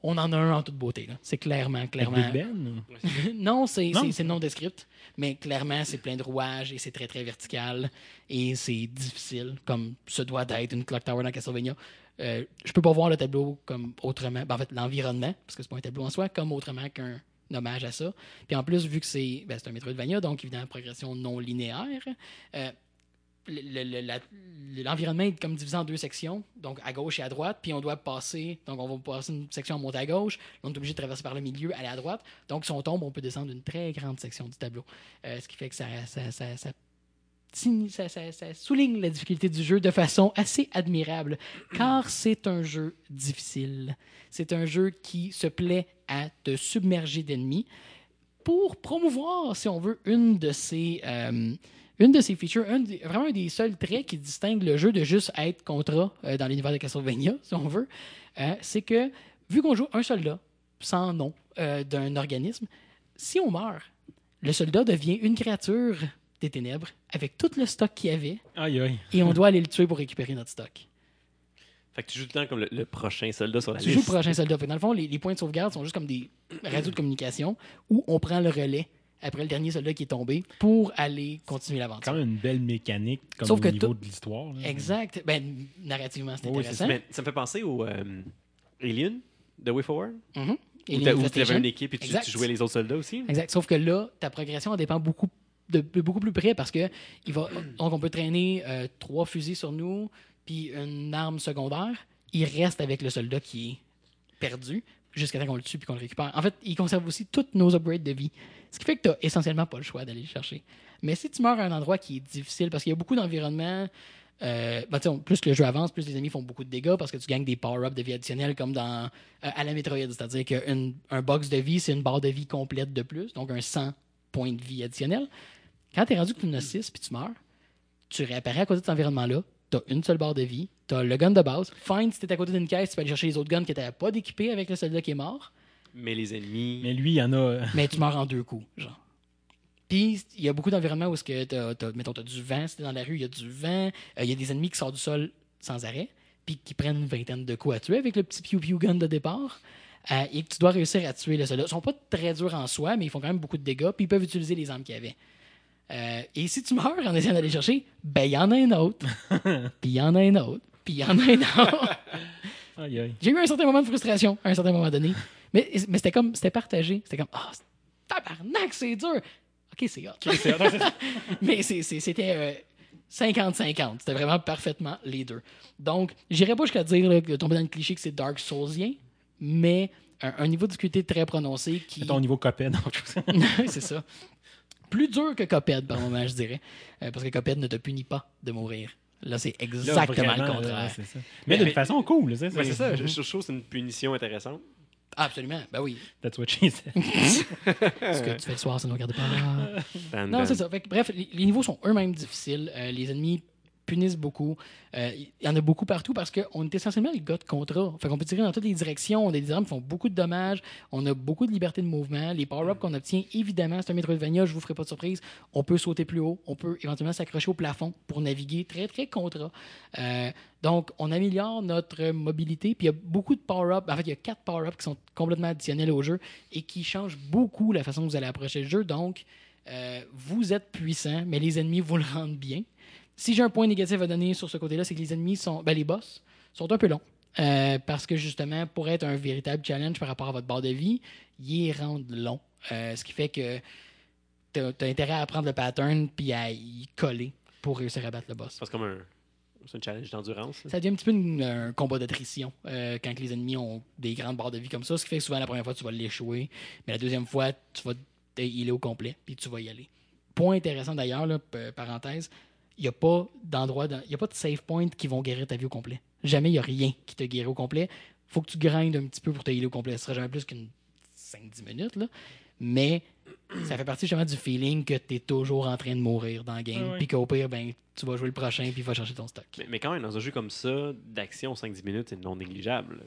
On en a un en toute beauté. C'est clairement, clairement... Ben? ou- non, c'est Non? c'est- c'est non descript, mais clairement, c'est plein de rouages et c'est très, très vertical et c'est difficile, comme ce doit d'être une clock tower dans Castlevania. Euh, je peux pas voir le tableau comme autrement, ben, en fait, l'environnement, parce que c'est pas un tableau en soi, comme autrement qu'un hommage à ça. Puis en plus, vu que c'est ben, un Metroidvania, donc évidemment, progression non linéaire, euh, l'environnement est comme divisé en deux sections, donc à gauche et à droite, puis on doit passer, donc on va passer une section en monter à gauche, on est obligé de traverser par le milieu, aller à droite, donc si on tombe, on peut descendre une très grande section du tableau, Euh, ce qui fait que ça souligne la difficulté du jeu de façon assez admirable, car c'est un jeu difficile. C'est un jeu qui se plaît à te submerger d'ennemis. Pour promouvoir, si on veut, une de ses, euh, une de ses features, un vraiment un des seuls traits qui distingue le jeu de juste être contrat euh, dans l'univers de Castlevania, si on veut, euh, c'est que vu qu'on joue un soldat sans nom euh, d'un organisme, si on meurt, le soldat devient une créature des ténèbres avec tout le stock qu'il y avait Aïe, aïe. et on doit aller le tuer pour récupérer notre stock. fait que tu joues tout le temps comme le, le prochain soldat sur la Tu joues le liste. prochain soldat. Fait que dans le fond, les, les points de sauvegarde sont juste comme des radios de communication où on prend le relais après le dernier soldat qui est tombé pour aller continuer Quand l'aventure. même une belle mécanique comme Sauf au que niveau de l'histoire. là. Exact. Ben, narrativement, c'est Oui, intéressant. Mais ça me fait penser au euh, Alien de Way Forward. Où Alien t'as- où tu avais une équipe et tu, tu jouais les autres soldats aussi. Exact. Sauf que là, ta progression elle dépend beaucoup de, de beaucoup plus près parce que il va, donc on peut traîner euh, trois fusils sur nous puis une arme secondaire. Il reste avec le soldat qui est perdu jusqu'à temps qu'on le tue puis qu'on le récupère. En fait, il conserve aussi toutes nos upgrades de vie. Ce qui fait que tu n'as essentiellement pas le choix d'aller le chercher. Mais si tu meurs à un endroit qui est difficile, parce qu'il y a beaucoup d'environnements, euh, ben, plus le jeu avance, plus les ennemis font beaucoup de dégâts parce que tu gagnes des power-ups de vie additionnels comme dans euh, à la Metroid. C'est-à-dire qu'un box de vie, c'est une barre de vie complète de plus, donc un 100 points de vie additionnels. Quand tu es rendu que tu en as 6 puis tu meurs, tu réapparais à côté de cet environnement-là, tu as une seule barre de vie, tu as le gun de base. Fine, si tu à côté d'une caisse, tu peux aller chercher les autres guns que tu pas d'équipés avec le soldat qui est mort, Mais les ennemis. Mais lui, il y en a. mais tu meurs en deux coups. Genre. Puis il y a beaucoup d'environnements où, ce que t'as- t'as- mettons, tu as du vent, si t'es dans la rue, il y a du vent, Euh, il y a des ennemis qui sortent du sol sans arrêt, puis qui prennent une vingtaine de coups à tuer avec le petit pew-pew gun de départ. Euh, et que tu dois réussir à tuer le soldat. Ils sont pas très durs en soi, mais ils font quand même beaucoup de dégâts, puis ils peuvent utiliser les armes qu'il y avait. Euh, et si tu meurs en essayant d'aller chercher, ben il y en a un autre, puis il y en a un autre, puis il y en a un autre. J'ai eu un certain moment de frustration à un certain moment donné. Mais, mais c'était comme, c'était partagé. C'était comme, ah, tabarnak, c'est dur. OK, c'est hot. C'est- attends, c'est- mais c'était euh, 50-50. C'était vraiment parfaitement les deux. Donc, j'irais pas jusqu'à dire là, de tomber dans le cliché que c'est Dark Soulsien, mais un, un niveau de difficulté très prononcé qui. C'est ton niveau copède. c'est ça. Plus dur que Coped par moment, je dirais. Euh, parce que Coped ne te punit pas de mourir. Là, c'est exactement le contraire. Mais, Mais- d'une façon cool. c'est ça, je, je trouve que c'est une punition intéressante. Absolument, ben oui. That's what she said. Ce que tu fais le soir, ça ne regarde pas Non, c'est ça. Fait que, bref, les, les niveaux sont eux-mêmes difficiles. Euh, les ennemis punissent beaucoup. Euh, Il y en a beaucoup partout parce qu'on est essentiellement les gars de contrat. Fait qu'on peut tirer dans toutes les directions. On a des armes qui font beaucoup de dommages. On a beaucoup de liberté de mouvement. Les power-ups qu'on obtient, évidemment, c'est un Metroidvania, je vous ferai pas de surprise. On peut sauter plus haut. On peut éventuellement s'accrocher au plafond pour naviguer très, très contrat. Euh, donc, on améliore notre mobilité. Puis il y a beaucoup de power-ups. En fait, il y a quatre power-ups qui sont complètement additionnels au jeu et qui changent beaucoup la façon dont vous allez approcher le jeu. Donc, euh, vous êtes puissant, mais les ennemis vous le rendent bien. Si j'ai un point négatif à donner sur ce côté-là, c'est que les ennemis sont. Ben, les boss sont un peu longs. Euh, parce que justement, pour être un véritable challenge par rapport à votre barre de vie, ils rendent longs. Euh, ce qui fait que tu as, intérêt à prendre le pattern puis à y coller pour réussir à battre le boss. C'est comme un, c'est un challenge d'endurance. Ça devient un petit peu une- un combat d'attrition euh, quand les ennemis ont des grandes barres de vie comme ça. Ce qui fait que souvent, la première fois, tu vas l'échouer. Mais la deuxième fois, tu vas il est au complet, puis tu vas y aller. Point intéressant d'ailleurs, parenthèse, il n'y a pas d'endroit, il y a pas de save point qui vont guérir ta vie au complet. Jamais il n'y a rien qui te guérit au complet. faut que tu grindes un petit peu pour te healer au complet. Ce sera jamais plus qu'une 5-10 minutes, là. Mais ça fait partie justement du feeling que tu es toujours en train de mourir dans le game. Puis qu'au pire, ben, tu vas jouer le prochain, puis il va chercher ton stock. Mais, mais quand même, dans un jeu comme ça, d'action 5-10 minutes, c'est non négligeable.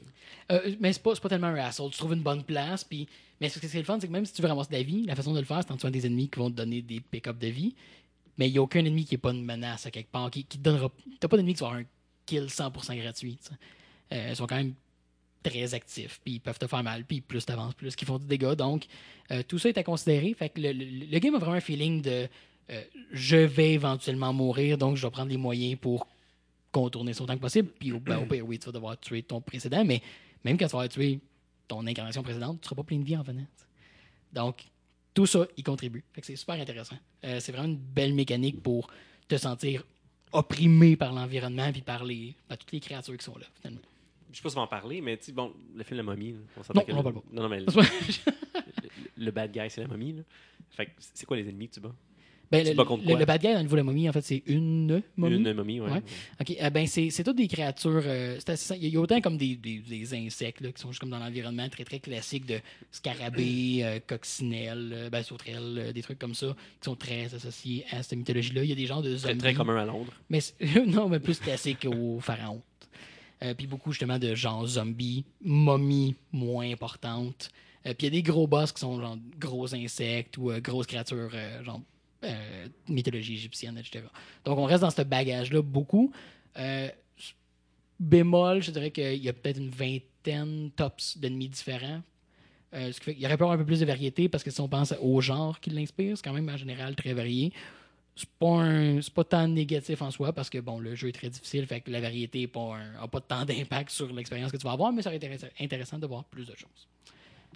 Euh, mais c'est pas, c'est pas tellement un hassle. Tu trouves une bonne place. Puis... Mais ce qui est le fun, c'est que même si tu veux ramasser de la vie, la façon de le faire, c'est en tuant des ennemis qui vont te donner des pick-up de vie. Mais il n'y a aucun ennemi qui n'est pas une menace à quelque part, qui, qui te donnera. T'as pas d'ennemi qui va avoir un kill 100% gratuit. Euh, ils sont quand même très actifs, puis ils peuvent te faire mal, puis plus t'avances, plus qu'ils font du dégâts. Donc, euh, tout ça est à considérer. Fait que le, le- game a vraiment un feeling de euh, je vais éventuellement mourir, donc je dois prendre les moyens pour contourner ça autant que possible. Puis au, ben, pire, oui, tu vas devoir tuer ton précédent, mais même quand tu vas tuer ton incarnation précédente, tu seras pas plein de vie en venant. Donc, tout ça y contribue. Fait que c'est super intéressant. Euh, c'est vraiment une belle mécanique pour te sentir opprimé par l'environnement puis par les, par toutes les créatures qui sont là, finalement. Je sais pas si on va en parler, mais tu bon, le film La Momie. on s'entend Non, que on le-. Non, non, mais le, ben, le- le bad guy, c'est la momie. Là. Fait que c'est quoi les ennemis que tu bats? Ben, le, le- le bad guy dans le niveau de la momie, en fait, c'est une momie. Une momie, ouais. Ouais. OK. euh, ben, c'est, toutes des créatures. euh, il y a autant comme des, des, des insectes là, qui sont juste comme dans l'environnement très très classique de scarabées, euh, coccinelles, euh, ben, sauterelles, euh, des trucs comme ça, qui sont très associés à cette mythologie-là. Il y a des genres de Très, zombies. très commun à Londres. Mais non, mais plus classique au pharaon. Euh, puis beaucoup justement de genre zombies, momies moins importantes. Puis il y a des gros boss qui sont genre gros insectes ou grosses créatures genre euh, mythologie égyptienne, etc. Donc on reste dans ce bagage-là beaucoup. Euh, bémol, je dirais qu'il y a peut-être une vingtaine tops d'ennemis différents. Euh, ce qui fait qu'il y aurait pu avoir un peu plus de variété parce que si on pense au genre qui l'inspire, c'est quand même en général très varié c'est pas, pas tant négatif en soi parce que bon, le jeu est très difficile, fait que la variété n'a pas, pas tant d'impact sur l'expérience que tu vas avoir, mais ça aurait été intéress- intéressant de voir plus de choses.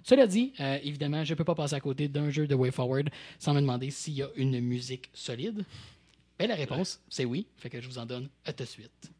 Cela dit, euh, évidemment, je ne peux pas passer à côté d'un jeu de Way Forward sans me demander s'il y a une musique solide. Ben, la réponse, c'est oui, fait que je vous en donne à tout de suite.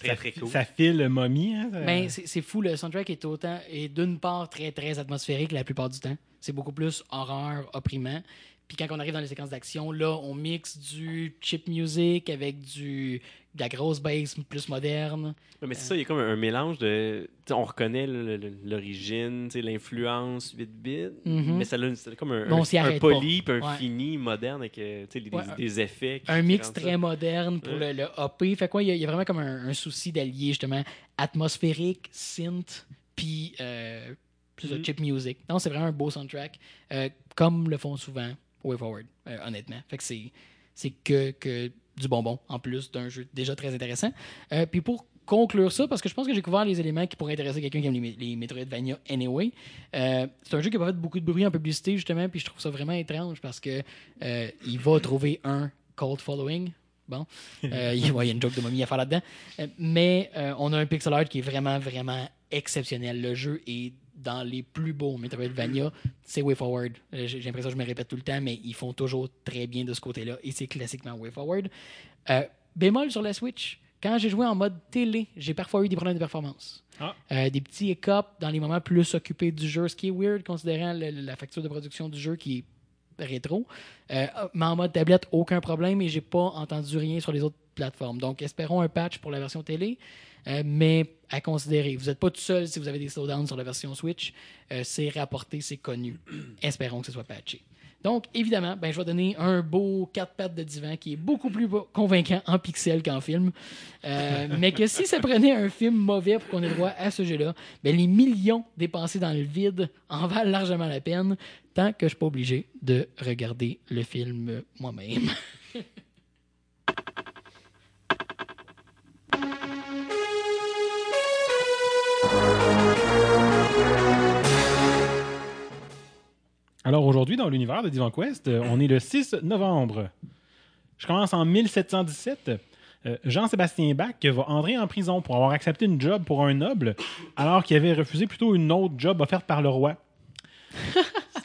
Très, ça- très cool. ça file momie. Hein, ça- Ben, c'est c'est fou, le soundtrack est autant et d'une part très très atmosphérique la plupart du temps. C'est beaucoup plus horreur, opprimant. Puis quand on arrive dans les séquences d'action, là, on mixe du chip music avec du de la grosse bass plus moderne. Ouais, mais c'est ça, il y a comme un, un mélange de. on reconnaît l'origine, l'influence 8 bits, Mhm. mais ça a c'est comme un, Mais on un- un poli un Ouais. fini moderne avec euh, des, Ouais, des- effets. qui- Un qui mix ça. très moderne pour le, le OP. Fait quoi, il y, a- il y a vraiment comme un, souci d'allier justement atmosphérique, synth, puis euh, plus de Mhm. chip music. Non, c'est vraiment un beau soundtrack, euh, comme le font souvent Way Forward, euh, honnêtement. Fait que c'est, c'est que, que du bonbon, en plus d'un jeu déjà très intéressant. Euh, puis pour conclure ça, parce que je pense que j'ai couvert les éléments qui pourraient intéresser quelqu'un qui aime les, les Metroidvania anyway. Euh, c'est un jeu qui n'a pas fait beaucoup de bruit en publicité, justement, puis je trouve ça vraiment étrange parce que euh, il va trouver un cult following. Bon, il ouais, y a une joke de momie à faire là-dedans. Mais on a un pixel art qui est vraiment, vraiment exceptionnel. Le jeu est dans les plus beaux Metroidvania. C'est Way Forward. Euh, J'ai l'impression que je me répète tout le temps, mais ils font toujours très bien de ce côté-là. Et c'est classiquement Way Forward. Euh, bémol sur la Switch. Quand j'ai joué en mode télé, j'ai parfois eu des problèmes de performance. Ah. Euh, des petits hiccups dans les moments plus occupés du jeu, ce qui est weird considérant le- la facture de production du jeu qui est rétro. Euh, mais en mode tablette, aucun problème et j'ai pas entendu rien sur les autres plateformes. Donc, espérons un patch pour la version télé, euh, mais à considérer. Vous n'êtes pas tout seul si vous avez des slowdowns sur la version Switch. Euh, c'est rapporté, c'est connu. espérons que ce soit patché. Donc, évidemment, ben, je vais donner un beau 4 pattes de divan qui est beaucoup plus convaincant en pixel qu'en film. Euh, mais que si ça prenait un film mauvais pour qu'on ait droit à ce jeu-là, ben, les millions dépensés dans le vide en valent largement la peine, tant que je ne suis pas obligé de regarder le film moi-même. Alors aujourd'hui, dans l'univers de Divan Quest, euh, on est le 6 novembre. Je commence en 1717. Euh, Jean-Sébastien Bach va entrer en prison pour avoir accepté une job pour un noble, alors qu'il avait refusé plutôt une autre job offerte par le roi.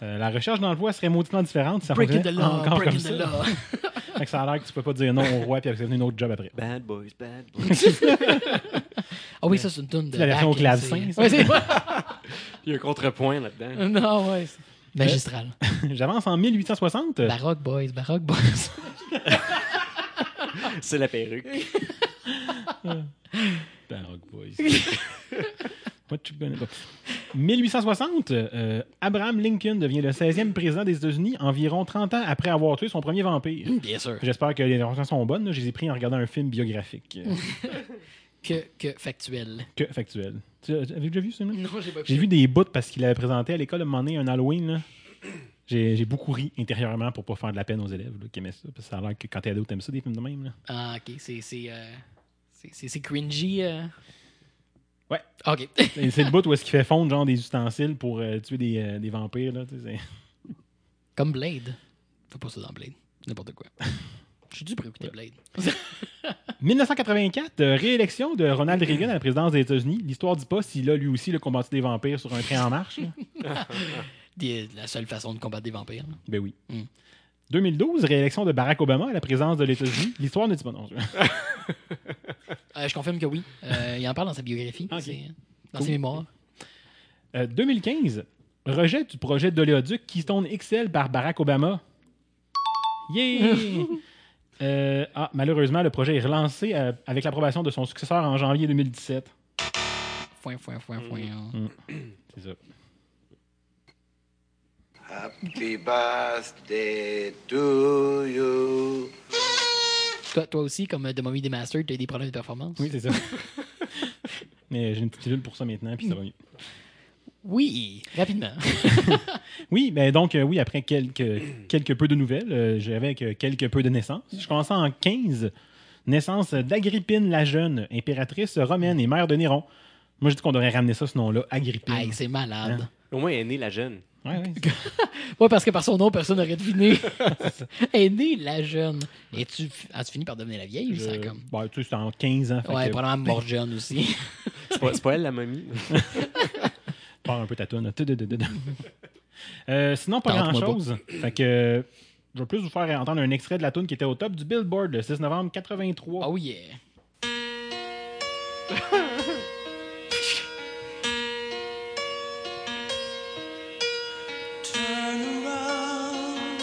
Euh, la recherche d'emploi serait mauditement différente. si Ça Breaking the law, encore breaking comme the ça. law. Fait que ça a l'air que tu peux pas dire non au roi puis accepter une autre job après. Bad boys, bad boys. Ah oui, ça, c'est une tune de. C'est la version au clavecin, Il y a un contrepoint là-dedans. non, ouais. C'est- Magistral. J'avance en 1860. Baroque Boys, Baroque Boys. C'est la perruque. Baroque Boys. What you gonna do? 1860, euh, Abraham Lincoln devient le 16e président des États-Unis environ 30 ans après avoir tué son premier vampire. Bien sûr. J'espère que les informations sont bonnes. là. Je les ai pris en regardant un film biographique. Que, que factuel. que factuel. Tu as- déjà vu ce film? Non, j'ai pas J'ai vu des bouts parce qu'il avait présenté à l'école un moment donné un Halloween. là. J'ai j'ai beaucoup ri intérieurement pour pas faire de la peine aux élèves là, qui aimaient ça. Parce que ça a l'air que quand t'es ado, t'aimes ça, des films de même. là. Ah, ok. C'est. C'est euh, c'est- c'est- c'est cringy. euh. Ouais. Ok. Et C'est le bout où est-ce qu'il fait fondre genre des ustensiles pour euh, tuer des, euh, des vampires. Là, tu sais, c'est- Comme Blade. Fais pas ça dans Blade. N'importe quoi. Je suis dû pour écouter Blade. 1984, euh, réélection de Ronald Reagan à la présidence des États-Unis. L'histoire dit pas s'il a lui aussi le combattu des vampires sur un train en marche. là. Des- La seule façon de combattre des vampires. là. Ben oui. Mm. 2012, réélection de Barack Obama à la présidence de l'États-Unis. L'histoire ne dit pas non. Euh, je confirme que oui. Euh, il en parle dans sa biographie. Ok. C'est- Dans Cool. ses mémoires. Euh, 2015, rejet du projet d'oléoduc Keystone XL par Barack Obama. Yeah! Euh, ah, malheureusement, le projet est relancé euh, avec l'approbation de son successeur en janvier 2017. Foin, foin, foin, foin. C'est ça. Happy birthday to you. Toi, toi aussi, comme The Mommy Demastered, tu as des problèmes de performance? Oui, c'est ça. Mais j'ai une petite pilule pour ça maintenant, puis ça va mieux. Oui, rapidement. Oui, ben donc, euh, oui, après quelques, quelques peu de nouvelles, euh, j'avais que quelques peu de naissances. Je commençais en 15. Naissance d'Agrippine la Jeune, impératrice romaine et mère de Néron. Moi, je dis qu'on devrait ramener ça, ce nom-là, Agrippine. Hey, c'est malade. Hein? Au moins, elle est née la jeune. Ouais, ouais. Ouais, parce que par son nom, personne n'aurait deviné. Elle est née la jeune. Et tu as-tu fini par devenir la vieille? Ça, Euh, comme... ben, tu sais, c'était en 15 ans. Ouais, que- probablement morte jeune aussi. C'est pas, c'est pas elle la momie. Pars un peu ta toune. Euh, sinon, pas grand-chose. Fait que je vais plus vous faire entendre un extrait de la tune qui était au top du Billboard le 6 novembre 83. Oh yeah.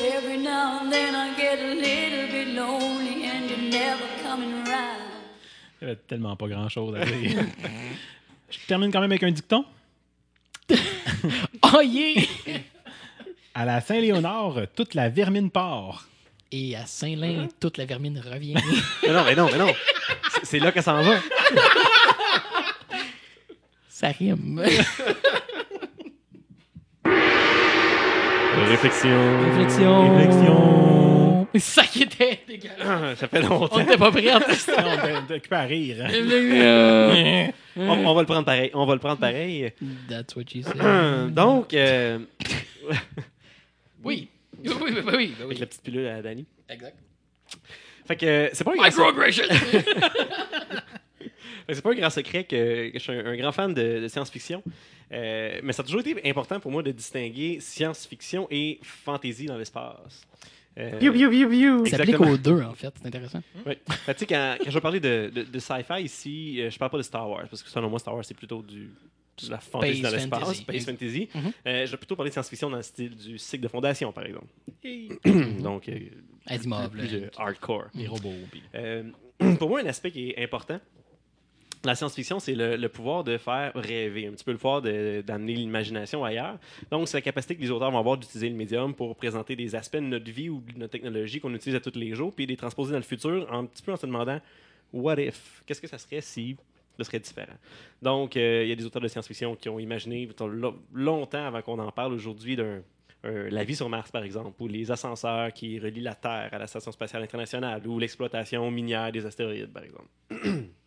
Every now and then I get a little bit lonely and you're never coming around. Il y avait tellement pas grand-chose à dire. Je termine quand même avec un dicton. Oh yeah! À la Saint-Léonard, toute la vermine part. Et à Saint-Lin, toute la vermine revient. Mais non, mais non, mais non. C'est- C'est là que ça en va. Ça rime. Réflexion. Réflexion. Réflexion. Ça qui était dégueulasse. Ah, Ça fait On longtemps. n'était pas prêts. on était occupé à rire. On, on va le prendre pareil. On va le prendre pareil. That's what she said. Donc, euh, Oui. Oui, oui, oui, oui, avec la petite pilule à Danny. Exact. Fait que euh, c'est pas un grand Microaggression. Fait que C'est pas un grand secret que, que je suis un, un grand fan de, de science-fiction. Euh, mais ça a toujours été important pour moi de distinguer science-fiction et fantasy dans l'espace. Euh, Ça s'applique aux deux, en fait. C'est intéressant. Fait que, tu sais, quand, quand je vais parler de, de, de sci-fi ici, euh, je parle pas de Star Wars, parce que selon moi, Star Wars, c'est plutôt du, de la fantasy dans l'espace, fantasy. space fantasy. Mhm. Euh, je vais plutôt parler de science-fiction dans le style du cycle de fondation, par exemple. Donc, euh, plus euh, hardcore. Les robots. puis- Euh, pour moi, un aspect qui est important, la science-fiction, c'est le, pouvoir de faire rêver, un petit peu le pouvoir d'amener l'imagination ailleurs. Donc, c'est la capacité que les auteurs vont avoir d'utiliser le médium pour présenter des aspects de notre vie ou de notre technologie qu'on utilise à tous les jours, puis les transposer dans le futur, un petit peu en se demandant What if? Qu'est-ce que ça serait si ce serait différent? Donc, euh, il y a des auteurs de science-fiction qui ont imaginé lo- longtemps avant qu'on en parle aujourd'hui d'un la vie sur Mars, par exemple, ou les ascenseurs qui relient la Terre à la Station spatiale internationale, ou l'exploitation minière des astéroïdes, par exemple.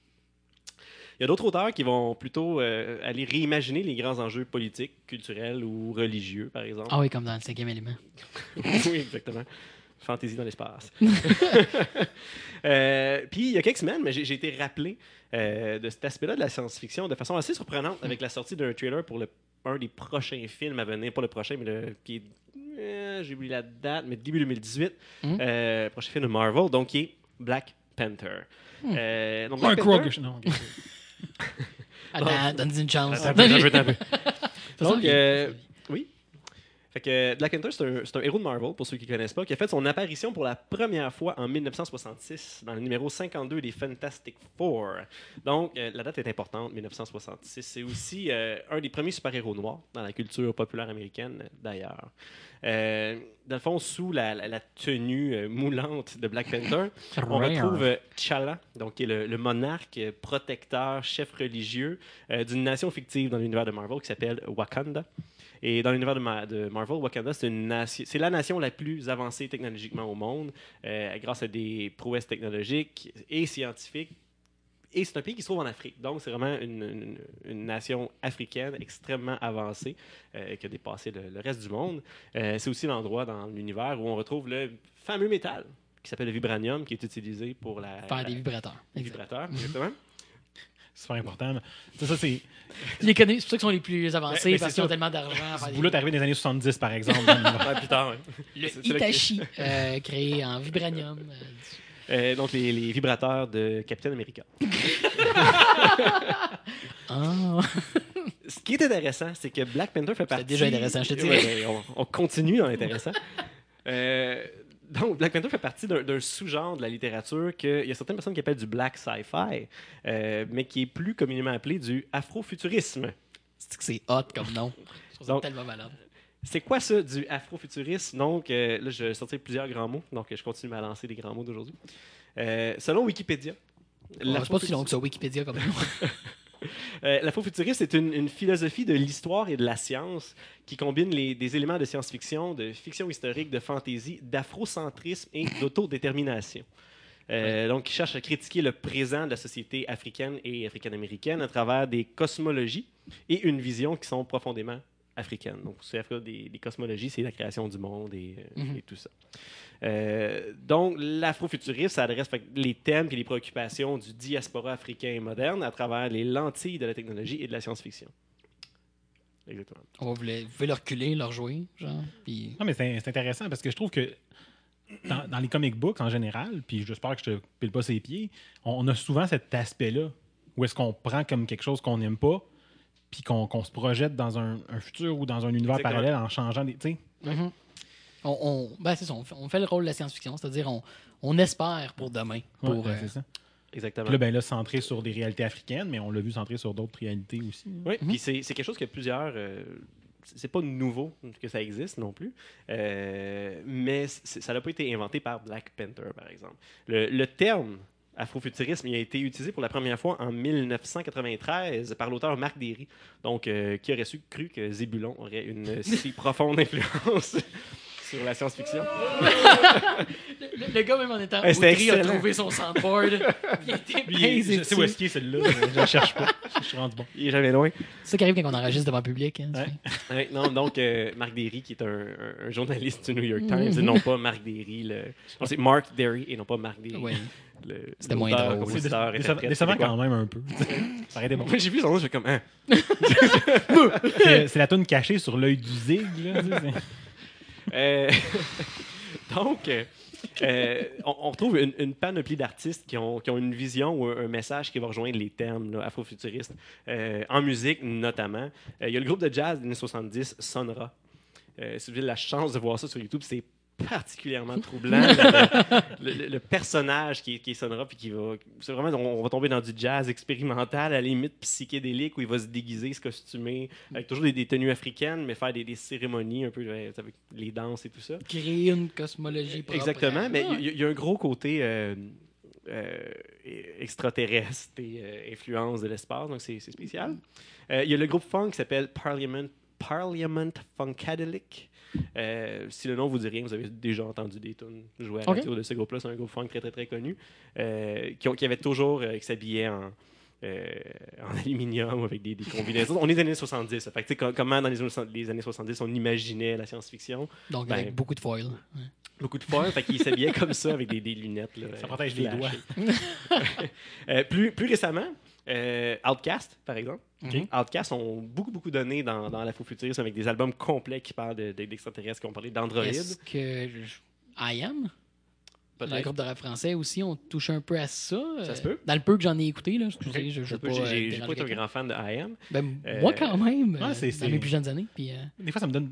Il y a d'autres auteurs qui vont plutôt euh, aller réimaginer les grands enjeux politiques, culturels ou religieux, par exemple. Ah oui, comme dans le cinquième élément. oui, exactement. Fantaisie dans l'espace. Euh, Puis il y a quelques semaines, mais j'ai été rappelé euh, de cet aspect-là de la science-fiction de façon assez surprenante avec la sortie d'un trailer pour le, un des prochains films à venir, pas le prochain, mais le qui est, euh, j'ai oublié la date, mais début 2018, Mhm. euh, prochain film de Marvel, donc qui est Black Panther. Euh, donc Black Panther-. Non. Attends, donne-lui une chance. Attends un peu, attends un Donc, euh. Fait que Black Panther, c'est un, héros de Marvel, pour ceux qui ne connaissent pas, qui a fait son apparition pour la première fois en 1966 dans le numéro 52 des Fantastic Four. Donc, euh, la date est importante, 1966. C'est aussi euh, un des premiers super-héros noirs dans la culture populaire américaine, d'ailleurs. Euh, dans le fond, sous la, la- la tenue moulante de Black Panther, on retrouve T'Challa, donc qui est le, le monarque, protecteur, chef religieux d'une nation fictive dans l'univers de Marvel qui s'appelle Wakanda. Et dans l'univers de, Ma- de Marvel, Wakanda, c'est la nation la plus avancée technologiquement au monde, euh, grâce à des prouesses technologiques et scientifiques. Et c'est un pays qui se trouve en Afrique. Donc, c'est vraiment une, une- une nation africaine extrêmement avancée euh, qui a dépassé le, le reste du monde. Euh, c'est aussi l'endroit dans l'univers où on retrouve le fameux métal qui s'appelle le vibranium, qui est utilisé pour la, Faire la- des vibrateurs. les vibrateurs. Exactement. Super important. Ça, ça c'est. Les connais, c'est pour ça qu'ils sont les plus Mais- avancés mais parce c'est qu'ils ont tellement d'argent à Ce est arrivé dans les années 70, par exemple. Ouais, plus tard. Le C'est- c'est Hitachi, euh, créé en vibranium. euh, Euh, donc, les, les vibrateurs de Captain America. Ah. Ce qui est intéressant, c'est que Black Panther fait partie. déjà intéressant, je te. Ouais, ouais, on, on continue dans l'intéressant. Euh, donc, Black Panther fait partie d'un sous-genre de la littérature qu'il y a certaines personnes qui appellent du black sci-fi, euh, mais qui est plus communément appelé du afrofuturisme. C'est que c'est hot comme nom. Je trouve ça Donc- tellement malade. C'est quoi ça, du afrofuturisme? Donc, euh, là, je vais sortir plusieurs grands mots, donc je continue à lancer les grands mots d'aujourd'hui. Euh, selon Wikipédia, Oh, pas l'afrofutu- si long que ça, Wikipédia comme. Euh, L'afrofuturisme, c'est une, une philosophie de l'histoire et de la science qui combine les- des éléments de science-fiction, de fiction historique, de fantasy, d'afrocentrisme et d'autodétermination. Euh, Donc, qui cherche à critiquer le présent de la société africaine et africaine-américaine à travers des cosmologies et une vision qui sont profondément africaines. Donc, c'est des, des cosmologies, c'est la création du monde et, euh, Mhm. et tout ça. Euh, donc, l'afrofuturisme, ça adresse fait, les thèmes et les préoccupations du diaspora africain moderne à travers les lentilles de la technologie et de la science-fiction. Exactement. On va vous, pouvez reculer, le rejouer, genre. Non, mais c'est intéressant parce que je trouve que dans, dans les comic books en général, puis j'espère que je te pile pas ses pieds, on, on a souvent cet aspect-là Ou est-ce qu'on prend comme quelque chose qu'on n'aime pas, puis qu'on se projette dans un, un futur ou dans un univers Exactement. parallèle en changeant des. Tu sais, Mhm. On, on- ben, c'est ça, on fait, on fait le rôle de la science-fiction, c'est-à-dire on, on espère pour demain. Pour, ben, euh, c'est ça. Exactement. Puis là, ben là, centré sur des réalités africaines, mais on l'a vu centré sur d'autres réalités aussi. Oui, puis c'est c'est quelque chose que plusieurs. euh, c'est pas nouveau que ça existe non plus, euh, mais c'est- ça n'a pas été inventé par Black Panther, par exemple. Le, le terme afrofuturisme il a été utilisé pour la première fois en 1993 par l'auteur Marc Derry, donc euh, qui aurait su cru que Zébulon aurait une si profonde influence sur la science-fiction. le, le gars, même en étant outré, a trouvé son soundboard. il était Lui, bien je sais où est-ce qu'il est celui-là, je ne cherche pas. Je suis rendu bon. Il est jamais loin. C'est ça qui arrive quand on enregistre devant le public. hein, Ouais. Ouais, non, donc euh, Marc Derry, qui est un, un- un journaliste du New York Times, Mhm. et non pas Marc Derry. Le... non, c'est Mark Derry et non pas Marc Derry. Ouais. le- C'était moins drôle. Décevant quand même un peu. Ça aurait été bon. J'ai vu son nom, je fais comme, hein. C'est la toune cachée sur l'œil du zig. Là, tu sais, c'est- Euh, donc, euh, euh, on, retrouve une, panoplie d'artistes qui ont, une vision ou un, message qui va rejoindre les termes afrofuturistes, en musique notamment. Il y a le groupe de jazz des années 70, Sonra. Si vous avez la chance de voir ça sur YouTube, c'est particulièrement troublant. le, le- le personnage qui Sonra, puis qui va. C'est vraiment, on, on va tomber dans du jazz expérimental, à la limite psychédélique, où il va se déguiser, se costumer, avec toujours des, des tenues africaines, mais faire des, des cérémonies un peu avec les danses et tout ça. Créer une cosmologie propre. Exactement, mais il y, a un gros côté euh, euh, extraterrestre et euh, influence de l'espace, donc c'est c'est spécial. Euh, Il y a le groupe funk qui s'appelle Parliament, Parliament Funkadelic. Euh, si le nom vous dit rien, vous avez déjà entendu des tunes jouer à la de ce groupe-là. C'est un groupe funk très très très connu euh, qui, avait toujours euh, qui s'habillait en en aluminium avec des, des combinaisons. On est des années 70. ça Fait que, com- comment dans les, années 70 les années 70 on imaginait la science-fiction? Donc, Ben, avec beaucoup de foil. Ouais. beaucoup de foil, fait qu'il s'habillait comme ça avec des, des lunettes. là, Ça protège les plus, plus récemment, euh, Outcast, par exemple. Mhm. Outcast ont beaucoup, beaucoup donné dans, dans l'afrofuturisme avec des albums complets qui parlent de- de- d'extraterrestres, qui ont parlé d'androïdes. Est-ce que je- I Am, le groupe de rap français aussi, on touche un peu à ça. Ça euh, se peut. Dans le peu que j'en ai écouté, là, excusez, je ne pas. J'ai euh, pas été un grand fan de I Am. Ben, Euh, Moi, quand même, euh, dans mes plus jeunes années. Puis, euh, Des fois, ça me donne.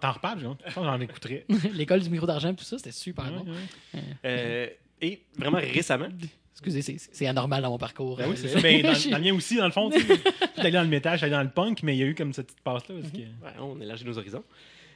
T'en reparles, j'en écouterais. l'école du micro d'argent, tout ça, c'était super Ouais, bon. ouais. Euh, et vraiment récemment, Excusez, c'est- anormal dans mon parcours. Ben oui, Euh, c'est ça. Ben, dans, dans le mien aussi, dans le fond, tu sais. J'étais allé dans le métal, j'étais allé dans le punk, mais il y a eu comme cette petite passe-là. parce que- Ouais, on élargit nos horizons.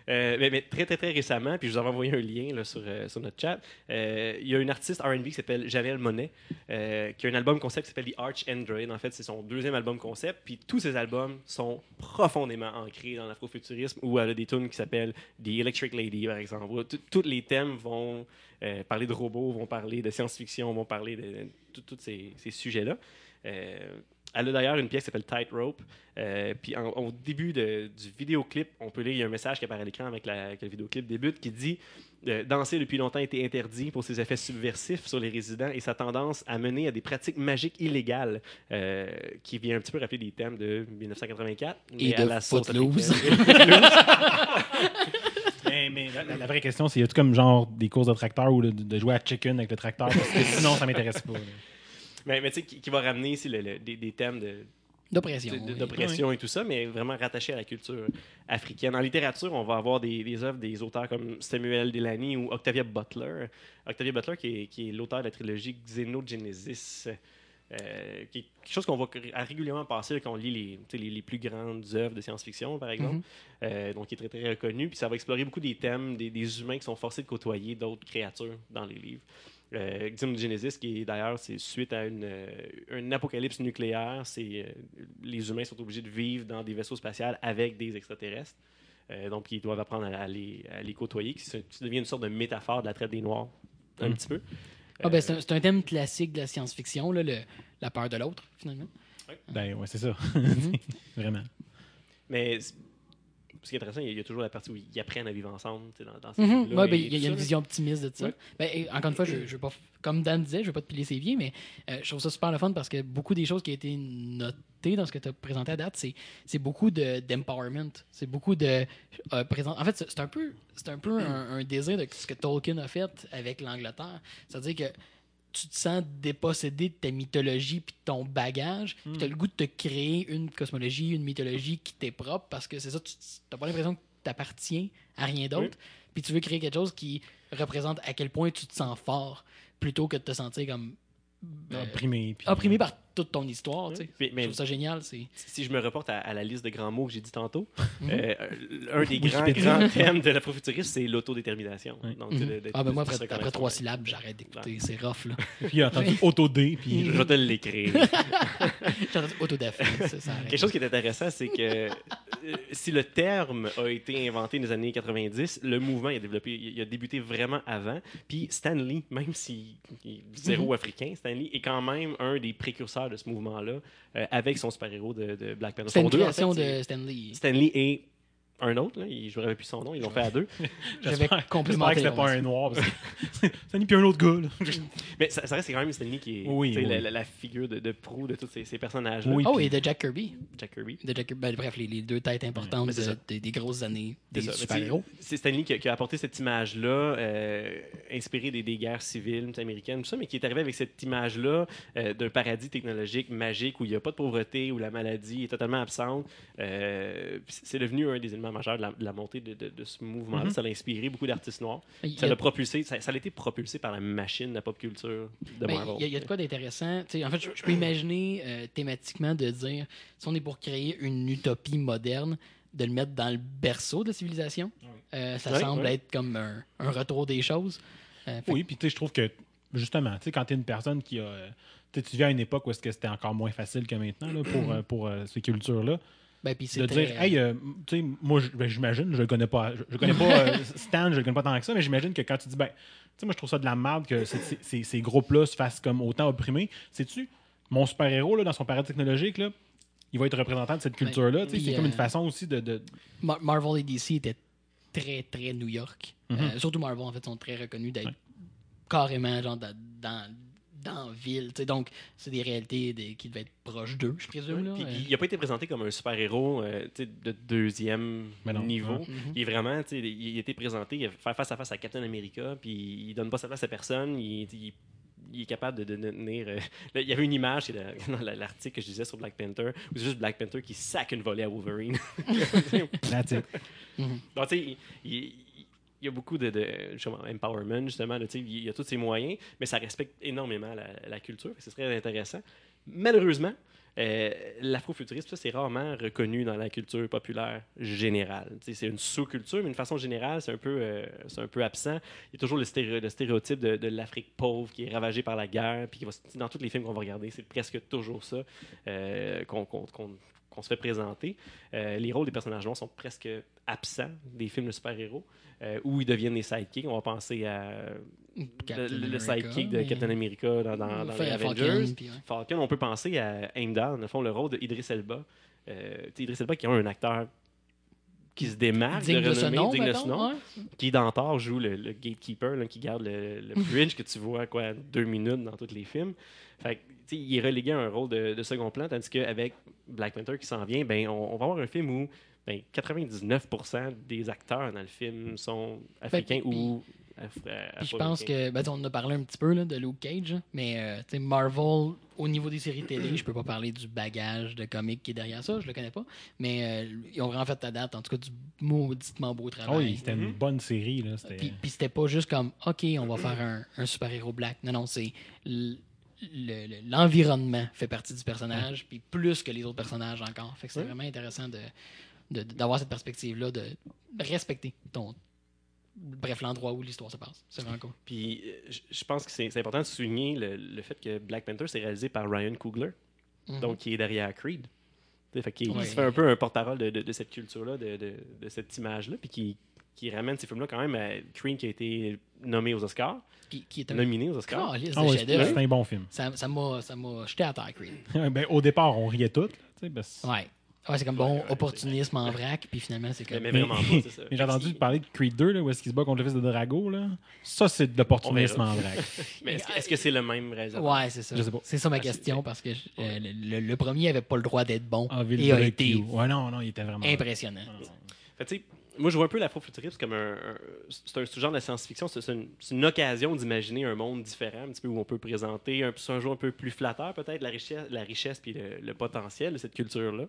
Euh, mais, très, très, très récemment, puis je vous avais envoyé un lien sur, euh, sur notre chat, euh, il y a une artiste R&B qui s'appelle Janelle Monet, qui a un album concept qui s'appelle The Arch Android. En fait, c'est son deuxième album concept, puis tous ses albums sont profondément ancrés dans l'afrofuturisme, où elle a des tunes qui s'appellent The Electric Lady, par exemple. Tous les thèmes vont parler de robots, vont parler de science-fiction, vont parler de, tous ces, sujets-là. Elle a d'ailleurs une pièce qui s'appelle Tightrope. Euh, puis en- au début de- du vidéoclip, on peut lire, il y a un message qui apparaît à l'écran avec la, que le vidéoclip débute qui dit euh, Danser depuis longtemps a été interdit pour ses effets subversifs sur les résidents et sa tendance à mener à des pratiques magiques illégales, euh, qui vient un petit peu rappeler des thèmes de 1984. Et à de la Footloose. Mais, mais la vraie question, c'est y a-tu comme genre des courses de tracteur ou de, de jouer à chicken avec le tracteur? Parce que sinon, ça m'intéresse pas. Mais mais tu sais, qui, qui va ramener ici le- le- des, des thèmes de, D'oppression. de- de- oui. d'oppression et tout ça, mais vraiment rattaché à la culture africaine. En littérature, on va avoir des, des œuvres des auteurs comme Samuel Delany ou Octavia Butler. Octavia Butler, qui est, qui est l'auteur de la trilogie Xenogenesis, euh, qui est quelque chose qu'on va ré- régulièrement passer là, quand on lit les, plus grandes œuvres de science-fiction, par exemple. Mhm. Euh, donc, qui est très, très reconnu. Puis ça va explorer beaucoup des thèmes des, des humains qui sont forcés de côtoyer d'autres créatures dans les livres. Euh, Xenogenesis, qui est d'ailleurs, c'est suite à une, euh, un apocalypse nucléaire. C'est euh, les humains sont obligés de vivre dans des vaisseaux spatials avec des extraterrestres. Euh, donc, ils doivent apprendre à, à les, à les côtoyer. qui se- qui devient une sorte de métaphore de la traite des Noirs, un Mm. petit peu. Ah, ben, c'est un, thème classique de la science-fiction, la peur de l'autre, finalement. Ben ouais, c'est ça. Mhm. Vraiment. Mais ce qui est intéressant, il y a- il y a toujours la partie où ils apprennent à vivre ensemble dans, dans ces Ouais, ben, il y a, y une vision optimiste de ça. Ouais. Ben, et encore une fois, je, je veux pas, comme Dan disait, je veux pas te piler ses pieds, mais euh, je trouve ça super le fun parce que beaucoup des choses qui ont été notées dans ce que tu as présenté à date, c'est, beaucoup de, d'empowerment. C'est beaucoup de. euh, présent... En fait, c'est un peu, un, peu un, un désir de ce que Tolkien a fait avec l'Angleterre. C'est-à-dire que tu te sens dépossédé de ta mythologie puis de ton bagage, puis tu as le goût de te créer une cosmologie, une mythologie qui t'est propre parce que c'est ça, tu n'as pas l'impression que tu appartiens à rien d'autre, puis tu veux créer quelque chose qui représente à quel point tu te sens fort plutôt que de te sentir comme euh, Opprimé. puis- opprimé par toute ton histoire. tu sais. Mais- mais- Je trouve ça génial. Si je me reporte à, à la liste de grands mots que j'ai dit tantôt, Mhm. euh, un des grands, grands thèmes de l'afrofuturisme, c'est l'autodétermination. Donc, Mhm. de- de- Ah, ben moi, après, trois syllabes, j'arrête d'écouter. C'est rough, là. Puis il a entendu auto-D. Puis Je vais te l'écrire. J'ai entendu arrête. Quelque chose qui est intéressant, c'est que euh, si le terme a été inventé dans les années 90, le mouvement il a, développé, il a débuté vraiment avant. Puis Stanley, même s'il est zéro Mhm. africain, Stanley est quand même un des précurseurs de ce mouvement-là euh, avec son super-héros de, de Black Panther. C'était une deux, en création fait, de Stanley. Stanley et un autre, là, il- je ne me rappelle plus son nom, ils l'ont fait à deux. J'avais complémenté. que c'était pas un noir. ni puis un autre gars. là. Mais ça, ça reste quand même Stanley qui est Oui, oui. La, la- la figure de, de proue de tous ces, ces personnages-là. Oui. Oh, et de Jack Kirby. Jack Kirby. De Jack Kirby. Ben, bref, les, les deux têtes importantes de- des- des grosses années C'est des super-héros. Stanley qui a, qui a apporté cette image-là, euh, inspirée des, des guerres civiles américaines, tout ça, mais qui est arrivé avec cette image-là euh, d'un paradis technologique magique où il n'y a pas de pauvreté, où la maladie est totalement absente. Euh, c'est devenu un des éléments majeurs de la, de la montée de, de- de ce mouvement-là. Mhm. Ça a inspiré beaucoup d'artistes noirs. Ça l'a propulsé, ça, ça a été propulsé par la machine de la pop culture de Ben, Marvel. Il y, a- il y a de quoi d'intéressant. En fait, je, je peux imaginer euh, thématiquement de dire si on est pour créer une utopie moderne, de le mettre dans le berceau de la civilisation. Euh, ça Oui, semble oui. être comme un, un retour des choses. Euh, Oui, puis tu sais, je trouve que, justement, tu sais, quand tu es une personne qui a. tu viens à une époque où est-ce que c'était encore moins facile que maintenant là, pour, pour ces cultures-là. Ben, De dire, hey, euh, tu sais, moi, ben, j'imagine, je le connais pas, je, je connais pas euh, Stan, je le connais pas tant que ça, mais j'imagine que quand tu dis, ben, tu sais, moi, je trouve ça de la merde que ces- ces- ces, ces groupes-là se fassent comme autant opprimés. Sais-tu, mon super-héros, là, dans son paradis technologique, là, il va être représentant de cette culture-là. tu sais, puis, c'est comme euh, une façon aussi de. de- Mar- Marvel et DC étaient très, très New York. Mhm. Euh, surtout Marvel, en fait, sont très reconnus d'être carrément genre dans, dans, la ville. tu sais. Donc, c'est des réalités des- qui devaient être proches d'eux, je présume. là. Puis, Euh, il n'a pas été présenté comme un super-héros euh, de deuxième non. niveau. Mhm. Il est vraiment, tu sais, il il a été présenté, il a fait face à face à Captain America, puis il donne pas sa place à personne. Il, il- il est capable de, de- de tenir. euh, là, il y avait une image dans la- l'article que je disais sur Black Panther, où c'est juste Black Panther qui sac une volée à Wolverine. That's it. Donc, tu sais, il, il- il y a beaucoup de, justement, empowerment, justement. il y a tous ces moyens, mais ça respecte énormément la, culture. C'est très intéressant. Malheureusement, euh, l'afrofuturisme, c'est rarement reconnu dans la culture populaire générale. C'est une sous-culture, mais d'une façon générale, c'est un, peu, euh, un peu absent. Il y a toujours le, stéré- le stéréotype de, l'Afrique pauvre qui est ravagée par la guerre, puis qui va, dans tous les films qu'on va regarder, c'est presque toujours ça euh, qu'on qu'on- qu'on se fait présenter. Euh, les rôles des personnages noirs sont presque absents des films de super-héros, euh, où ils deviennent des sidekicks. On va penser à le, sidekick de Captain America dans, dans, les Avengers. ouais. Falcon, on peut penser à Heimdall, dans le fond, le rôle d'Idris Elba. Euh, Idris Elba qui est un acteur qui se démarque, Digne de ce renommée, nom, digne de ce mettons, nom, ouais. qui dans Thor joue le, le gatekeeper là, qui garde le, le bridge que tu vois quoi deux minutes dans tous les films. Fait il est relégué à un rôle de, de second plan, tandis qu'avec Black Panther qui s'en vient, ben, on, on va avoir un film où ben, 99% des acteurs dans le film sont africains puis- ou Puis je pense que, ben, on en a parlé un petit peu là, de Luke Cage, hein, mais euh, Marvel, au niveau des séries télé, je peux pas parler du bagage de comics qui est derrière ça, je le connais pas, mais euh, ils ont vraiment fait ta date, en tout cas du mauditement beau travail. oui, c'était une bonne série. Là. Puis, puis c'était pas juste comme, OK, on va faire un, un super-héros black. Non, non, c'est l- le- le- l'environnement fait partie du personnage, puis plus que les autres personnages encore. Fait que c'est Ouais. vraiment intéressant de d'avoir cette perspective-là, de respecter ton. Bref, l'endroit où l'histoire se passe. C'est vraiment cool. Puis je- pense que c'est important de souligner le, le fait que Black Panther c'est réalisé par Ryan Coogler, Mhm. donc qui est derrière Creed. Fait qu'il Ouais. se fait un peu un porte-parole de, de- de cette culture-là, de, de- de cette image-là, puis qui, qui ramène ces films-là quand même à Creed qui a été nommé aux Oscars, Qui, qui est un nominé aux Oscars. calice Ah ouais, c'est un bon film. Ça m'a ça m'a jeté à terre, Creed. ben, au départ, on riait toutes. là, tu sais, parce- Ouais. Ouais, c'est comme bon Ouais, ouais, opportunisme en vrac, puis finalement, c'est Mais, comme. mais Mais- vraiment pas, c'est ça. Mais j'ai entendu parler de Creed 2, là, où est-ce qu'il se bat contre le fils de Drago. Là. Ça, c'est de l'opportunisme en vrac. Mais est-ce que- c'est le même réalisateur? Ouais, c'est ça. Je sais pas. C'est ça ma question, parce que euh, le, le premier avait pas le droit d'être bon ville et a de été Ouais, non, non, il était vraiment. impressionnant. Fait que, tu sais, moi, je vois un peu l'afrofuturisme comme un, c'est un sous-genre de la science-fiction. C'est une, occasion d'imaginer un monde différent, un petit peu où on peut présenter un, un jour un peu plus flatteur, peut-être, la richesse, la richesse puis le, le potentiel de cette culture-là.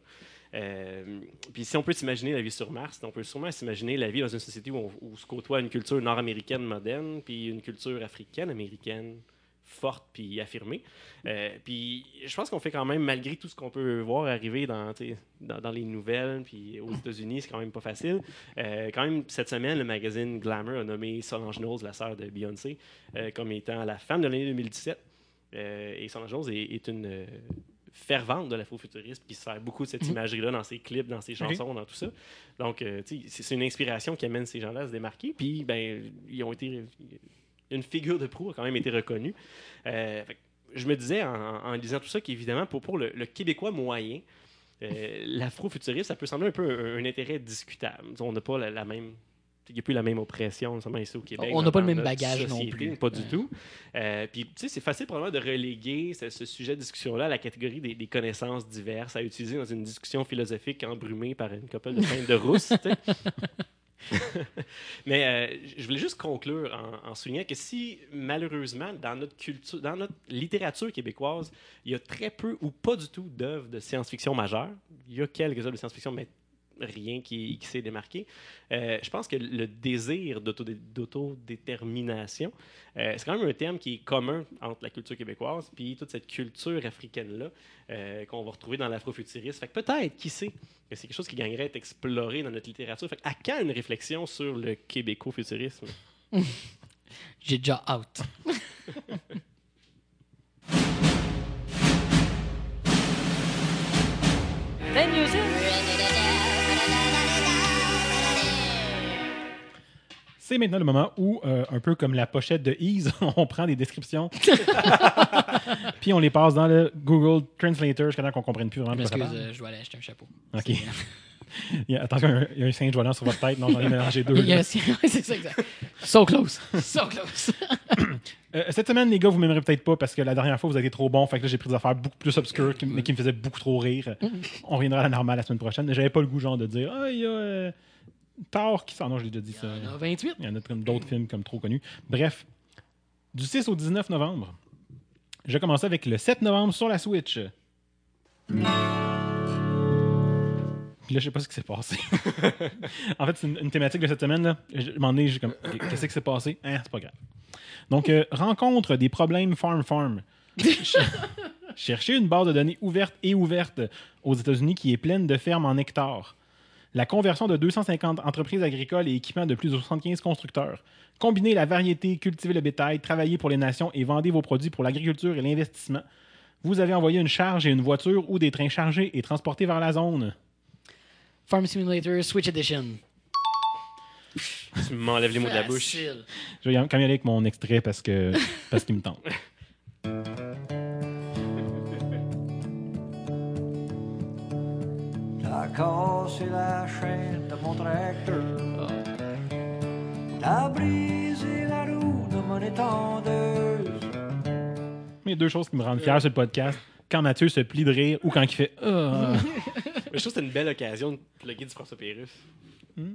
Euh, puis si on peut s'imaginer la vie sur Mars, on peut sûrement s'imaginer la vie dans une société où, on, où se côtoie une culture nord-américaine moderne, puis une culture africaine-américaine forte puis affirmée. Euh, puis je pense qu'on fait quand même, malgré tout ce qu'on peut voir arriver dans, les nouvelles, puis aux États-Unis, c'est quand même pas facile. Euh, quand même, cette semaine, le magazine Glamour a nommé Solange Knowles, la sœur de Beyoncé, euh, comme étant la femme de l'année 2017. Euh, et Solange Knowles est, est une fervente de l'afrofuturisme qui se sert beaucoup de cette imagerie-là dans ses clips, dans ses chansons, dans tout ça. Donc, euh, c'est une inspiration qui amène ces gens-là à se démarquer. Puis, ben, ils ont été. Une figure de proue a quand même été reconnue. Euh, fait je me disais en, en lisant tout ça qu'évidemment, pour, pour le, le Québécois moyen, euh, l'afrofuturisme, ça peut sembler un peu un, un intérêt discutable. On n'a pas la, la même. Il n'y a plus la même oppression, notamment ici au Québec. On n'a pas le même bagage non société, plus. Pas du tout. Euh, Puis, tu sais, c'est facile probablement de reléguer ce, ce sujet de discussion-là à la catégorie des, des connaissances diverses à utiliser dans une discussion philosophique embrumée par une couple de peintes de rousse. Mais euh, je voulais juste conclure en, en soulignant que si, malheureusement, dans notre culture, dans notre littérature québécoise, il y a très peu ou pas du tout d'œuvres de science-fiction majeures, il y a quelques œuvres de science-fiction, mais rien qui, qui s'est démarqué. Euh, je pense que le désir d'autodé- d'autodétermination, euh, c'est quand même un terme qui est commun entre la culture québécoise puis toute cette culture africaine-là euh, qu'on va retrouver dans l'afrofuturisme. Fait que peut-être, qui sait, que c'est quelque chose qui gagnerait à être exploré dans notre littérature. Fait que à quand une réflexion sur le québéco-futurisme? J'ai déjà out. Then C'est maintenant le moment où, euh, un peu comme la pochette de Ease, on prend des descriptions, puis on les passe dans le Google Translator jusqu'à temps qu'on comprenne plus Je vraiment ça m'excuse, euh, je dois aller acheter un chapeau. Ok. Il y a, attention, il y a un- singe volant sur votre tête. Non, j'en ai mélangé deux. Il y a là. un- ouais, c'est ça, exact. So close. So close. Euh, cette semaine, les gars, vous m'aimerez peut-être pas parce que la dernière fois, vous avez été trop bon. Fait que là, j'ai pris des affaires beaucoup plus obscures, qui- mais qui me faisaient beaucoup trop rire. On reviendra à la normale la semaine prochaine. J'avais pas le goût, genre, de dire Ah, il y a Thor qui sort. Non, je l'ai déjà dit ça. Il y en a 28. Il y en a comme d'autres films comme trop connus. Bref, du 6 au 19 novembre, je vais commencer avec le 7 novembre sur la Switch. Puis là, je sais pas ce qui s'est passé. en fait, c'est une, une thématique de cette semaine. Là. Je, moment donné, j'ai comme, qu'est-ce qui s'est passé? Hein, c'est pas grave. Donc, euh, rencontre des problèmes Farm Farm. Ch- Cherchez une base de données ouverte et ouverte aux États-Unis qui est pleine de fermes en hectares. La conversion de 250 entreprises agricoles et équipements de plus de 75 constructeurs. Combinez la variété, cultivez le bétail, travaillez pour les nations et vendez vos produits pour l'agriculture et l'investissement. Vous avez envoyé une charge et une voiture ou des trains chargés et transportés vers la zone. Farm Simulator Switch Edition. Tu m'enlèves les mots de la bouche. Je vais quand même aller avec mon extrait parce que parce qu'il me tente. cassé la chaîne de mon tracteur. T'as brisé la roue de mon étendeuse. Mais il y a deux choses qui me rendent fier sur le podcast. Quand Mathieu se plie de rire ou quand il fait Ah. Mais je trouve que c'est une belle occasion de plugger du François Pérus.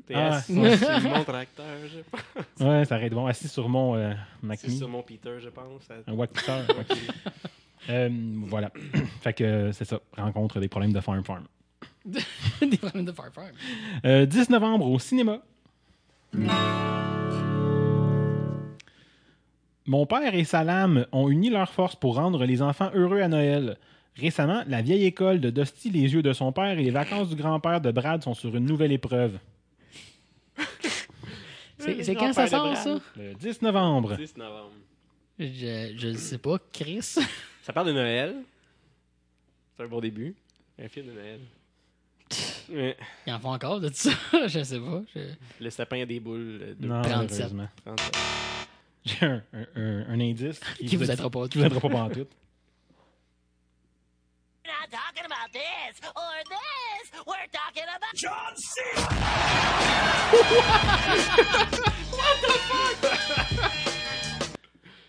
T'es Ah, assis sur mon tracteur, je pense. Ouais, ça arrête bon. Assis sur mon euh, Mac C'est Mini. sur mon Peter, je pense. Ça- Un Wackpeter. Euh, voilà. fait que euh, c'est ça. Rencontre des problèmes de Farm Farm. Des problèmes de Farm Farm. Euh, 10 novembre au cinéma. Mon père et Salam ont uni leurs forces pour rendre les enfants heureux à Noël. Récemment, la vieille école de Dusty les yeux de son père et les vacances du grand-père de Brad sont sur une nouvelle épreuve. C'est c'est quand ça sort, ça? Le 10 novembre. 10 novembre. Je, je sais pas. Chris? Ça parle de Noël. C'est un bon début. Un film de Noël. Ouais. Il en faut encore de ça? je sais pas. Je- Le sapin a des boules. euh, de Non, 37. malheureusement. 37. J'ai un, un- un- un indice Qui vous aidera pas. qui vous aidera pas pantoute. We're not talking about this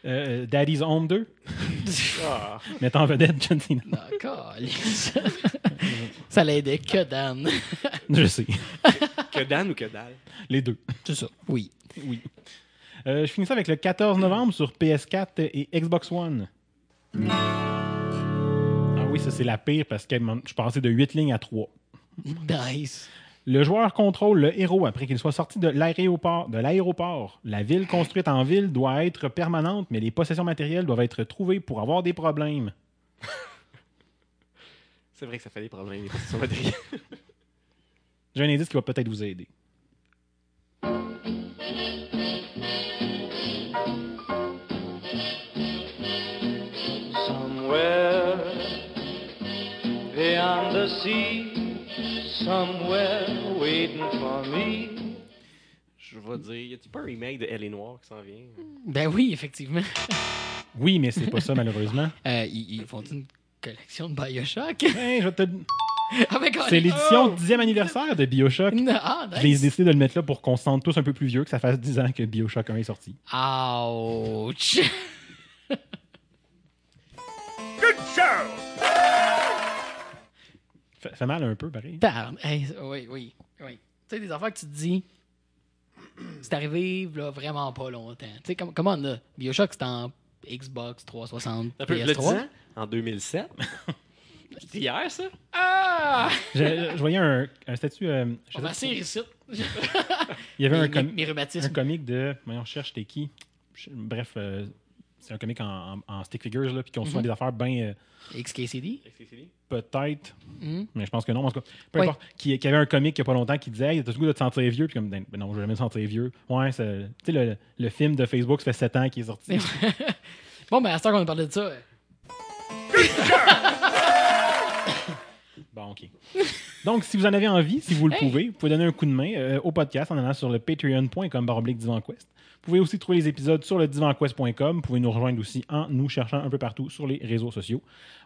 Euh, Daddy's Home 2, Ah. mettant en vedette John Cena. D'accord. ça l'aidait que Dan. Je sais. Que Dan ou que dalle? Les deux. C'est ça. Oui. Oui. Euh, je finis ça avec le 14 novembre sur PS4 et Xbox One. Ah oui, ça c'est la pire parce que je suis passé de 8 lignes à 3. Nice. Le joueur contrôle le héros après qu'il soit sorti de l'aéroport. De l'aéroport. La ville construite en ville doit être permanente, mais les possessions matérielles doivent être trouvées pour avoir des problèmes. C'est vrai que ça fait des problèmes, les positions matérielles. J'ai un indice qui va peut-être vous aider. Somewhere beyond the sea, somewhere waiting for me. Je vais dire, y a-tu pas un remake de Elle est Noire qui s'en vient? Ben oui, effectivement. Oui, mais c'est pas ça malheureusement. Euh, ils, ils font une collection de Bioshock. Hey, je vais te- Avec C'est l'édition 10e anniversaire de Bioshock. Ah, J'ai nice. décidé de le mettre là pour qu'on se sente tous un peu plus vieux, que ça fasse 10 ans que Bioshock 1 est sorti. Ouch. Fait, fait mal un peu, pareil. Tarn. Hey, oui, oui, oui. Tu sais, des affaires que tu te dis, c'est arrivé là, vraiment pas longtemps. Tu sais, comme, comment on a Bioshock, c'était en Xbox 360, Un peu, le 10 PS3. ans, en 2007. C'était hier, ça? Ah! Je, je voyais un, un statut. euh, je On sais ici. il y avait un, Mes, com- mes- mes un rhumatismes. comique de. Voyons, on cherche, c'était qui Bref, euh, c'est un comique en, en- en stick figures, là, puis qui ont souvent Mhm. des affaires bien. XKCD. peut-être, Mhm. mais je pense que non. En tout cas, peu importe. Qui, qui avait un comique il n'y a pas longtemps qui disait Hey, T'as-tu le goût de te sentir vieux? Puis comme, ben, ben non, je vais jamais me sentir vieux. Ouais, c'est- tu sais, le, le film de Facebook, ça fait 7 ans qu'il est sorti. Bon, ben, à ce temps qu'on a parlé de ça, euh, Bon, OK. Donc, si vous en avez envie, si vous le Hey! pouvez, vous pouvez donner un coup de main euh, au podcast en allant sur le patreon.com baroblique divanquest. Vous pouvez aussi trouver les épisodes sur le divanquest.com. Vous pouvez nous rejoindre aussi en nous cherchant un peu partout sur les réseaux sociaux.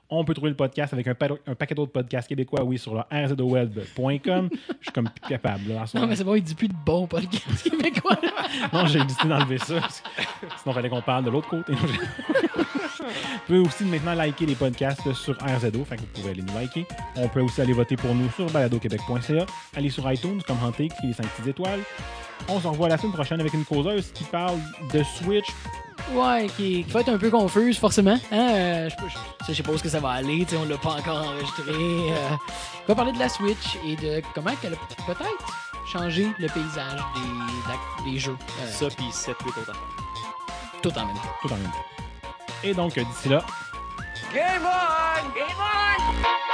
On peut trouver le podcast avec un, pa- un paquet d'autres podcasts québécois, oui, sur le rzoweb.com. Je suis comme plus capable. Là, Non, mais c'est bon, il dit plus de bons podcasts québécois. Non, j'ai décidé d'enlever ça. Sinon, il fallait qu'on parle de l'autre côté. Vous pouvez aussi maintenant liker les podcasts sur RZO. Fait que vous pouvez aller nous liker. On peut aussi aller voter pour nous sur baladoquebec.ca. Aller sur iTunes, commenter, cliquer les 5 petites étoiles. On se revoit la semaine prochaine avec une causeuse qui parle de Switch. Ouais, qui, qui va être un peu confuse, forcément. Hein? euh, je, je- je sais pas où ce que ça va aller, on l'a pas encore enregistré. euh. on va parler de la Switch et de comment qu'elle a peut-être changé le paysage des, jeux. euh, Ça, puis 7, 8 autres tout en même temps. Tout en même temps. Et donc, d'ici là. Game on! Game on!